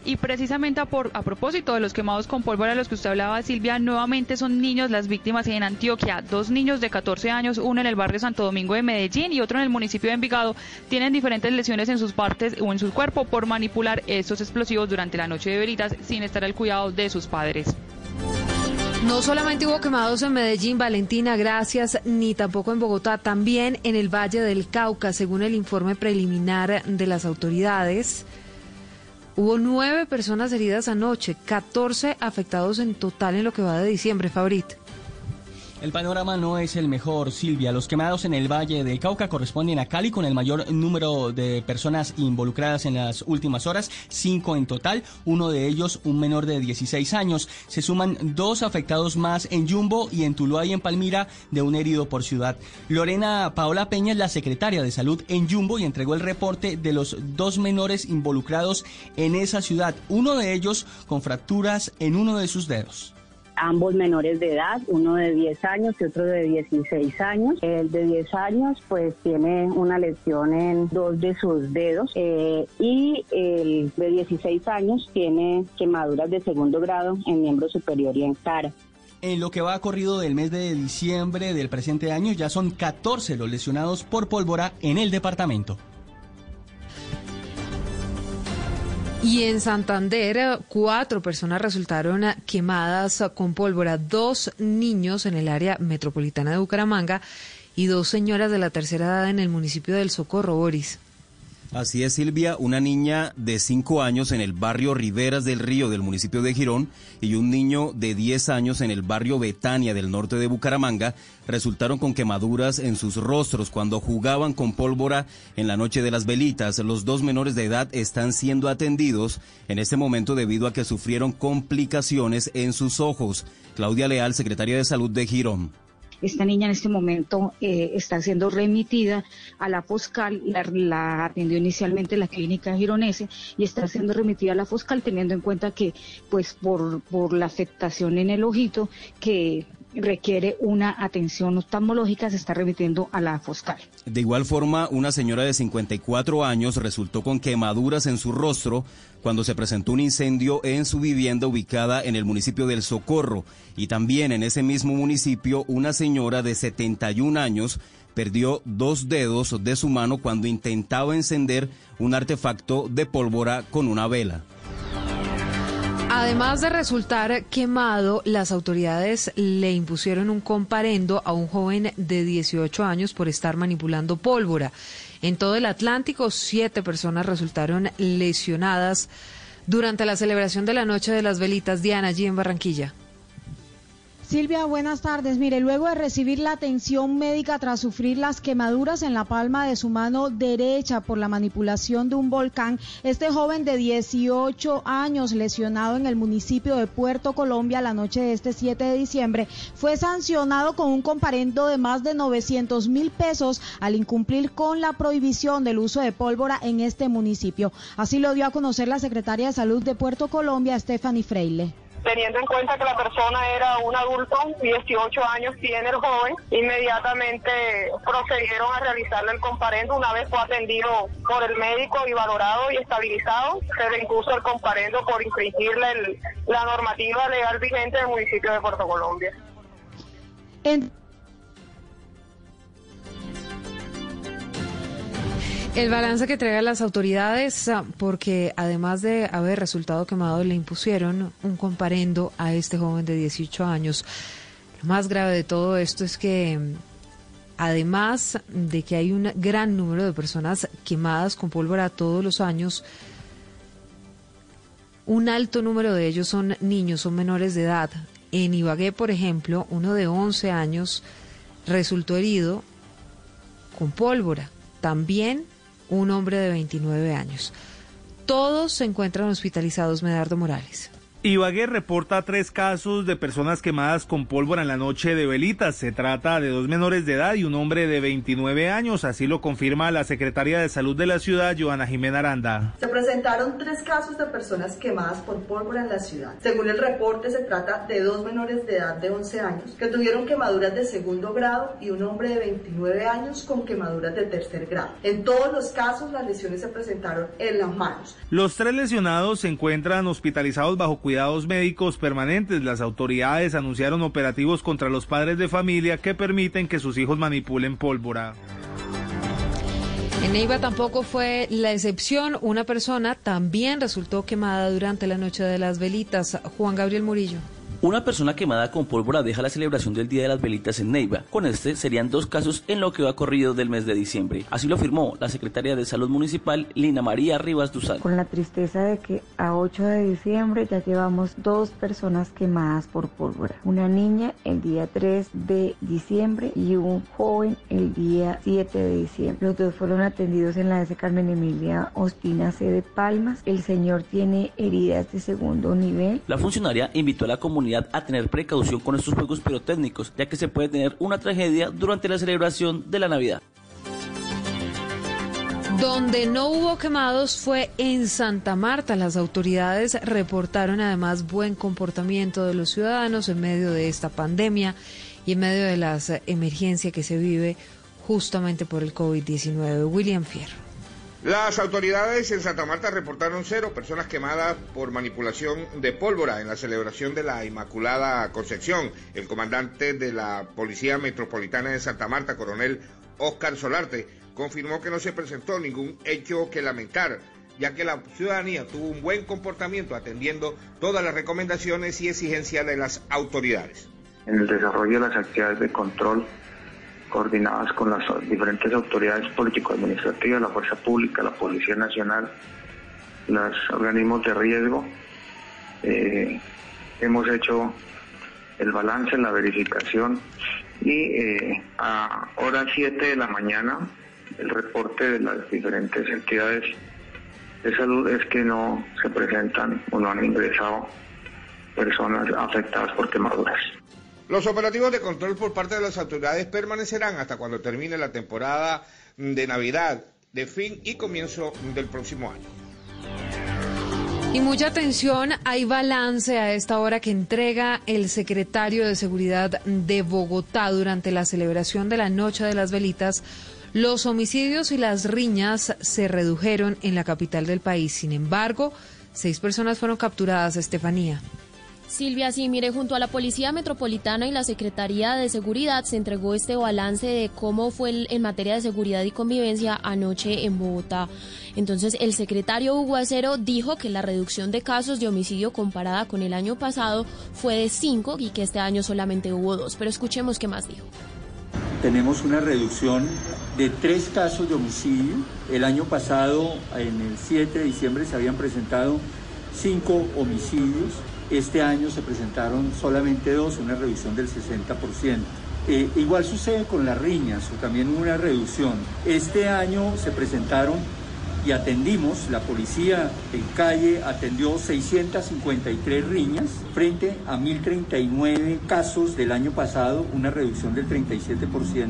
Speaker 42: Y precisamente a, propósito de los quemados con pólvora de los que usted hablaba, Silvia, nuevamente son niños las víctimas en Antioquia. Dos niños de 14 años, uno en el barrio Santo Domingo de Medellín y otro en el municipio de Envigado, tienen diferentes lesiones en sus partes o en su cuerpo por manipular estos explosivos durante la noche de veritas sin estar al cuidado de sus padres.
Speaker 37: No solamente hubo quemados en Medellín, Valentina, gracias, ni tampoco en Bogotá, también en el Valle del Cauca, según el informe preliminar de las autoridades. Hubo nueve personas heridas anoche, 14 afectados en total en lo que va de diciembre, Fabrit.
Speaker 80: El panorama no es el mejor, Silvia. Los quemados en el Valle del Cauca corresponden a Cali con el mayor número de personas involucradas en las últimas horas, cinco en total, uno de ellos un menor de 16 años. Se suman dos afectados más en Yumbo y en Tuluá y en Palmira de un herido por ciudad. Lorena Paola Peña es la secretaria de salud en Yumbo y entregó el reporte de los dos menores involucrados en esa ciudad, uno de ellos con fracturas en uno de sus dedos
Speaker 81: ambos menores de edad, uno de 10 años y otro de 16 años. El de 10 años pues tiene una lesión en dos de sus dedos eh, y el de 16 años tiene quemaduras de segundo grado en miembro superior y en cara.
Speaker 80: En lo que va corrido del mes de diciembre del presente año ya son 14 los lesionados por pólvora en el departamento.
Speaker 37: Y en Santander, cuatro personas resultaron quemadas con pólvora, dos niños en el área metropolitana de Bucaramanga y dos señoras de la tercera edad en el municipio del Socorro, Boris.
Speaker 38: Así es, Silvia, una niña de 5 años en el barrio Riberas del Río del municipio de Girón y un niño de 10 años en el barrio Betania del norte de Bucaramanga resultaron con quemaduras en sus rostros cuando jugaban con pólvora en la noche de las velitas. Los dos menores de edad están siendo atendidos en este momento debido a que sufrieron complicaciones en sus ojos. Claudia Leal, secretaria de Salud de Girón.
Speaker 51: Esta niña en este momento eh, está siendo remitida a la Foscal, la, atendió inicialmente la clínica gironese y está siendo remitida a la Foscal teniendo en cuenta que pues por, por la afectación en el ojito que
Speaker 82: requiere una atención oftalmológica, se está remitiendo a la Foscal.
Speaker 38: De igual forma, una señora de 54 años resultó con quemaduras en su rostro cuando se presentó un incendio en su vivienda ubicada en el municipio del Socorro. Y también en ese mismo municipio, una señora de 71 años perdió dos dedos de su mano cuando intentaba encender un artefacto de pólvora con una vela.
Speaker 37: Además de resultar quemado, las autoridades le impusieron un comparendo a un joven de 18 años por estar manipulando pólvora. En todo el Atlántico, siete personas resultaron lesionadas durante la celebración de la Noche de las Velitas. Diana, allí en Barranquilla.
Speaker 83: Silvia, buenas tardes. Mire, luego de recibir la atención médica tras sufrir las quemaduras en la palma de su mano derecha por la manipulación de un volcán, este joven de 18 años lesionado en el municipio de Puerto Colombia la noche de este 7 de diciembre fue sancionado con un comparendo de más de 900 mil pesos al incumplir con la prohibición del uso de pólvora en este municipio. Así lo dio a conocer la secretaria de Salud de Puerto Colombia, Stephanie Freile
Speaker 84: teniendo en cuenta que la persona era un adulto, 18 años tiene el joven, inmediatamente procedieron a realizarle el comparendo una vez fue atendido por el médico y valorado y estabilizado, se le impuso el comparendo por infringir la normativa legal vigente del municipio de Puerto Colombia.
Speaker 37: El balance que traigan las autoridades, ah, porque además de haber resultado quemado, le impusieron un comparendo a este joven de 18 años. Lo más grave de todo esto es que, además de que hay un gran número de personas quemadas con pólvora todos los años, un alto número de ellos son niños, son menores de edad. En Ibagué, por ejemplo, uno de 11 años resultó herido con pólvora. También un hombre de 29 años. Todos se encuentran hospitalizados, Medardo Morales.
Speaker 85: Ibagué reporta tres casos de personas quemadas con pólvora en la noche de velitas. Se trata de dos menores de edad y un hombre de 29 años. Así lo confirma la secretaria de Salud de la ciudad, Joana Jimena Aranda.
Speaker 86: Se presentaron tres casos de personas quemadas por pólvora en la ciudad. Según el reporte, se trata de dos menores de edad de 11 años que tuvieron quemaduras de segundo grado y un hombre de 29 años con quemaduras de tercer grado. En todos los casos, las lesiones se presentaron en las manos.
Speaker 85: Los tres lesionados se encuentran hospitalizados bajo cuidado cuidados médicos permanentes. Las autoridades anunciaron operativos contra los padres de familia que permiten que sus hijos manipulen pólvora.
Speaker 37: En Neiva tampoco fue la excepción. Una persona también resultó quemada durante la noche de las velitas. Juan Gabriel Murillo.
Speaker 87: Una persona quemada con pólvora deja la celebración del Día de las Velitas en Neiva. Con este serían dos casos en lo que va corrido del mes de diciembre. Así lo afirmó la secretaria de Salud Municipal, Lina María Rivas Duzal.
Speaker 88: Con la tristeza de que a 8 de diciembre ya llevamos dos personas quemadas por pólvora. Una niña el día 3 de diciembre y un joven el día 7 de diciembre. Los dos fueron atendidos en la S. Carmen Emilia Ospina, sede Palmas. El señor tiene heridas de segundo nivel.
Speaker 87: La funcionaria invitó a la comunidad a tener precaución con estos juegos pirotécnicos, ya que se puede tener una tragedia durante la celebración de la Navidad.
Speaker 37: Donde no hubo quemados fue en Santa Marta. Las autoridades reportaron además buen comportamiento de los ciudadanos en medio de esta pandemia y en medio de la emergencia que se vive justamente por el COVID-19. William Fierro.
Speaker 89: Las autoridades en Santa Marta reportaron cero personas quemadas por manipulación de pólvora en la celebración de la Inmaculada Concepción. El comandante de la Policía Metropolitana de Santa Marta, coronel Oscar Solarte, confirmó que no se presentó ningún hecho que lamentar, ya que la ciudadanía tuvo un buen comportamiento atendiendo todas las recomendaciones y exigencias de las autoridades.
Speaker 90: En el desarrollo de las actividades de control coordinadas con las diferentes autoridades político-administrativas, la Fuerza Pública, la Policía Nacional, los organismos de riesgo. Eh, hemos hecho el balance, la verificación y eh, a horas 7 de la mañana el reporte de las diferentes entidades de salud es que no se presentan o no han ingresado personas afectadas por quemaduras.
Speaker 89: Los operativos de control por parte de las autoridades permanecerán hasta cuando termine la temporada de Navidad, de fin y comienzo del próximo año.
Speaker 37: Y mucha atención, hay balance a esta hora que entrega el secretario de Seguridad de Bogotá durante la celebración de la Noche de las Velitas. Los homicidios y las riñas se redujeron en la capital del país. Sin embargo, seis personas fueron capturadas, Estefanía.
Speaker 45: Silvia, sí, mire, junto a la Policía Metropolitana y la Secretaría de Seguridad se entregó este balance de cómo fue en materia de seguridad y convivencia anoche en Bogotá. Entonces, el secretario Hugo Acero dijo que la reducción de casos de homicidio comparada con el año pasado fue de cinco y que este año solamente hubo dos. Pero escuchemos qué más dijo.
Speaker 91: Tenemos una reducción de tres casos de homicidio. El año pasado, en el 7 de diciembre, se habían presentado cinco homicidios. Este año se presentaron solamente dos, una reducción del 60%. Eh, igual sucede con las riñas, o también una reducción. Este año se presentaron y atendimos, la policía en calle atendió 653 riñas frente a 1039 casos del año pasado, una reducción del 37%.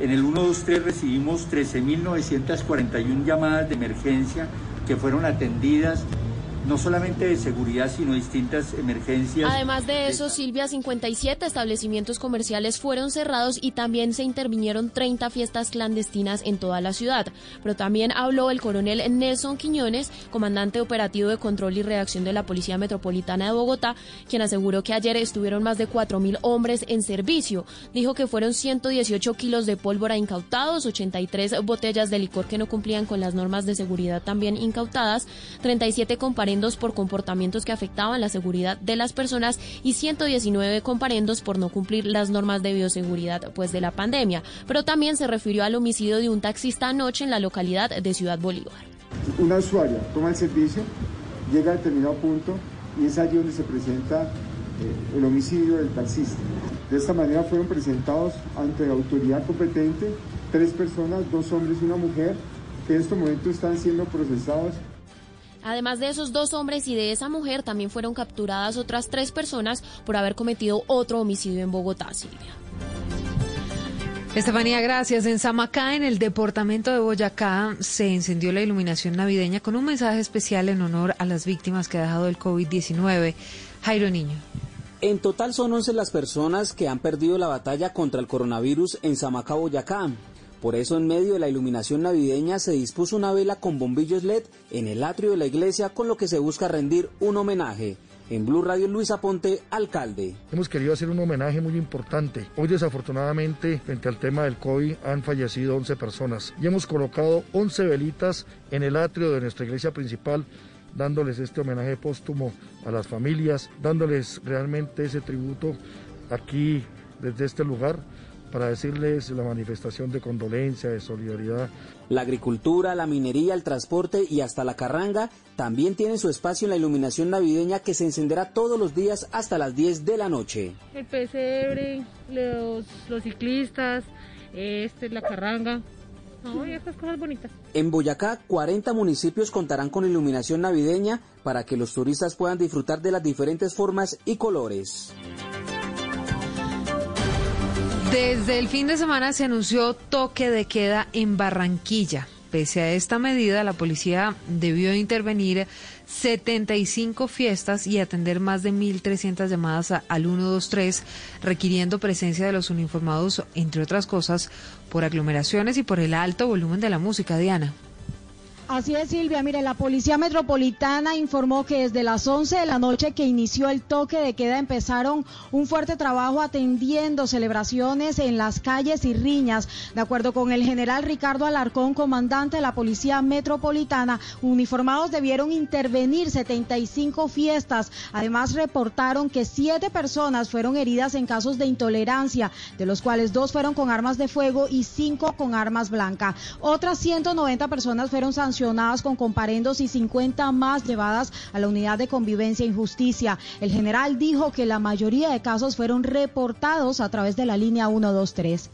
Speaker 91: En el 123 recibimos 13.941 llamadas de emergencia que fueron atendidas no solamente de seguridad, sino distintas emergencias.
Speaker 45: Además de eso, Silvia, 57 establecimientos comerciales fueron cerrados y también se intervinieron 30 fiestas clandestinas en toda la ciudad. Pero también habló el coronel Nelson Quiñones, comandante operativo de control y reacción de la Policía Metropolitana de Bogotá, quien aseguró que ayer estuvieron más de 4.000 hombres en servicio. Dijo que fueron 118 kilos de pólvora incautados, 83 botellas de licor que no cumplían con las normas de seguridad también incautadas, 37 comparendos por comportamientos que afectaban la seguridad de las personas y 119 comparendos por no cumplir las normas de bioseguridad pues de la pandemia. Pero también se refirió al homicidio de un taxista anoche en la localidad de Ciudad Bolívar.
Speaker 2: Una usuaria toma el servicio, llega a determinado punto y es allí donde se presenta eh, el homicidio del taxista. De esta manera fueron presentados ante la autoridad competente tres personas, dos hombres y una mujer, que en estos momentos están siendo procesados
Speaker 45: Además de esos dos hombres y de esa mujer, también fueron capturadas otras tres personas por haber cometido otro homicidio en Bogotá, Silvia.
Speaker 37: Estefanía, gracias. En Samacá, en el departamento de Boyacá, se encendió la iluminación navideña con un mensaje especial en honor a las víctimas que ha dejado el COVID-19. Jairo Niño.
Speaker 20: En total son 11 las personas que han perdido la batalla contra el coronavirus en Samacá, Boyacá. Por eso en medio de la iluminación navideña se dispuso una vela con bombillos LED en el atrio de la iglesia con lo que se busca rendir un homenaje. En Blue Radio Luis Aponte, alcalde.
Speaker 92: Hemos querido hacer un homenaje muy importante. Hoy desafortunadamente, frente al tema del COVID, han fallecido 11 personas y hemos colocado 11 velitas en el atrio de nuestra iglesia principal dándoles este homenaje póstumo a las familias, dándoles realmente ese tributo aquí desde este lugar para decirles la manifestación de condolencia, de solidaridad.
Speaker 20: La agricultura, la minería, el transporte y hasta la carranga también tienen su espacio en la iluminación navideña que se encenderá todos los días hasta las 10 de la noche.
Speaker 93: El pesebre, los, los ciclistas, este, la carranga. estas cosas bonitas.
Speaker 20: En Boyacá, 40 municipios contarán con iluminación navideña para que los turistas puedan disfrutar de las diferentes formas y colores.
Speaker 37: Desde el fin de semana se anunció toque de queda en Barranquilla. Pese a esta medida, la policía debió intervenir 75 fiestas y atender más de 1.300 llamadas al 123, requiriendo presencia de los uniformados, entre otras cosas, por aglomeraciones y por el alto volumen de la música, Diana.
Speaker 83: Así es, Silvia. Mire, la Policía Metropolitana informó que desde las 11 de la noche que inició el toque de queda empezaron un fuerte trabajo atendiendo celebraciones en las calles y riñas. De acuerdo con el general Ricardo Alarcón, comandante de la Policía Metropolitana, uniformados debieron intervenir 75 fiestas. Además, reportaron que siete personas fueron heridas en casos de intolerancia, de los cuales dos fueron con armas de fuego y cinco con armas blancas. Otras 190 personas fueron sancionadas con comparendos y 50 más llevadas a la unidad de convivencia e injusticia. El general dijo que la mayoría de casos fueron reportados a través de la línea 123.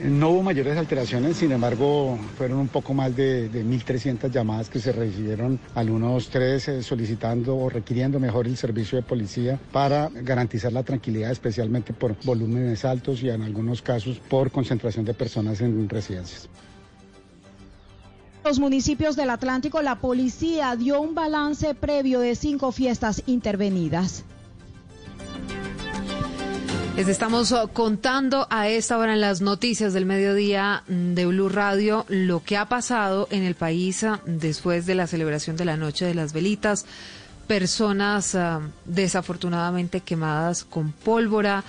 Speaker 92: No hubo mayores alteraciones, sin embargo, fueron un poco más de, de 1.300 llamadas que se recibieron al 123 eh, solicitando o requiriendo mejor el servicio de policía para garantizar la tranquilidad, especialmente por volúmenes altos y en algunos casos por concentración de personas en residencias.
Speaker 83: Los municipios del Atlántico, la policía dio un balance previo de cinco fiestas intervenidas.
Speaker 37: Les estamos uh, contando a esta hora en las noticias del mediodía mm, de Blue Radio lo que ha pasado en el país uh, después de la celebración de la Noche de las Velitas. Personas uh, desafortunadamente quemadas con pólvora,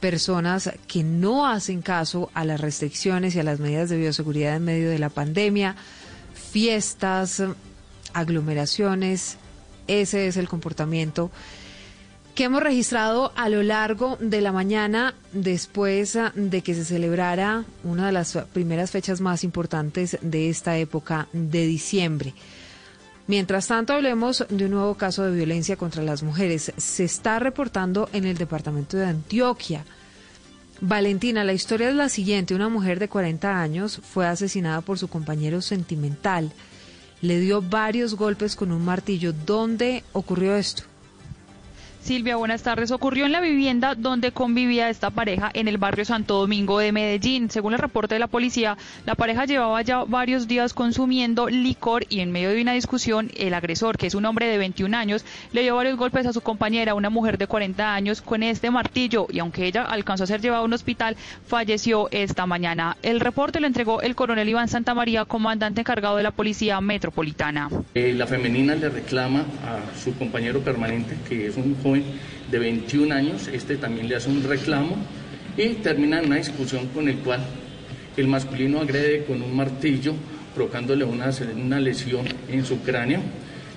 Speaker 37: personas que no hacen caso a las restricciones y a las medidas de bioseguridad en medio de la pandemia, fiestas, aglomeraciones. Ese es el comportamiento que hemos registrado a lo largo de la mañana después de que se celebrara una de las primeras fechas más importantes de esta época de diciembre. Mientras tanto, hablemos de un nuevo caso de violencia contra las mujeres. Se está reportando en el departamento de Antioquia. Valentina, la historia es la siguiente. Una mujer de 40 años fue asesinada por su compañero sentimental. Le dio varios golpes con un martillo. ¿Dónde ocurrió esto?
Speaker 42: Silvia, buenas tardes. Ocurrió en la vivienda donde convivía esta pareja en el barrio Santo Domingo de Medellín. Según el reporte de la policía, la pareja llevaba ya varios días consumiendo licor y en medio de una discusión, el agresor, que es un hombre de 21 años, le dio varios golpes a su compañera, una mujer de 40 años, con este martillo y aunque ella alcanzó a ser llevada a un hospital, falleció esta mañana. El reporte lo entregó el coronel Iván Santamaría, comandante encargado de la Policía Metropolitana.
Speaker 94: Eh, la femenina le reclama a su compañero permanente, que es un joven de 21 años, este también le hace un reclamo y termina en una discusión con el cual el masculino agrede con un martillo, provocándole una, una lesión en su cráneo,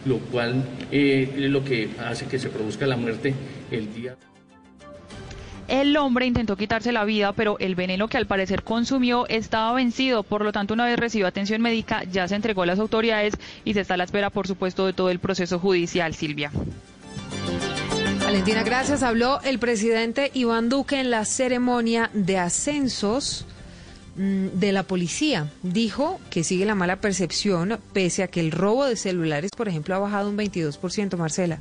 Speaker 94: lo cual eh, es lo que hace que se produzca la muerte el día.
Speaker 42: El hombre intentó quitarse la vida, pero el veneno que al parecer consumió estaba vencido. Por lo tanto, una vez recibió atención médica, ya se entregó a las autoridades y se está a la espera, por supuesto, de todo el proceso judicial, Silvia.
Speaker 37: Valentina, gracias. Habló el presidente Iván Duque en la ceremonia de ascensos mm, de la policía. Dijo que sigue la mala percepción, pese a que el robo de celulares, por ejemplo, ha bajado un 22%, Marcela.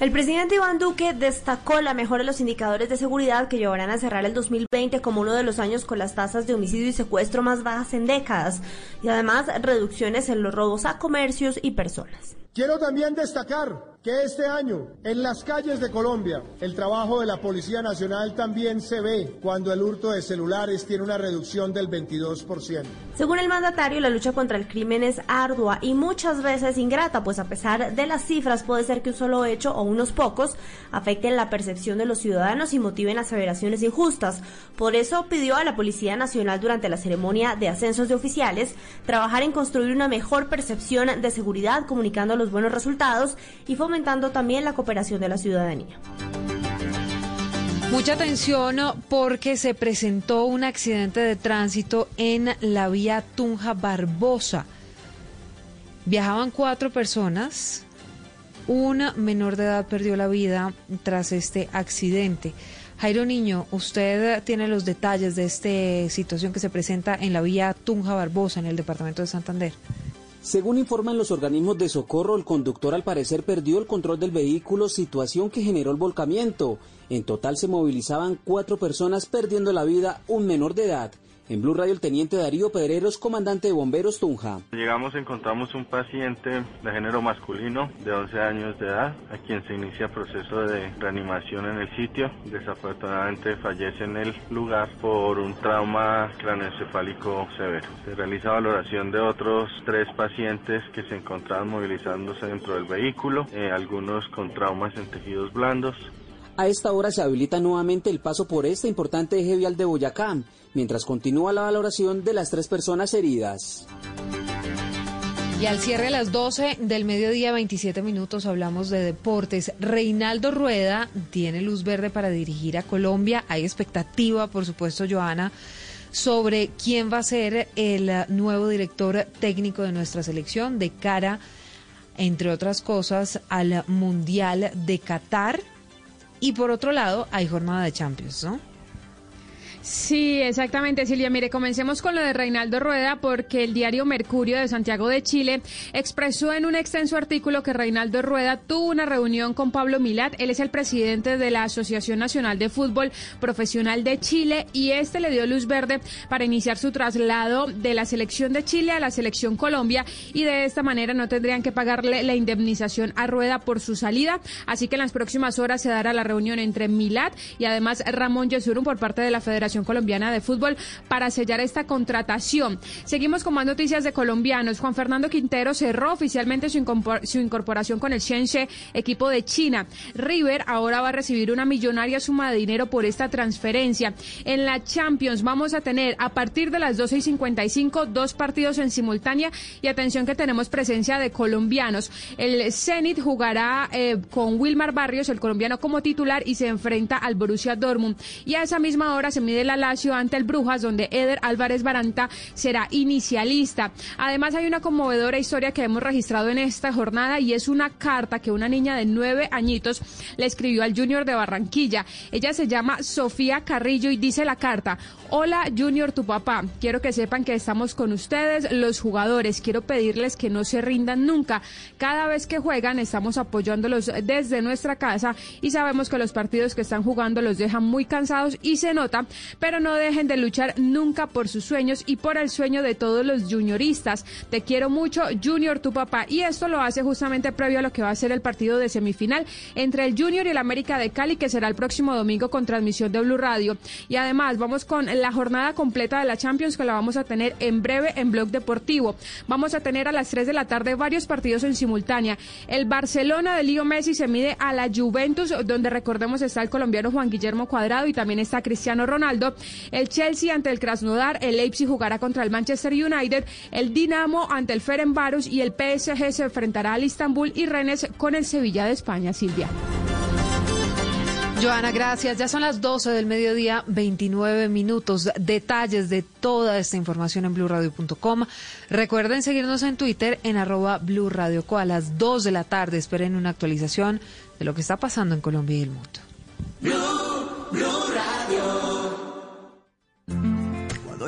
Speaker 44: El presidente Iván Duque destacó la mejora de los indicadores de seguridad que llevarán a cerrar el 2020 como uno de los años con las tasas de homicidio y secuestro más bajas en décadas y además reducciones en los robos a comercios y personas.
Speaker 92: Quiero también destacar que este año en las calles de Colombia el trabajo de la Policía Nacional también se ve cuando el hurto de celulares tiene una reducción del 22%.
Speaker 44: Según el mandatario, la lucha contra el crimen es ardua y muchas veces ingrata, pues a pesar de las cifras puede ser que un solo hecho o unos pocos afecten la percepción de los ciudadanos y motiven aseveraciones injustas. Por eso pidió a la Policía Nacional durante la ceremonia de ascensos de oficiales trabajar en construir una mejor percepción de seguridad comunicando los buenos resultados y fomentando también la cooperación de la ciudadanía.
Speaker 37: Mucha atención porque se presentó un accidente de tránsito en la vía Tunja Barbosa. Viajaban cuatro personas. Una menor de edad perdió la vida tras este accidente. Jairo Niño, usted tiene los detalles de esta situación que se presenta en la vía Tunja Barbosa, en el departamento de Santander.
Speaker 95: Según informan los organismos de socorro, el conductor al parecer perdió el control del vehículo, situación que generó el volcamiento. En total se movilizaban cuatro personas perdiendo la vida, un menor de edad. En Blue Radio, el teniente Darío Pedreros, comandante de bomberos Tunja.
Speaker 79: Llegamos, encontramos un paciente de género masculino de 11 años de edad, a quien se inicia proceso de reanimación en el sitio. Desafortunadamente fallece en el lugar por un trauma craneoencefálico severo. Se realiza valoración de otros tres pacientes que se encontraban movilizándose dentro del vehículo, eh, algunos con traumas en tejidos blandos.
Speaker 95: A esta hora se habilita nuevamente el paso por este importante eje vial de Boyacá mientras continúa la valoración de las tres personas heridas.
Speaker 37: Y al cierre a las 12 del mediodía, 27 minutos, hablamos de deportes. Reinaldo Rueda tiene luz verde para dirigir a Colombia. Hay expectativa, por supuesto, Joana, sobre quién va a ser el nuevo director técnico de nuestra selección de cara, entre otras cosas, al Mundial de Qatar. Y por otro lado, hay jornada de Champions, ¿no?
Speaker 46: Sí, exactamente, Silvia. Mire, comencemos con lo de Reinaldo Rueda, porque el diario Mercurio de Santiago de Chile expresó en un extenso artículo que Reinaldo Rueda tuvo una reunión con Pablo Milat. Él es el presidente de la Asociación Nacional de Fútbol Profesional de Chile y este le dio luz verde para iniciar su traslado de la selección de Chile a la selección Colombia y de esta manera no tendrían que pagarle la indemnización a Rueda por su salida. Así que en las próximas horas se dará la reunión entre Milat y además Ramón Yesurum por parte de la Federación Colombiana de Fútbol para sellar esta contratación. Seguimos con más noticias de colombianos. Juan Fernando Quintero cerró oficialmente su, incorporación con el Shenzhen, equipo de China. River ahora va a recibir una millonaria suma de dinero por esta transferencia. En la Champions vamos a tener a partir de las 12 y 55 dos partidos en simultánea y atención que tenemos presencia de colombianos. El Zenit jugará eh, con Wilmar Barrios, el colombiano como titular y se enfrenta al Borussia Dortmund. Y a esa misma hora se mide la Lazio ante el Brujas, donde Eder Álvarez Baranta será inicialista. Además, hay una conmovedora historia que hemos registrado en esta jornada y es una carta que una niña de nueve añitos le escribió al Junior de Barranquilla. Ella se llama Sofía Carrillo y dice la carta, Hola Junior, tu papá. Quiero que sepan que estamos con ustedes, los jugadores. Quiero pedirles que no se rindan nunca. Cada vez que juegan estamos apoyándolos desde nuestra casa y sabemos que los partidos que están jugando los dejan muy cansados y se nota pero no dejen de luchar nunca por sus sueños y por el sueño de todos los junioristas. Te quiero mucho, Junior, tu papá. Y esto lo hace justamente previo a lo que va a ser el partido de semifinal entre el Junior y el América de Cali, que será el próximo domingo con transmisión de Blue Radio. Y además, vamos con la jornada completa de la Champions que la vamos a tener en breve en Blog Deportivo. Vamos a tener a las 3 de la tarde varios partidos en simultánea. El Barcelona de Leo Messi se mide a la Juventus, donde recordemos está el colombiano Juan Guillermo Cuadrado y también está Cristiano Ronaldo. El Chelsea ante el Krasnodar, el Leipzig jugará contra el Manchester United, el Dinamo ante el Ferenbarus y el PSG se enfrentará al Istanbul y Rennes con el Sevilla de España, Silvia.
Speaker 37: Joana, gracias. Ya son las 12 del mediodía, 29 minutos. Detalles de toda esta información en blurradio.com. Recuerden seguirnos en Twitter en arroba blurradioco. A las 2 de la tarde esperen una actualización de lo que está pasando en Colombia y el mundo.
Speaker 96: Cuando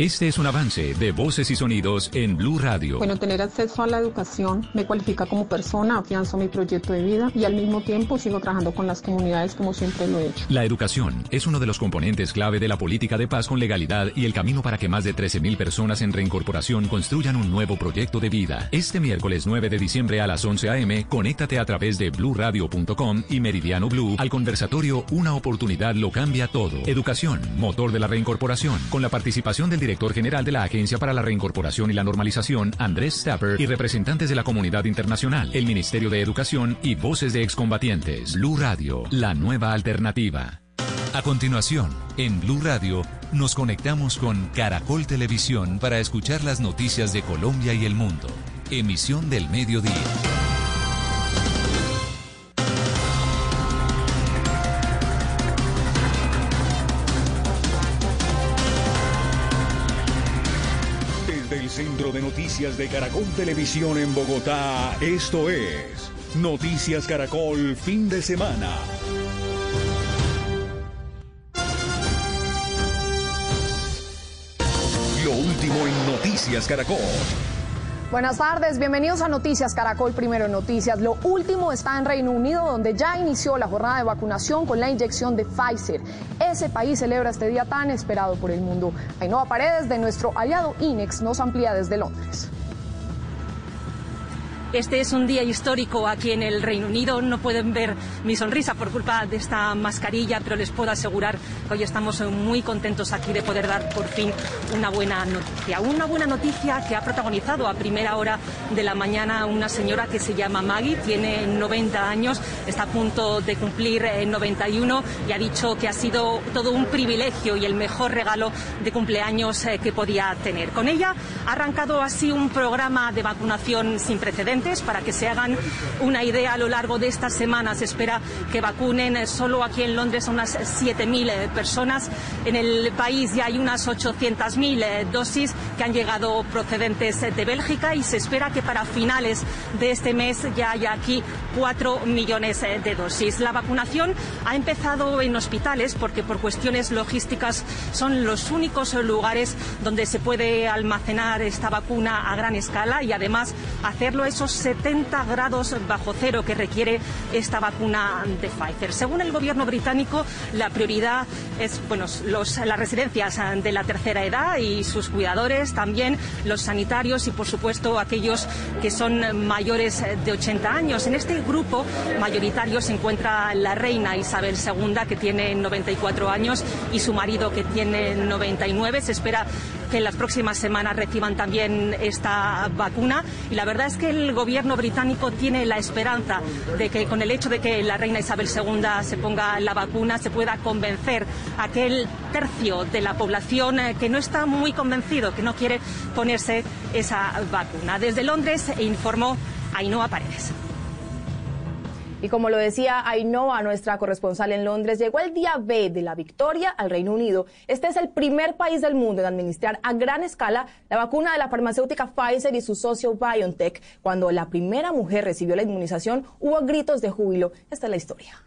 Speaker 10: Este es un avance de voces y sonidos en Blue Radio.
Speaker 68: Bueno, tener acceso a la educación me cualifica como persona, afianzo mi proyecto de vida y al mismo tiempo sigo trabajando con las comunidades como siempre lo he hecho.
Speaker 10: La educación es uno de los componentes clave de la política de paz con legalidad y el camino para que más de 13.000 personas en reincorporación construyan un nuevo proyecto de vida. Este miércoles 9 de diciembre a las 11 a.m., conéctate a través de bluradio.com y Meridiano Blue al conversatorio Una oportunidad lo cambia todo. Educación, motor de la reincorporación, con la participación del director director general de la Agencia para la Reincorporación y la Normalización, Andrés Stapper, y representantes de la comunidad internacional, el Ministerio de Educación y voces de excombatientes. Blue Radio, la nueva alternativa. A continuación, en Blue Radio, nos conectamos con Caracol Televisión para escuchar las noticias de Colombia y el mundo. Emisión del mediodía.
Speaker 92: Noticias de Caracol Televisión en Bogotá, esto es Noticias Caracol Fin de Semana. Lo último en Noticias Caracol.
Speaker 97: Buenas tardes, bienvenidos a Noticias Caracol Primero Noticias. Lo último está en Reino Unido, donde ya inició la jornada de vacunación con la inyección de Pfizer. Ese país celebra este día tan esperado por el mundo. Ainhoa Paredes, de nuestro aliado INEX, nos amplía desde Londres.
Speaker 98: Este es un día histórico aquí en el Reino Unido. No pueden ver mi sonrisa por culpa de esta mascarilla, pero les puedo asegurar que hoy estamos muy contentos aquí de poder dar por fin una buena noticia. Una buena noticia que ha protagonizado a primera hora de la mañana una señora que se llama Maggie, tiene 90 años, está a punto de cumplir 91 eh, y ha dicho que ha sido todo un privilegio y el mejor regalo de cumpleaños eh, que podía tener. Con ella ha arrancado así un programa de vacunación sin precedentes para que se hagan una idea a lo largo de estas semanas. Se espera que vacunen eh, solo aquí en Londres a unas 7.000 personas. En el país ya hay unas 800.000 dosis que han llegado procedentes de Bélgica y se espera que para finales de este mes ya haya aquí 4 millones de dosis. La vacunación ha empezado en hospitales porque por cuestiones logísticas son los únicos lugares donde se puede almacenar esta vacuna a gran escala y además hacerlo a esos 70 grados bajo cero que requiere esta vacuna de Pfizer. Según el gobierno británico, la prioridad es bueno, los, las residencias de la tercera edad y sus cuidadores, también los sanitarios y por supuesto aquellos que son mayores de 80 años. En este grupo mayoritario se encuentra la reina Isabel II, que tiene 94 años, y su marido, que tiene 99. Se espera que en las próximas semanas reciban también esta vacuna. Y la verdad es que el gobierno británico tiene la esperanza de que con el hecho de que la reina Isabel II se ponga la vacuna se pueda convencer a aquel tercio de la población eh, que no está muy convencido, que no quiere ponerse esa vacuna. Desde Londres informó Ainhoa Paredes.
Speaker 97: Y como lo decía Ainhoa, nuestra corresponsal en Londres, llegó el día B de la victoria al Reino Unido. Este es el primer país del mundo en administrar a gran escala la vacuna de la farmacéutica Pfizer y su socio BioNTech. Cuando la primera mujer recibió la inmunización, hubo gritos de júbilo. Esta es la historia.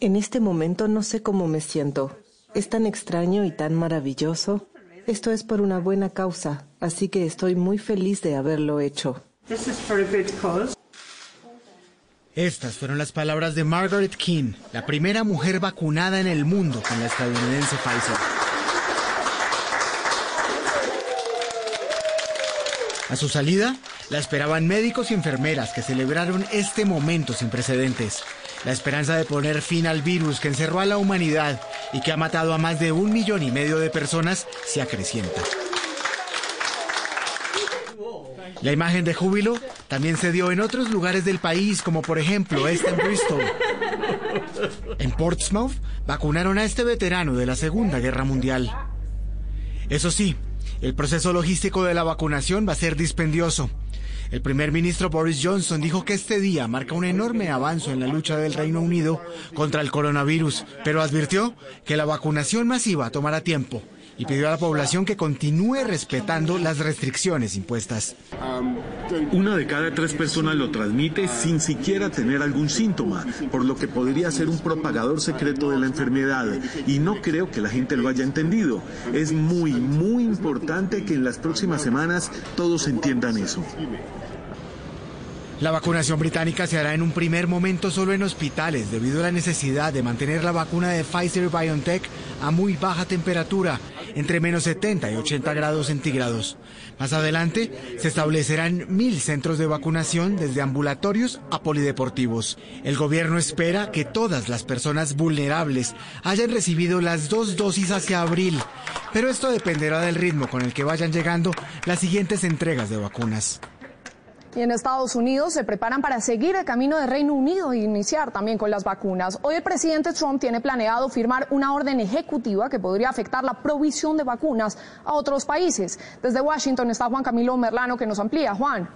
Speaker 99: En este momento no sé cómo me siento. Es tan extraño y tan maravilloso. Esto es por una buena causa, así que estoy muy feliz de haberlo hecho.
Speaker 93: Estas fueron las palabras de Margaret King, la primera mujer vacunada en el mundo con la estadounidense Pfizer. A su salida, la esperaban médicos y enfermeras que celebraron este momento sin precedentes. La esperanza de poner fin al virus que encerró a la humanidad y que ha matado a más de un millón y medio de personas se acrecienta. La imagen de júbilo también se dio en otros lugares del país, como por ejemplo este en Bristol. En Portsmouth vacunaron a este veterano de la Segunda Guerra Mundial. Eso sí, el proceso logístico de la vacunación va a ser dispendioso. El primer ministro Boris Johnson dijo que este día marca un enorme avance en la lucha del Reino Unido contra el coronavirus, pero advirtió que la vacunación masiva tomará tiempo y pidió a la población que continúe respetando las restricciones impuestas.
Speaker 100: Una de cada tres personas lo transmite sin siquiera tener algún síntoma, por lo que podría ser un propagador secreto de la enfermedad. Y no creo que la gente lo haya entendido. Es muy, muy importante que en las próximas semanas todos entiendan eso.
Speaker 93: La vacunación británica se hará en un primer momento solo en hospitales debido a la necesidad de mantener la vacuna de Pfizer BioNTech a muy baja temperatura, entre menos 70 y 80 grados centígrados. Más adelante se establecerán mil centros de vacunación desde ambulatorios a polideportivos. El gobierno espera que todas las personas vulnerables hayan recibido las dos dosis hacia abril, pero esto dependerá del ritmo con el que vayan llegando las siguientes entregas de vacunas.
Speaker 97: Y en Estados Unidos se preparan para seguir el camino de Reino Unido e iniciar también con las vacunas. Hoy el presidente Trump tiene planeado firmar una orden ejecutiva que podría afectar la provisión de vacunas a otros países. Desde Washington está Juan Camilo Merlano que nos amplía. Juan.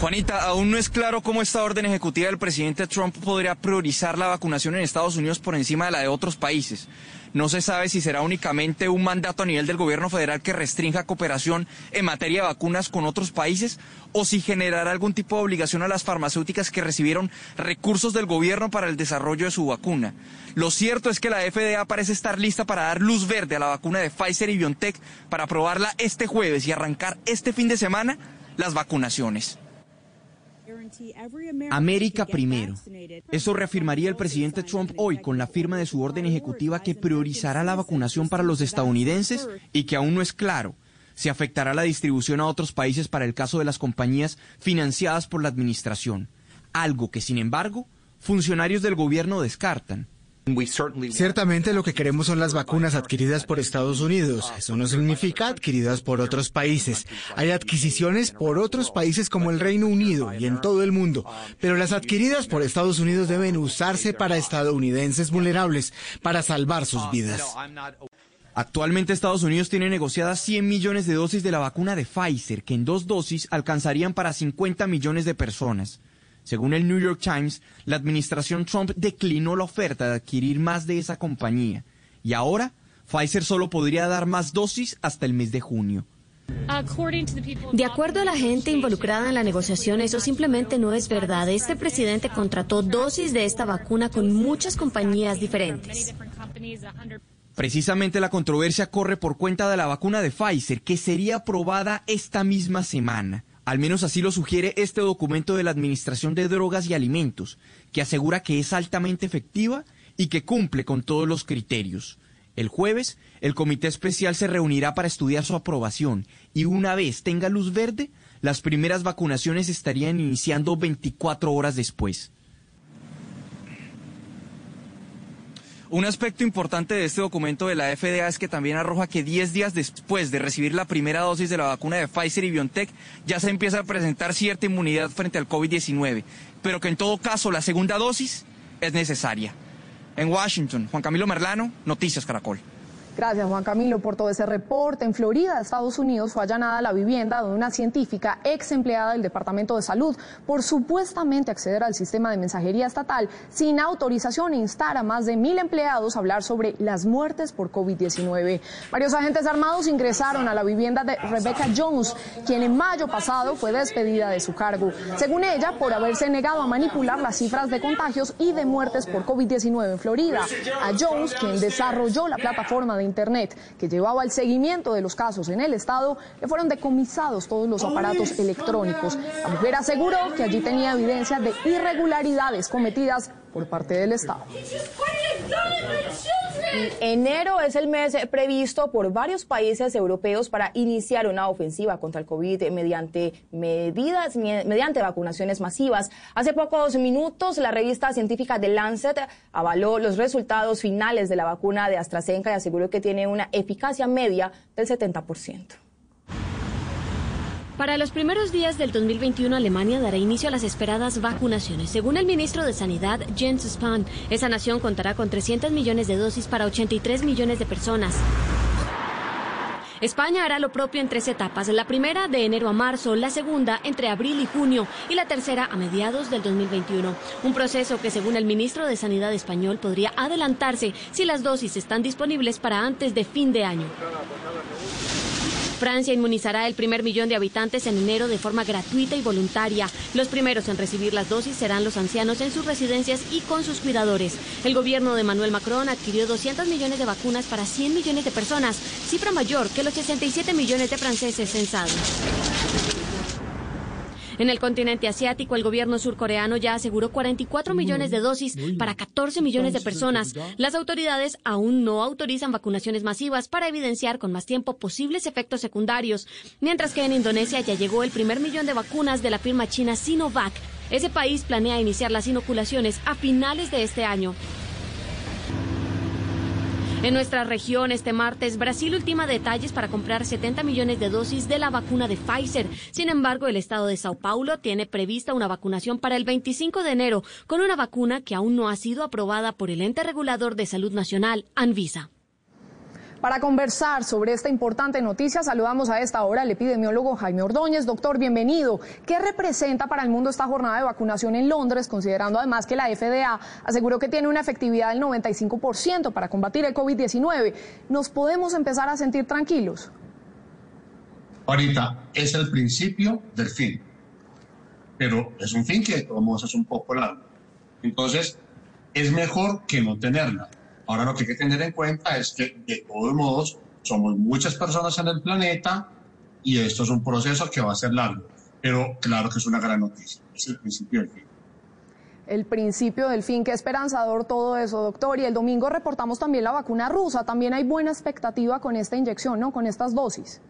Speaker 101: Juanita, aún no es claro cómo esta orden ejecutiva del presidente Trump podría priorizar la vacunación en Estados Unidos por encima de la de otros países. No se sabe si será únicamente un mandato a nivel del gobierno federal que restrinja cooperación en materia de vacunas con otros países o si generará algún tipo de obligación a las farmacéuticas que recibieron recursos del gobierno para el desarrollo de su vacuna. Lo cierto es que la FDA parece estar lista para dar luz verde a la vacuna de Pfizer y BioNTech para probarla este jueves y arrancar este fin de semana las vacunaciones.
Speaker 102: América primero. Eso reafirmaría el presidente Trump hoy con la firma de su orden ejecutiva que priorizará la vacunación para los estadounidenses y que aún no es claro se afectará la distribución a otros países para el caso de las compañías financiadas por la administración, algo que, sin embargo, funcionarios del gobierno descartan.
Speaker 93: Ciertamente lo que queremos son las vacunas adquiridas por Estados Unidos. Eso no significa adquiridas por otros países. Hay adquisiciones por otros países como el Reino Unido y en todo el mundo. Pero las adquiridas por Estados Unidos deben usarse para estadounidenses vulnerables, para salvar sus vidas.
Speaker 102: Actualmente Estados Unidos tiene negociadas 100 millones de dosis de la vacuna de Pfizer, que en dos dosis alcanzarían para 50 millones de personas. Según el New York Times, la administración Trump declinó la oferta de adquirir más de esa compañía. Y ahora, Pfizer solo podría dar más dosis hasta el mes de junio.
Speaker 103: De acuerdo a la gente involucrada en la negociación, eso simplemente no es verdad. Este presidente contrató dosis de esta vacuna con muchas compañías diferentes.
Speaker 102: Precisamente la controversia corre por cuenta de la vacuna de Pfizer, que sería aprobada esta misma semana. Al menos así lo sugiere este documento de la Administración de Drogas y Alimentos, que asegura que es altamente efectiva y que cumple con todos los criterios. El jueves, el comité especial se reunirá para estudiar su aprobación y una vez tenga luz verde, las primeras vacunaciones estarían iniciando 24 horas después. Un aspecto importante de este documento de la FDA es que también arroja que 10 días después de recibir la primera dosis de la vacuna de Pfizer y BioNTech ya se empieza a presentar cierta inmunidad frente al COVID-19, pero que en todo caso la segunda dosis es necesaria. En Washington, Juan Camilo Merlano, Noticias Caracol.
Speaker 97: Gracias, Juan Camilo, por todo ese reporte. En Florida, Estados Unidos, fue allanada la vivienda de una científica ex empleada del Departamento de Salud por supuestamente acceder al sistema de mensajería estatal sin autorización e instar a más de mil empleados a hablar sobre las muertes por COVID-19. Varios agentes armados ingresaron a la vivienda de Rebecca Jones, quien en mayo pasado fue despedida de su cargo. Según ella, por haberse negado a manipular las cifras de contagios y de muertes por COVID-19 en Florida. A Jones, quien desarrolló la plataforma de Internet que llevaba el seguimiento de los casos en el Estado, le fueron decomisados todos los aparatos electrónicos. La mujer aseguró que allí tenía evidencia de irregularidades cometidas por parte del Estado.
Speaker 104: Enero es el mes previsto por varios países europeos para iniciar una ofensiva contra el COVID mediante medidas, mediante vacunaciones masivas. Hace pocos minutos, la revista científica The Lancet avaló los resultados finales de la vacuna de AstraZeneca y aseguró que tiene una eficacia media del 70%.
Speaker 103: Para los primeros días del 2021, Alemania dará inicio a las esperadas vacunaciones. Según el ministro de Sanidad, Jens Spahn, esa nación contará con 300 millones de dosis para 83 millones de personas. España hará lo propio en tres etapas, la primera de enero a marzo, la segunda entre abril y junio y la tercera a mediados del 2021. Un proceso que según el ministro de Sanidad español podría adelantarse si las dosis están disponibles para antes de fin de año. Francia inmunizará el primer millón de habitantes en enero de forma gratuita y voluntaria. Los primeros en recibir las dosis serán los ancianos en sus residencias y con sus cuidadores. El gobierno de Manuel Macron adquirió 200 millones de vacunas para 100 millones de personas, cifra mayor que los 67 millones de franceses censados. En el continente asiático, el gobierno surcoreano ya aseguró 44 millones de dosis para 14 millones de personas. Las autoridades aún no autorizan vacunaciones masivas para evidenciar con más tiempo posibles efectos secundarios, mientras que en Indonesia ya llegó el primer millón de vacunas de la firma china Sinovac. Ese país planea iniciar las inoculaciones a finales de este año. En nuestra región, este martes, Brasil ultima detalles para comprar 70 millones de dosis de la vacuna de Pfizer. Sin embargo, el estado de Sao Paulo tiene prevista una vacunación para el 25 de enero con una vacuna que aún no ha sido aprobada por el ente regulador de salud nacional, Anvisa.
Speaker 97: Para conversar sobre esta importante noticia, saludamos a esta hora al epidemiólogo Jaime Ordóñez. Doctor, bienvenido. ¿Qué representa para el mundo esta jornada de vacunación en Londres, considerando además que la FDA aseguró que tiene una efectividad del 95% para combatir el COVID-19? ¿Nos podemos empezar a sentir tranquilos?
Speaker 105: Ahorita es el principio del fin, pero es un fin que modos es un poco largo. Entonces, es mejor que no tenerla. Ahora lo que hay que tener en cuenta es que de todos modos somos muchas personas en el planeta y esto es un proceso que va a ser largo, pero claro que es una gran noticia, es el principio del fin.
Speaker 97: El principio del fin, qué esperanzador todo eso, doctor. Y el domingo reportamos también la vacuna rusa. También hay buena expectativa con esta inyección, ¿no? Con estas dosis.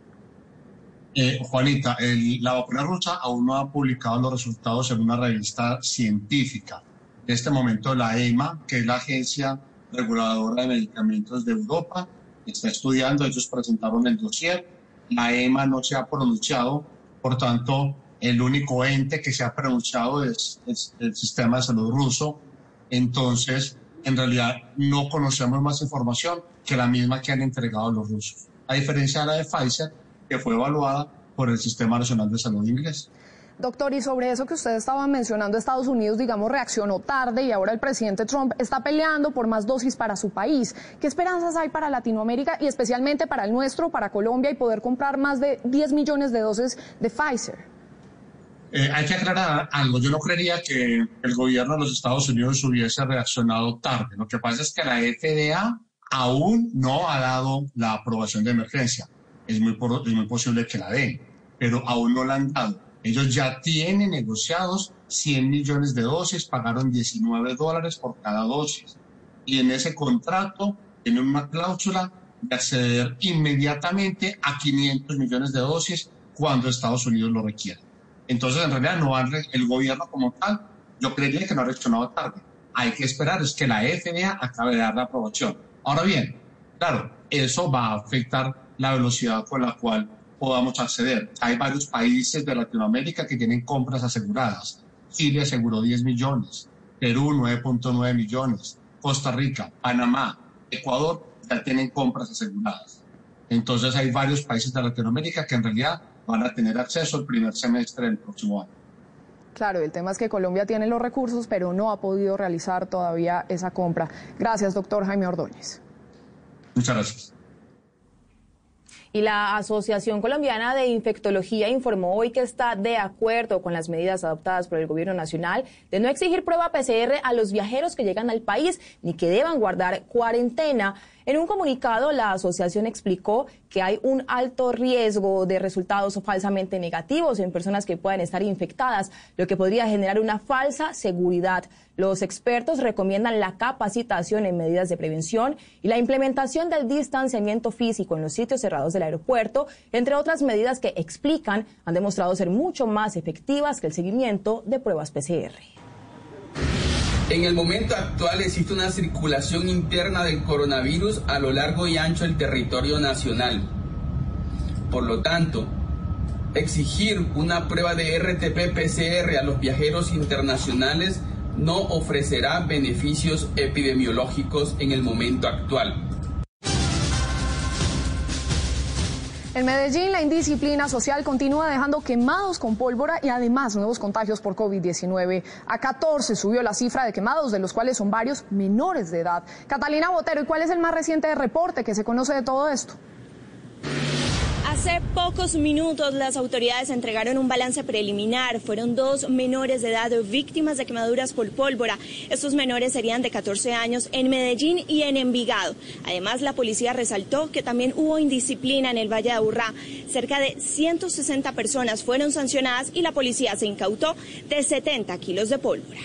Speaker 105: Eh, Juanita, la vacuna rusa aún no ha publicado los resultados en una revista científica. En este momento la EMA, que es la Agencia Reguladora de Medicamentos de Europa, está estudiando, ellos presentaron el dossier, la EMA no se ha pronunciado, por tanto, el único ente que se ha pronunciado es, es el sistema de salud ruso, entonces, en realidad no conocemos más información que la misma que han entregado los rusos, a diferencia de la de Pfizer, que fue evaluada por el Sistema Nacional de Salud inglés.
Speaker 97: Doctor, y sobre eso que usted estaba mencionando, Estados Unidos, digamos, reaccionó tarde y ahora el presidente Trump está peleando por más dosis para su país. ¿Qué esperanzas hay para Latinoamérica y especialmente para el nuestro, para Colombia, y poder comprar más de 10 millones de dosis de Pfizer?
Speaker 105: Eh, hay que aclarar algo. Yo no creería que el gobierno de los Estados Unidos hubiese reaccionado tarde. Lo que pasa es que la FDA aún no ha dado la aprobación de emergencia. Es muy, es muy posible que la den, pero aún no la han dado. Ellos ya tienen negociados 100 millones de dosis, pagaron 19 dólares por cada dosis. Y en ese contrato tienen una cláusula de acceder inmediatamente a 500 millones de dosis cuando Estados Unidos lo requiera. Entonces, en realidad, no han, el gobierno como tal, yo creería que no ha reaccionado tarde. Hay que esperar es que la FDA acabe de dar la aprobación. Ahora bien, claro, eso va a afectar la velocidad con la cual podamos acceder. Hay varios países de Latinoamérica que tienen compras aseguradas. Chile aseguró 10 millones, Perú 9.9 millones, Costa Rica, Panamá, Ecuador ya tienen compras aseguradas. Entonces hay varios países de Latinoamérica que en realidad van a tener acceso el primer semestre del próximo año.
Speaker 97: Claro, el tema es que Colombia tiene los recursos, pero no ha podido realizar todavía esa compra. Gracias, doctor Jaime Ordóñez.
Speaker 105: Muchas gracias.
Speaker 104: Y la Asociación Colombiana de Infectología informó hoy que está de acuerdo con las medidas adoptadas por el Gobierno Nacional de no exigir prueba PCR a los viajeros que llegan al país ni que deban guardar cuarentena. En un comunicado, la asociación explicó que hay un alto riesgo de resultados falsamente negativos en personas que puedan estar infectadas, lo que podría generar una falsa seguridad. Los expertos recomiendan la capacitación en medidas de prevención y la implementación del distanciamiento físico en los sitios cerrados del aeropuerto, entre otras medidas que explican han demostrado ser mucho más efectivas que el seguimiento de pruebas PCR.
Speaker 106: En el momento actual existe una circulación interna del coronavirus a lo largo y ancho del territorio nacional. Por lo tanto, exigir una prueba de RTP-PCR a los viajeros internacionales no ofrecerá beneficios epidemiológicos en el momento actual.
Speaker 97: En Medellín, la indisciplina social continúa dejando quemados con pólvora y además nuevos contagios por COVID-19. A 14 subió la cifra de quemados, de los cuales son varios menores de edad. Catalina Botero, ¿y cuál es el más reciente reporte que se conoce de todo esto?
Speaker 107: Hace pocos minutos las autoridades entregaron un balance preliminar. Fueron dos menores de edad víctimas de quemaduras por pólvora. Estos menores serían de 14 años en Medellín y en Envigado. Además, la policía resaltó que también hubo indisciplina en el Valle de Aburrá. Cerca de 160 personas fueron sancionadas y la policía se incautó de 70 kilos de pólvora.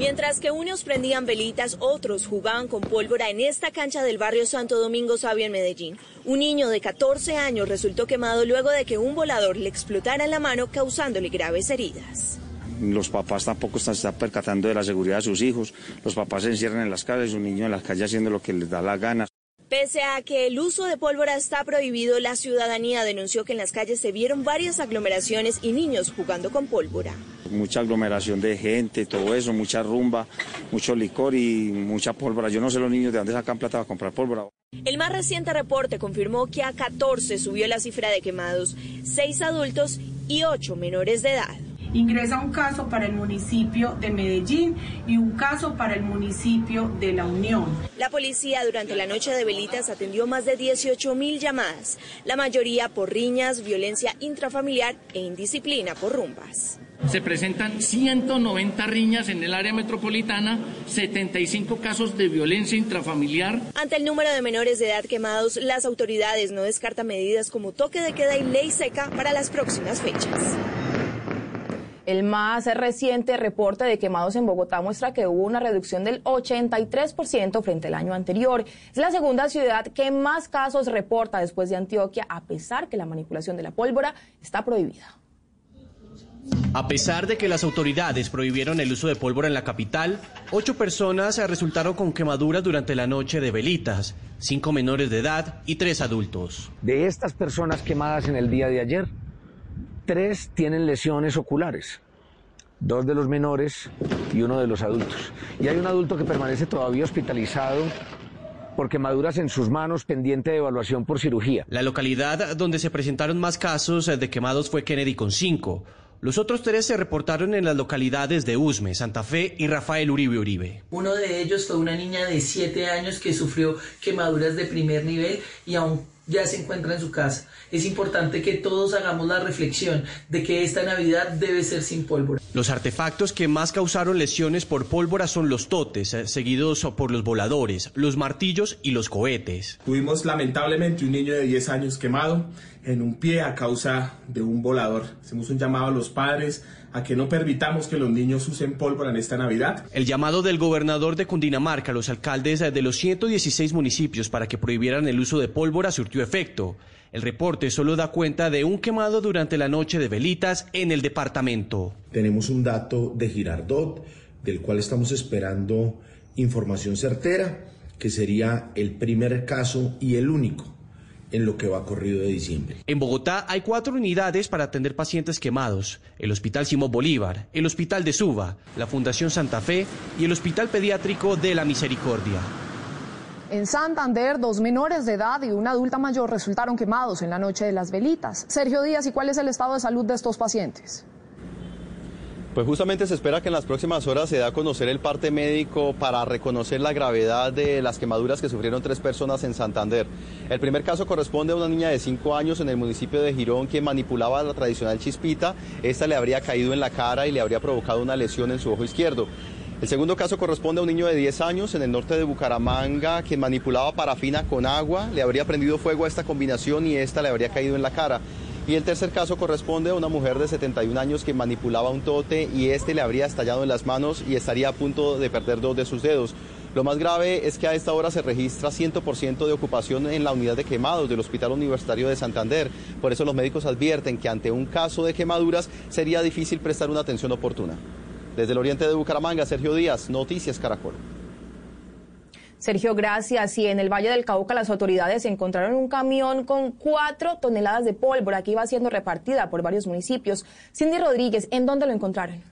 Speaker 107: Mientras que unos prendían velitas, otros jugaban con pólvora en esta cancha del barrio Santo Domingo Sabio en Medellín. Un niño de 14 años resultó quemado luego de que un volador le explotara en la mano causándole graves heridas.
Speaker 108: Los papás tampoco están, están percatando de la seguridad de sus hijos. Los papás se encierran en las calles, un niño en las calles haciendo lo que les da la gana.
Speaker 107: Pese a que el uso de pólvora está prohibido, la ciudadanía denunció que en las calles se vieron varias aglomeraciones y niños jugando con pólvora.
Speaker 108: Mucha aglomeración de gente, todo eso, mucha rumba, mucho licor y mucha pólvora. Yo no sé los niños de dónde sacan plata para comprar pólvora.
Speaker 107: El más reciente reporte confirmó que a 14 subió la cifra de quemados, 6 adultos y 8 menores de edad
Speaker 109: ingresa un caso para el municipio de Medellín y un caso para el municipio de La Unión.
Speaker 107: La policía durante la noche de velitas atendió más de 18 mil llamadas, la mayoría por riñas, violencia intrafamiliar e indisciplina por rumbas.
Speaker 110: Se presentan 190 riñas en el área metropolitana, 75 casos de violencia intrafamiliar.
Speaker 107: Ante el número de menores de edad quemados, las autoridades no descartan medidas como toque de queda y ley seca para las próximas fechas.
Speaker 104: El más reciente reporte de quemados en Bogotá muestra que hubo una reducción del 83% frente al año anterior. Es la segunda ciudad que más casos reporta después de Antioquia, a pesar que la manipulación de la pólvora está prohibida.
Speaker 80: A pesar de que las autoridades prohibieron el uso de pólvora en la capital, ocho personas resultaron con quemaduras durante la noche de velitas, cinco menores de edad y tres adultos.
Speaker 111: De estas personas quemadas en el día de ayer, tres tienen lesiones oculares, dos de los menores y uno de los adultos. Y hay un adulto que permanece todavía hospitalizado por quemaduras en sus manos pendiente de evaluación por cirugía.
Speaker 80: La localidad donde se presentaron más casos de quemados fue Kennedy con cinco. Los otros tres se reportaron en las localidades de Usme, Santa Fe y Rafael Uribe Uribe.
Speaker 112: Uno de ellos fue una niña de 7 años que sufrió quemaduras de primer nivel y aún ya se encuentra en su casa. Es importante que todos hagamos la reflexión de que esta Navidad debe ser sin pólvora.
Speaker 80: Los artefactos que más causaron lesiones por pólvora son los totes, eh, seguidos por los voladores, los martillos y los cohetes.
Speaker 113: Tuvimos lamentablemente un niño de 10 años quemado en un pie a causa de un volador. Hacemos un llamado a los padres a que no permitamos que los niños usen pólvora en esta Navidad.
Speaker 80: El llamado del gobernador de Cundinamarca a los alcaldes de los 116 municipios para que prohibieran el uso de pólvora surtió efecto. El reporte solo da cuenta de un quemado durante la noche de velitas en el departamento.
Speaker 114: Tenemos un dato de Girardot, del cual estamos esperando información certera, que sería el primer caso y el único en lo que va corrido de diciembre.
Speaker 80: En Bogotá hay cuatro unidades para atender pacientes quemados. El Hospital Simón Bolívar, el Hospital de Suba, la Fundación Santa Fe y el Hospital Pediátrico de la Misericordia.
Speaker 97: En Santander, dos menores de edad y una adulta mayor resultaron quemados en la noche de las velitas. Sergio Díaz, ¿y cuál es el estado de salud de estos pacientes?
Speaker 115: Pues justamente se espera que en las próximas horas se dé a conocer el parte médico para reconocer la gravedad de las quemaduras que sufrieron tres personas en Santander. El primer caso corresponde a una niña de 5 años en el municipio de Girón que manipulaba la tradicional chispita. Esta le habría caído en la cara y le habría provocado una lesión en su ojo izquierdo. El segundo caso corresponde a un niño de 10 años en el norte de Bucaramanga que manipulaba parafina con agua, le habría prendido fuego a esta combinación y esta le habría caído en la cara. Y el tercer caso corresponde a una mujer de 71 años que manipulaba un tote y este le habría estallado en las manos y estaría a punto de perder dos de sus dedos. Lo más grave es que a esta hora se registra 100% de ocupación en la unidad de quemados del Hospital Universitario de Santander. Por eso los médicos advierten que ante un caso de quemaduras sería difícil prestar una atención oportuna. Desde el oriente de Bucaramanga, Sergio Díaz, Noticias Caracol.
Speaker 104: Sergio, gracias. Y en el Valle del Cauca las autoridades encontraron un camión con cuatro toneladas de pólvora que iba siendo repartida por varios municipios. Cindy Rodríguez, ¿en dónde lo encontraron?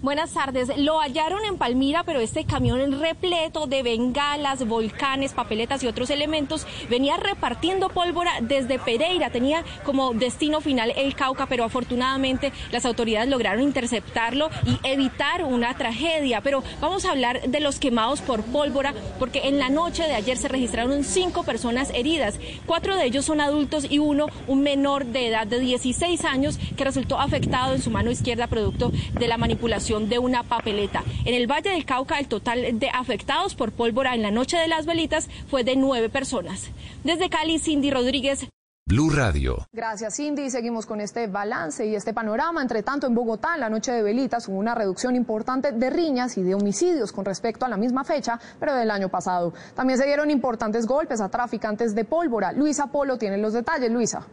Speaker 105: Buenas tardes. Lo hallaron en Palmira, pero este camión repleto de bengalas, volcanes, papeletas y otros elementos venía repartiendo pólvora desde Pereira. Tenía como destino final el Cauca, pero afortunadamente las autoridades lograron interceptarlo y evitar una tragedia. Pero vamos a hablar de los quemados por pólvora, porque en la noche de ayer se registraron cinco personas heridas. Cuatro de ellos son adultos y uno, un menor de edad de 16 años, que resultó afectado en su mano izquierda producto de la manipulación de una papeleta. En el Valle del Cauca, el total de afectados por pólvora en la noche de las velitas fue de nueve personas. Desde Cali, Cindy Rodríguez.
Speaker 10: Blue Radio.
Speaker 97: Gracias, Cindy. Seguimos con este balance y este panorama. Entre tanto, en Bogotá, en la noche de velitas, hubo una reducción importante de riñas y de homicidios con respecto a la misma fecha, pero del año pasado. También se dieron importantes golpes a traficantes de pólvora. Luisa Polo tiene los detalles. Luisa.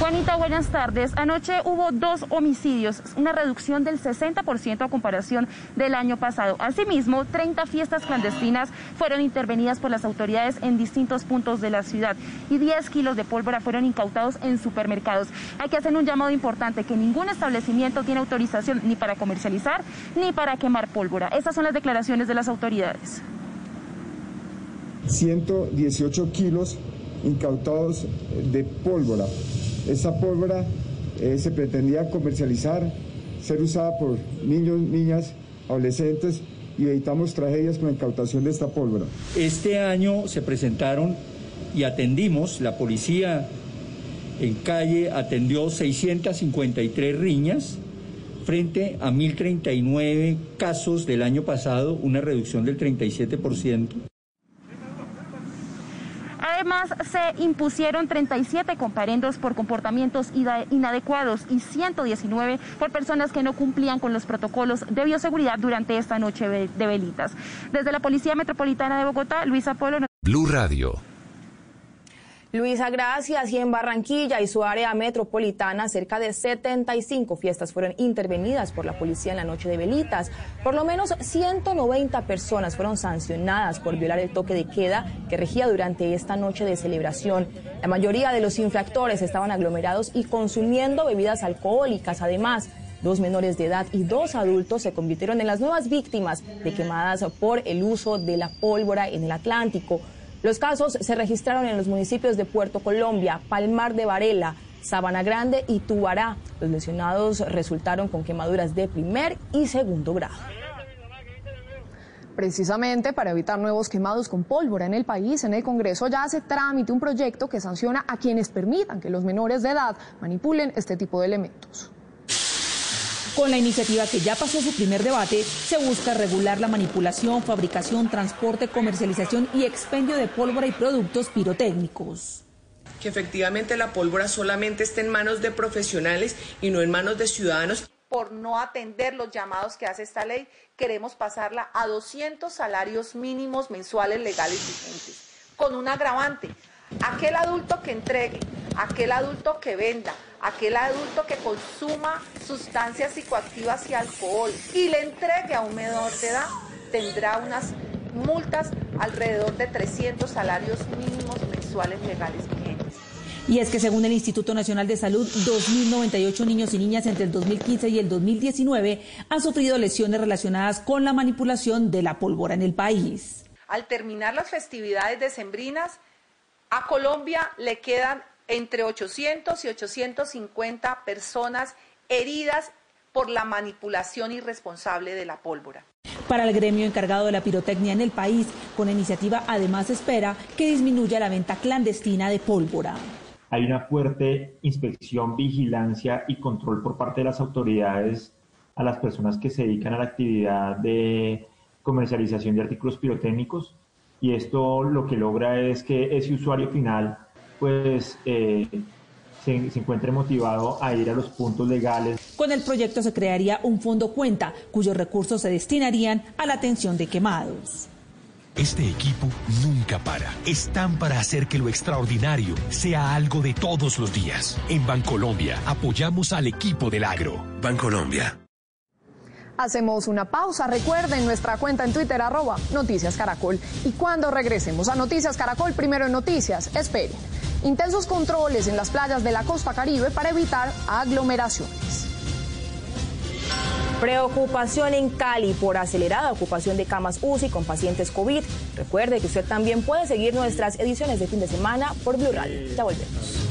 Speaker 116: Juanita, buenas tardes. Anoche hubo dos homicidios, una reducción del 60% a comparación del año pasado. Asimismo, 30 fiestas clandestinas fueron intervenidas por las autoridades en distintos puntos de la ciudad y 10 kilos de pólvora fueron incautados en supermercados. Hay que hacer un llamado importante que ningún establecimiento tiene autorización ni para comercializar ni para quemar pólvora. Estas son las declaraciones de las autoridades.
Speaker 2: 118 kilos incautados de pólvora esta pólvora eh, se pretendía comercializar, ser usada por niños, niñas, adolescentes y evitamos tragedias con la incautación de esta pólvora.
Speaker 91: Este año se presentaron y atendimos, la policía en calle atendió 653 riñas frente a 1.039 casos del año pasado, una reducción del 37%.
Speaker 116: Además, se impusieron 37 comparendos por comportamientos inadecuados y 119 por personas que no cumplían con los protocolos de bioseguridad durante esta noche de velitas. Desde la Policía Metropolitana de Bogotá, Luisa Polo.
Speaker 10: Blue Radio.
Speaker 104: Luisa, gracias. Y en Barranquilla y su área metropolitana, cerca de 75 fiestas fueron intervenidas por la policía en la noche de velitas. Por lo menos 190 personas fueron sancionadas por violar el toque de queda que regía durante esta noche de celebración. La mayoría de los infractores estaban aglomerados y consumiendo bebidas alcohólicas. Además, Dos menores de edad y dos adultos se convirtieron en las nuevas víctimas de quemadas por el uso de la pólvora en el Atlántico. Los casos se registraron en los municipios de Puerto Colombia, Palmar de Varela, Sabana Grande y Tubará. Los lesionados resultaron con quemaduras de primer y segundo grado.
Speaker 97: Precisamente para evitar nuevos quemados con pólvora en el país, en el Congreso ya hace trámite un proyecto que sanciona a quienes permitan que los menores de edad manipulen este tipo de elementos.
Speaker 105: Con la iniciativa que ya pasó su primer debate, se busca regular la manipulación, fabricación, transporte, comercialización y expendio de pólvora y productos pirotécnicos
Speaker 117: que efectivamente la pólvora solamente esté en manos de profesionales y no en manos de ciudadanos.
Speaker 118: Por no atender los llamados que hace esta ley, queremos pasarla a 200 salarios mínimos mensuales legales vigentes, con un agravante. Aquel adulto que entregue, aquel adulto que venda, aquel adulto que consuma sustancias psicoactivas y alcohol y le entregue a un menor de edad, tendrá unas multas alrededor de 300 salarios mínimos mensuales legales vigentes.
Speaker 105: Y es que según el Instituto Nacional de Salud, 2.098 niños y niñas entre el 2015 y el 2019 han sufrido lesiones relacionadas con la manipulación de la pólvora en el país.
Speaker 118: Al terminar las festividades decembrinas, a Colombia le quedan entre 800 y 850 personas heridas por la manipulación irresponsable de la pólvora.
Speaker 105: Para el gremio encargado de la pirotecnia en el país, con la iniciativa además espera que disminuya la venta clandestina de pólvora.
Speaker 91: Hay una fuerte inspección, vigilancia y control por parte de las autoridades a las personas que se dedican a la actividad de comercialización de artículos pirotécnicos y esto lo que logra es que ese usuario final pues eh, se, encuentre motivado a ir a los puntos legales.
Speaker 105: Con el proyecto se crearía un fondo cuenta cuyos recursos se destinarían a la atención de quemados.
Speaker 111: Este equipo nunca para. Están para hacer que lo extraordinario sea algo de todos los días. En Bancolombia apoyamos al equipo del agro. Bancolombia.
Speaker 97: Hacemos una pausa. Recuerden nuestra cuenta en Twitter, arroba Noticias Caracol. Y cuando regresemos a Noticias Caracol, primero en Noticias, esperen. Intensos controles en las playas de la costa caribe para evitar aglomeraciones.
Speaker 104: Preocupación en Cali por acelerada ocupación de camas UCI con pacientes COVID. Recuerde que usted también puede seguir nuestras ediciones de fin de semana por Radio. Ya volvemos.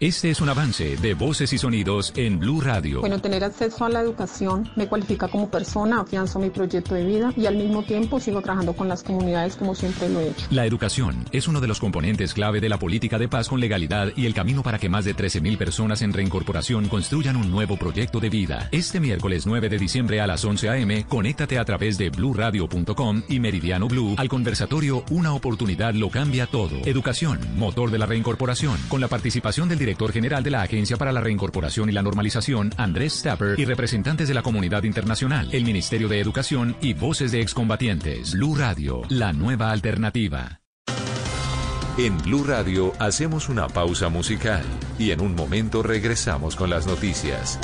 Speaker 10: Este es un avance de voces y sonidos en Blue Radio.
Speaker 68: Bueno, tener acceso a la educación me cualifica como persona, afianzo mi proyecto de vida y al mismo tiempo sigo trabajando con las comunidades como siempre lo he hecho.
Speaker 10: La educación es uno de los componentes clave de la política de paz con legalidad y el camino para que más de 13.000 personas en reincorporación construyan un nuevo proyecto de vida. Este miércoles 9 de diciembre a las 11 a.m., conéctate a través de bluradio.com y Meridiano Blue al conversatorio Una oportunidad lo cambia todo. Educación, motor de la reincorporación, con la participación del director general de la Agencia para la Reincorporación y la Normalización, Andrés Stapper, y representantes de la comunidad internacional, el Ministerio de Educación y voces de excombatientes. Blue Radio, la nueva alternativa. En Blue Radio hacemos una pausa musical y en un momento regresamos con las noticias.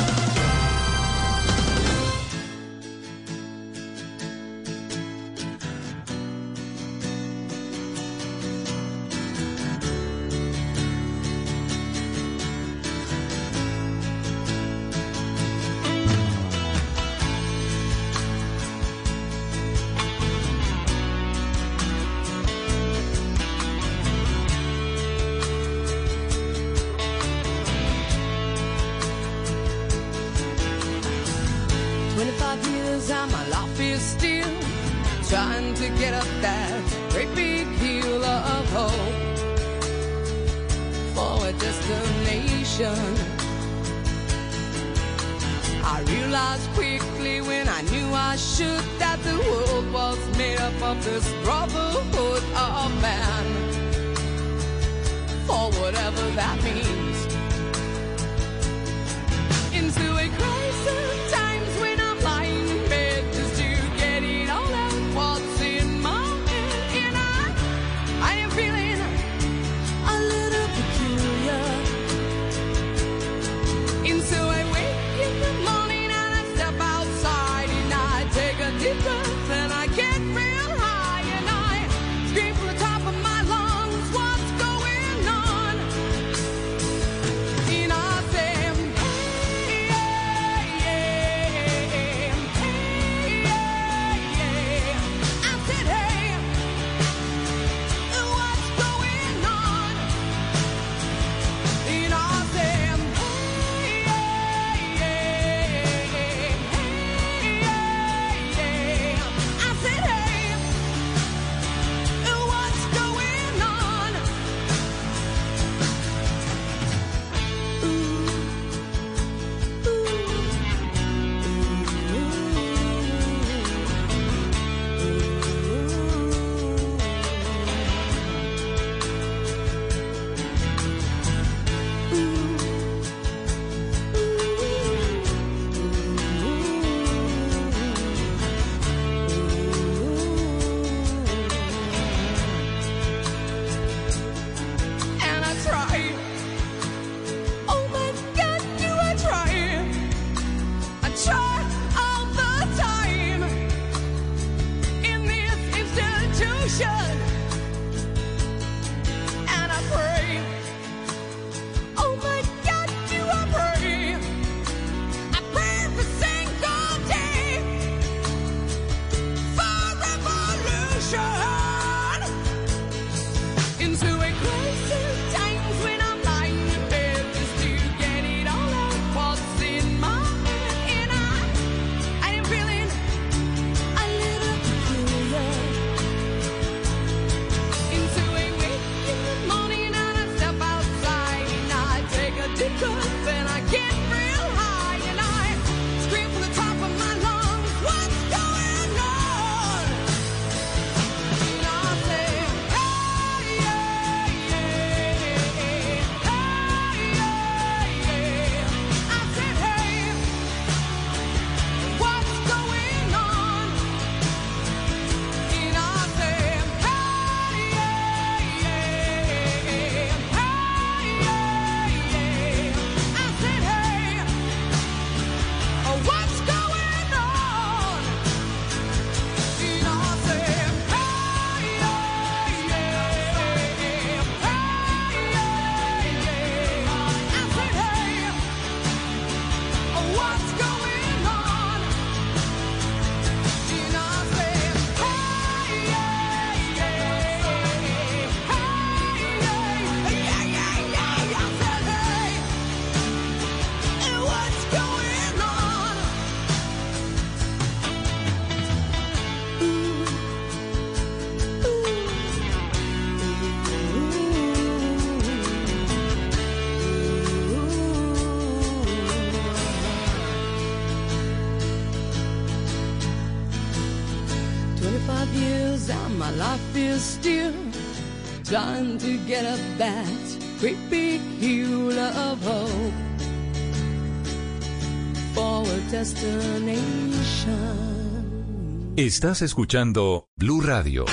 Speaker 119: still Time to get up that creepy heel of hope For a destination
Speaker 96: Estás escuchando Blue Radio.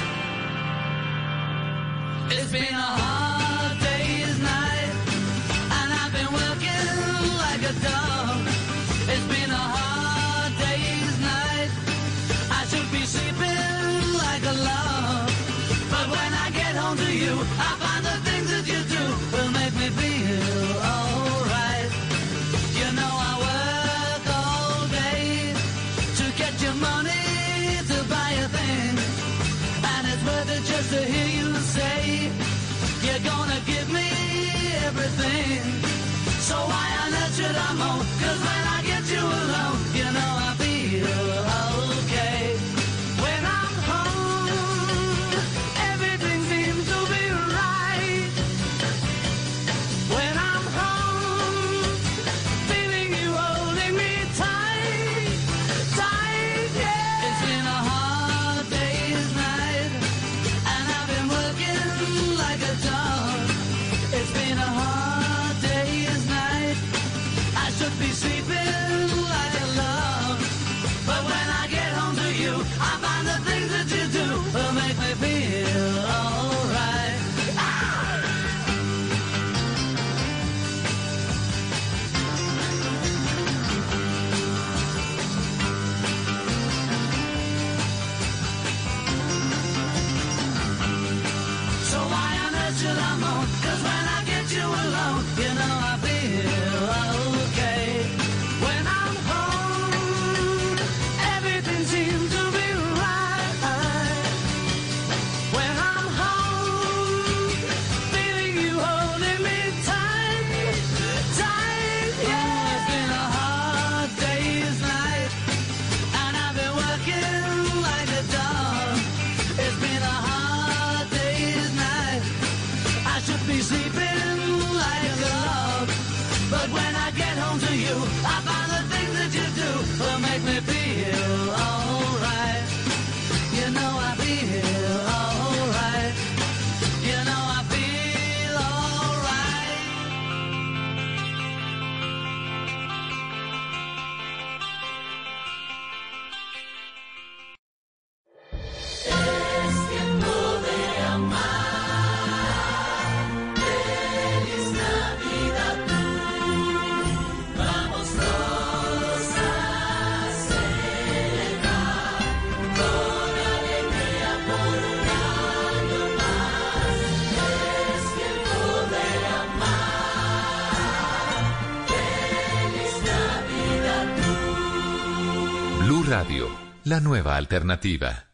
Speaker 96: Nueva alternativa.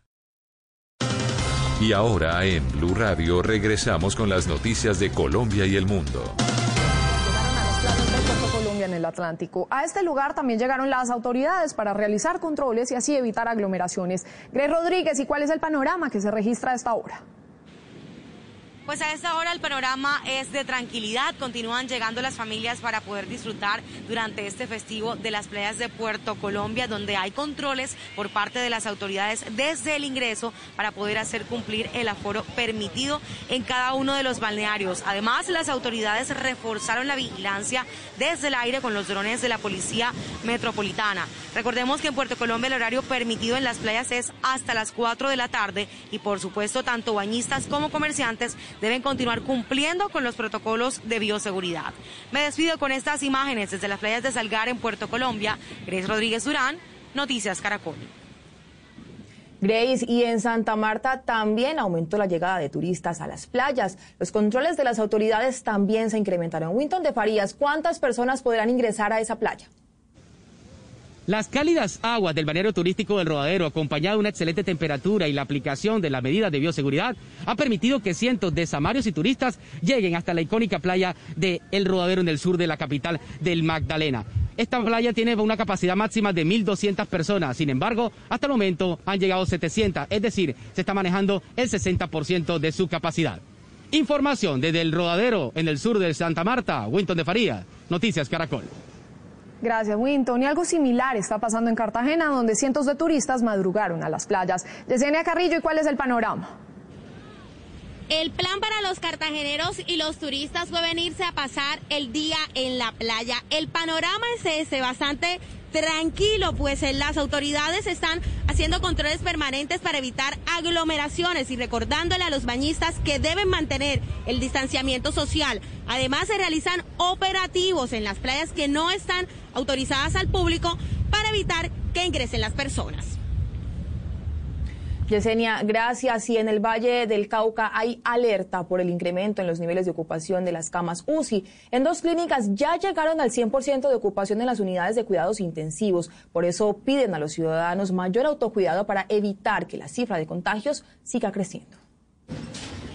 Speaker 96: Y ahora en Blue Radio regresamos con las noticias de Colombia y el mundo.
Speaker 97: Colombia en el Atlántico. A este lugar también llegaron las autoridades para realizar controles y así evitar aglomeraciones. Grey Rodríguez, ¿y cuál es el panorama que se registra a esta hora?
Speaker 120: Pues a esta hora el panorama es de tranquilidad. Continúan llegando las familias para poder disfrutar durante este festivo de las playas de Puerto Colombia, donde hay controles por parte de las autoridades desde el ingreso para poder hacer cumplir el aforo permitido en cada uno de los balnearios. Además, las autoridades reforzaron la vigilancia desde el aire con los drones de la Policía Metropolitana. Recordemos que en Puerto Colombia el horario permitido en las playas es hasta las 4 de la tarde y por supuesto tanto bañistas como comerciantes deben continuar cumpliendo con los protocolos de bioseguridad. Me despido con estas imágenes desde las playas de Salgar en Puerto Colombia. Grace Rodríguez Durán, Noticias Caracol.
Speaker 104: Grace, y en Santa Marta también aumentó la llegada de turistas a las playas. Los controles de las autoridades también se incrementaron. Winton de Farías, ¿cuántas personas podrán ingresar a esa playa?
Speaker 91: Las cálidas aguas del balneario turístico del Rodadero, acompañado de una excelente temperatura y la aplicación de las medidas de bioseguridad, ha permitido que cientos de samarios y turistas lleguen hasta la icónica playa de El Rodadero en el sur de la capital del Magdalena. Esta playa tiene una capacidad máxima de 1.200 personas, sin embargo, hasta el momento han llegado 700, es decir, se está manejando el 60% de su capacidad. Información desde El Rodadero en el sur de Santa Marta, Winton de Faría, Noticias Caracol.
Speaker 97: Gracias, Winton. Y algo similar está pasando en Cartagena, donde cientos de turistas madrugaron a las playas. Yesenia Carrillo, ¿y cuál es el panorama?
Speaker 121: El plan para los cartageneros y los turistas fue venirse a pasar el día en la playa. El panorama es ese, bastante tranquilo, pues eh, las autoridades están haciendo controles permanentes para evitar aglomeraciones y recordándole a los bañistas que deben mantener el distanciamiento social. Además, se realizan operativos en las playas que no están autorizadas al público para evitar que ingresen las personas.
Speaker 104: Yesenia, gracias. Y en el Valle del Cauca hay alerta por el incremento en los niveles de ocupación de las camas UCI. En dos clínicas ya llegaron al 100% de ocupación en las unidades de cuidados intensivos. Por eso piden a los ciudadanos mayor autocuidado para evitar que la cifra de contagios siga creciendo.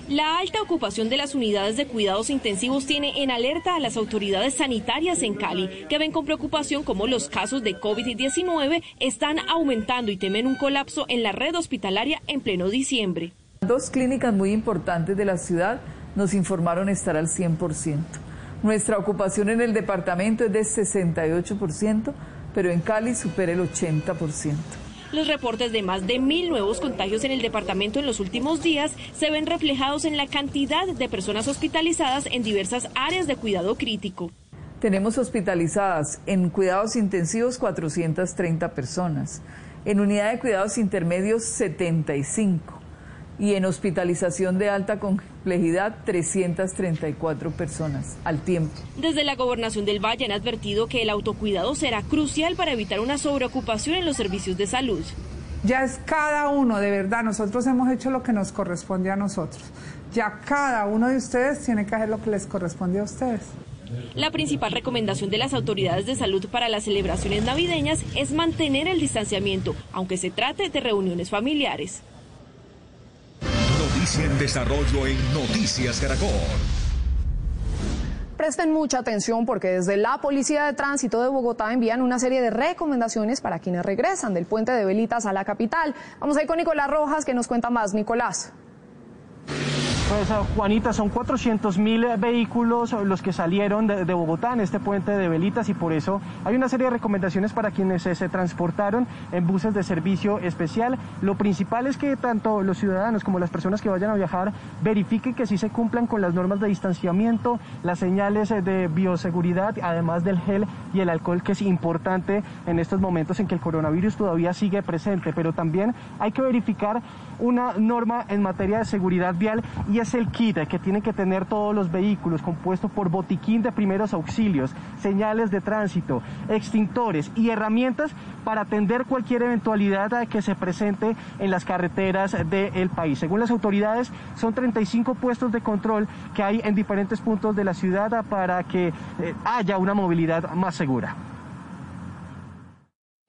Speaker 122: La alta ocupación de las unidades de cuidados intensivos tiene en alerta a las autoridades sanitarias en Cali, que ven con preocupación cómo los casos de COVID-19 están aumentando y temen un colapso en la red hospitalaria en pleno diciembre.
Speaker 111: Dos clínicas muy importantes de la ciudad nos informaron estar al 100%. Nuestra ocupación en el departamento es de 68%, pero en Cali supera el 80%.
Speaker 122: Los reportes de más de mil nuevos contagios en el departamento en los últimos días se ven reflejados en la cantidad de personas hospitalizadas en diversas áreas de cuidado crítico.
Speaker 111: Tenemos hospitalizadas en cuidados intensivos 430 personas, en unidad de cuidados intermedios 75 y en hospitalización de alta complejidad 334 personas al tiempo.
Speaker 122: Desde la gobernación del Valle han advertido que el autocuidado será crucial para evitar una sobreocupación en los servicios de salud.
Speaker 123: Ya es cada uno, de verdad, nosotros hemos hecho lo que nos corresponde a nosotros.
Speaker 124: Ya cada uno de ustedes tiene que hacer lo que les corresponde a ustedes.
Speaker 122: La principal recomendación de las autoridades de salud para las celebraciones navideñas es mantener el distanciamiento, aunque se trate de reuniones familiares.
Speaker 125: Noticia en desarrollo en Noticias Caracol.
Speaker 97: Presten mucha atención porque desde la Policía de Tránsito de Bogotá envían una serie de recomendaciones para quienes regresan del puente de Velitas a la capital. Vamos a ir con Nicolás Rojas que nos cuenta más. Nicolás.
Speaker 126: Pues Juanita, son 400 mil vehículos los que salieron de, Bogotá en este puente de Velitas y por eso hay una serie de recomendaciones para quienes se, se, transportaron en buses de servicio especial. Lo principal es que tanto los ciudadanos como las personas que vayan a viajar verifiquen que sí se cumplan con las normas de distanciamiento, las señales de bioseguridad, además del gel y el alcohol, que es importante en estos momentos en que el coronavirus todavía sigue presente, pero también hay que verificar una norma en materia de seguridad vial y es el kit que tienen que tener todos los vehículos compuesto por botiquín de primeros auxilios, señales de tránsito, extintores y herramientas para atender cualquier eventualidad que se presente en las carreteras del país. Según las autoridades, son 35 puestos de control que hay en diferentes puntos de la ciudad para que haya una movilidad más segura.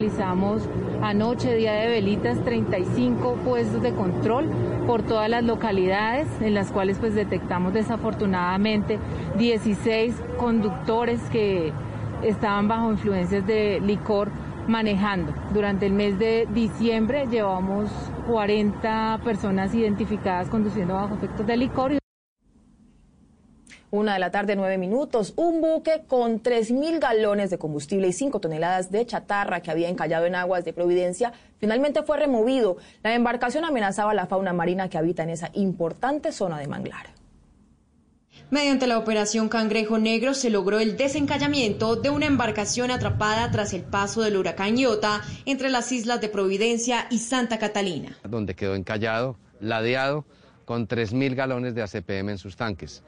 Speaker 127: Realizamos anoche, día de velitas, 35 puestos de control por todas las localidades en las cuales pues detectamos desafortunadamente 16 conductores que estaban bajo influencias de licor manejando. Durante el mes de diciembre llevamos 40 personas identificadas conduciendo bajo efectos de licor.
Speaker 104: Una de la tarde, nueve minutos. Un buque con 3.000 galones de combustible y 5 toneladas de chatarra que había encallado en aguas de Providencia finalmente fue removido. La embarcación amenazaba la fauna marina que habita en esa importante zona de manglar.
Speaker 123: Mediante la operación Cangrejo Negro se logró el desencallamiento de una embarcación atrapada tras el paso del huracán Iota entre las islas de Providencia y Santa Catalina.
Speaker 128: Donde quedó encallado, ladeado, con 3.000 galones de ACPM en sus tanques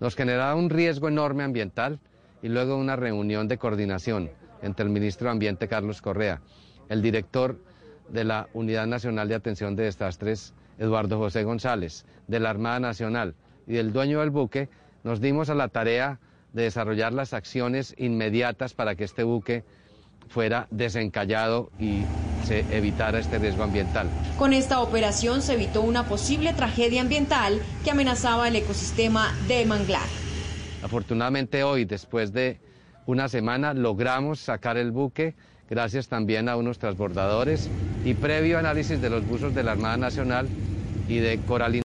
Speaker 128: nos generaba un riesgo enorme ambiental y luego una reunión de coordinación entre el ministro de Ambiente Carlos Correa, el director de la Unidad Nacional de Atención de Desastres Eduardo José González, de la Armada Nacional y del dueño del buque, nos dimos a la tarea de desarrollar las acciones inmediatas para que este buque fuera desencallado y se evitara este riesgo ambiental.
Speaker 123: Con esta operación se evitó una posible tragedia ambiental que amenazaba el ecosistema de manglar.
Speaker 128: Afortunadamente hoy, después de una semana, logramos sacar el buque gracias también a unos transbordadores y previo análisis de los buzos de la Armada Nacional y de Coralina.